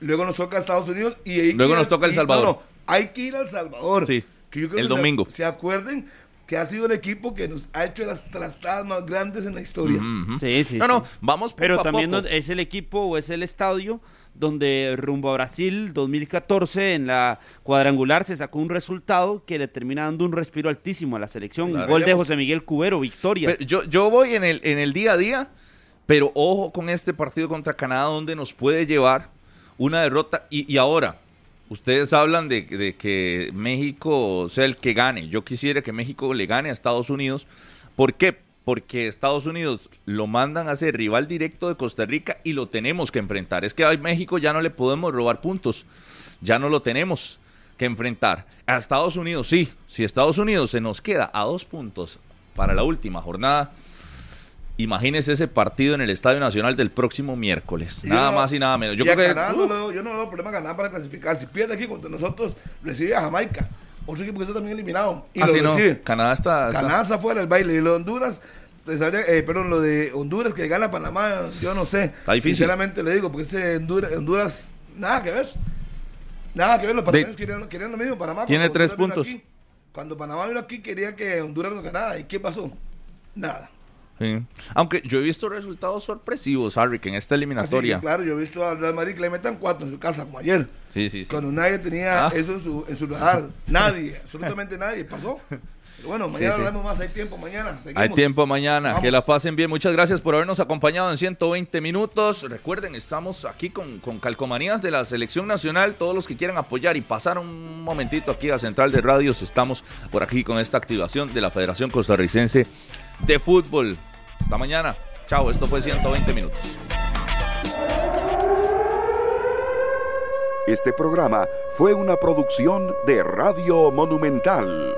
Luego nos toca a Estados Unidos y que Luego nos toca El y- Salvador. no, no, hay que ir al Salvador. Sí, Que yo creo el que se- domingo. Se, acuerden que ha sido el equipo que nos ha hecho las trastadas más grandes en la historia. Sí, sí, no, sí. no, vamos poco Pero a también poco. es el equipo o es el estadio donde rumbo a Brasil 2014 en la cuadrangular se sacó un resultado que le termina dando un respiro altísimo a la selección. Claro. Gol de. José Miguel Cubero, victoria. Pero yo, yo voy en el, en el día a día, pero ojo con este partido contra Canadá donde nos puede llevar una derrota. Y, y ahora, ustedes hablan de, que México sea el que gane. Yo quisiera que México le gane a Estados Unidos. ¿Por qué? Porque Estados Unidos lo mandan a ser rival directo de Costa Rica y lo tenemos que enfrentar. Es que a México ya no le podemos robar puntos. Ya no lo tenemos que enfrentar. A Estados Unidos sí. Si Estados Unidos se nos queda a dos puntos para la última jornada, imagínese ese partido en el Estadio Nacional del próximo miércoles. Y nada no- más y nada menos. Yo y creo que Canadá uh, no yo no veo problema ganar para clasificar. Si pierde aquí contra nosotros, recibe a Jamaica. Otro equipo que está también eliminado. Y ah, lo sí, no. Canadá está, está- Canadá está fuera del baile. Y lo de Honduras, pues, eh, perdón, lo de Honduras que gana Panamá, yo no sé. Está difícil. Sinceramente le digo, porque ese Honduras, Honduras, nada que ver. Nada que ver. Los panameños querían, querían lo mismo. Panamá. Tiene tres Honduras puntos. aquí, cuando Panamá vino aquí, quería que Honduras nos ganara. ¿Y qué pasó? Nada. Sí. Aunque yo he visto resultados sorpresivos, Harry, que en esta Así eliminatoria. que, claro, yo he visto al Real Madrid que le metan cuatro en su casa, como ayer. Sí, sí, sí. Cuando nadie tenía Ah. eso en su, en su radar. Nadie, absolutamente nadie. Pasó. Pero bueno, mañana sí. hablamos más. Hay tiempo mañana. Hay tiempo mañana. Vamos. Que la pasen bien. Muchas gracias por habernos acompañado en 120 minutos. Recuerden, estamos aquí con, con calcomanías de la Selección Nacional. Todos los que quieran apoyar y pasar un momentito aquí a Central de Radios, estamos por aquí con esta activación de la Federación Costarricense de Fútbol. Hasta mañana. Chao, esto fue 120 minutos. Este programa fue una producción de Radio Monumental.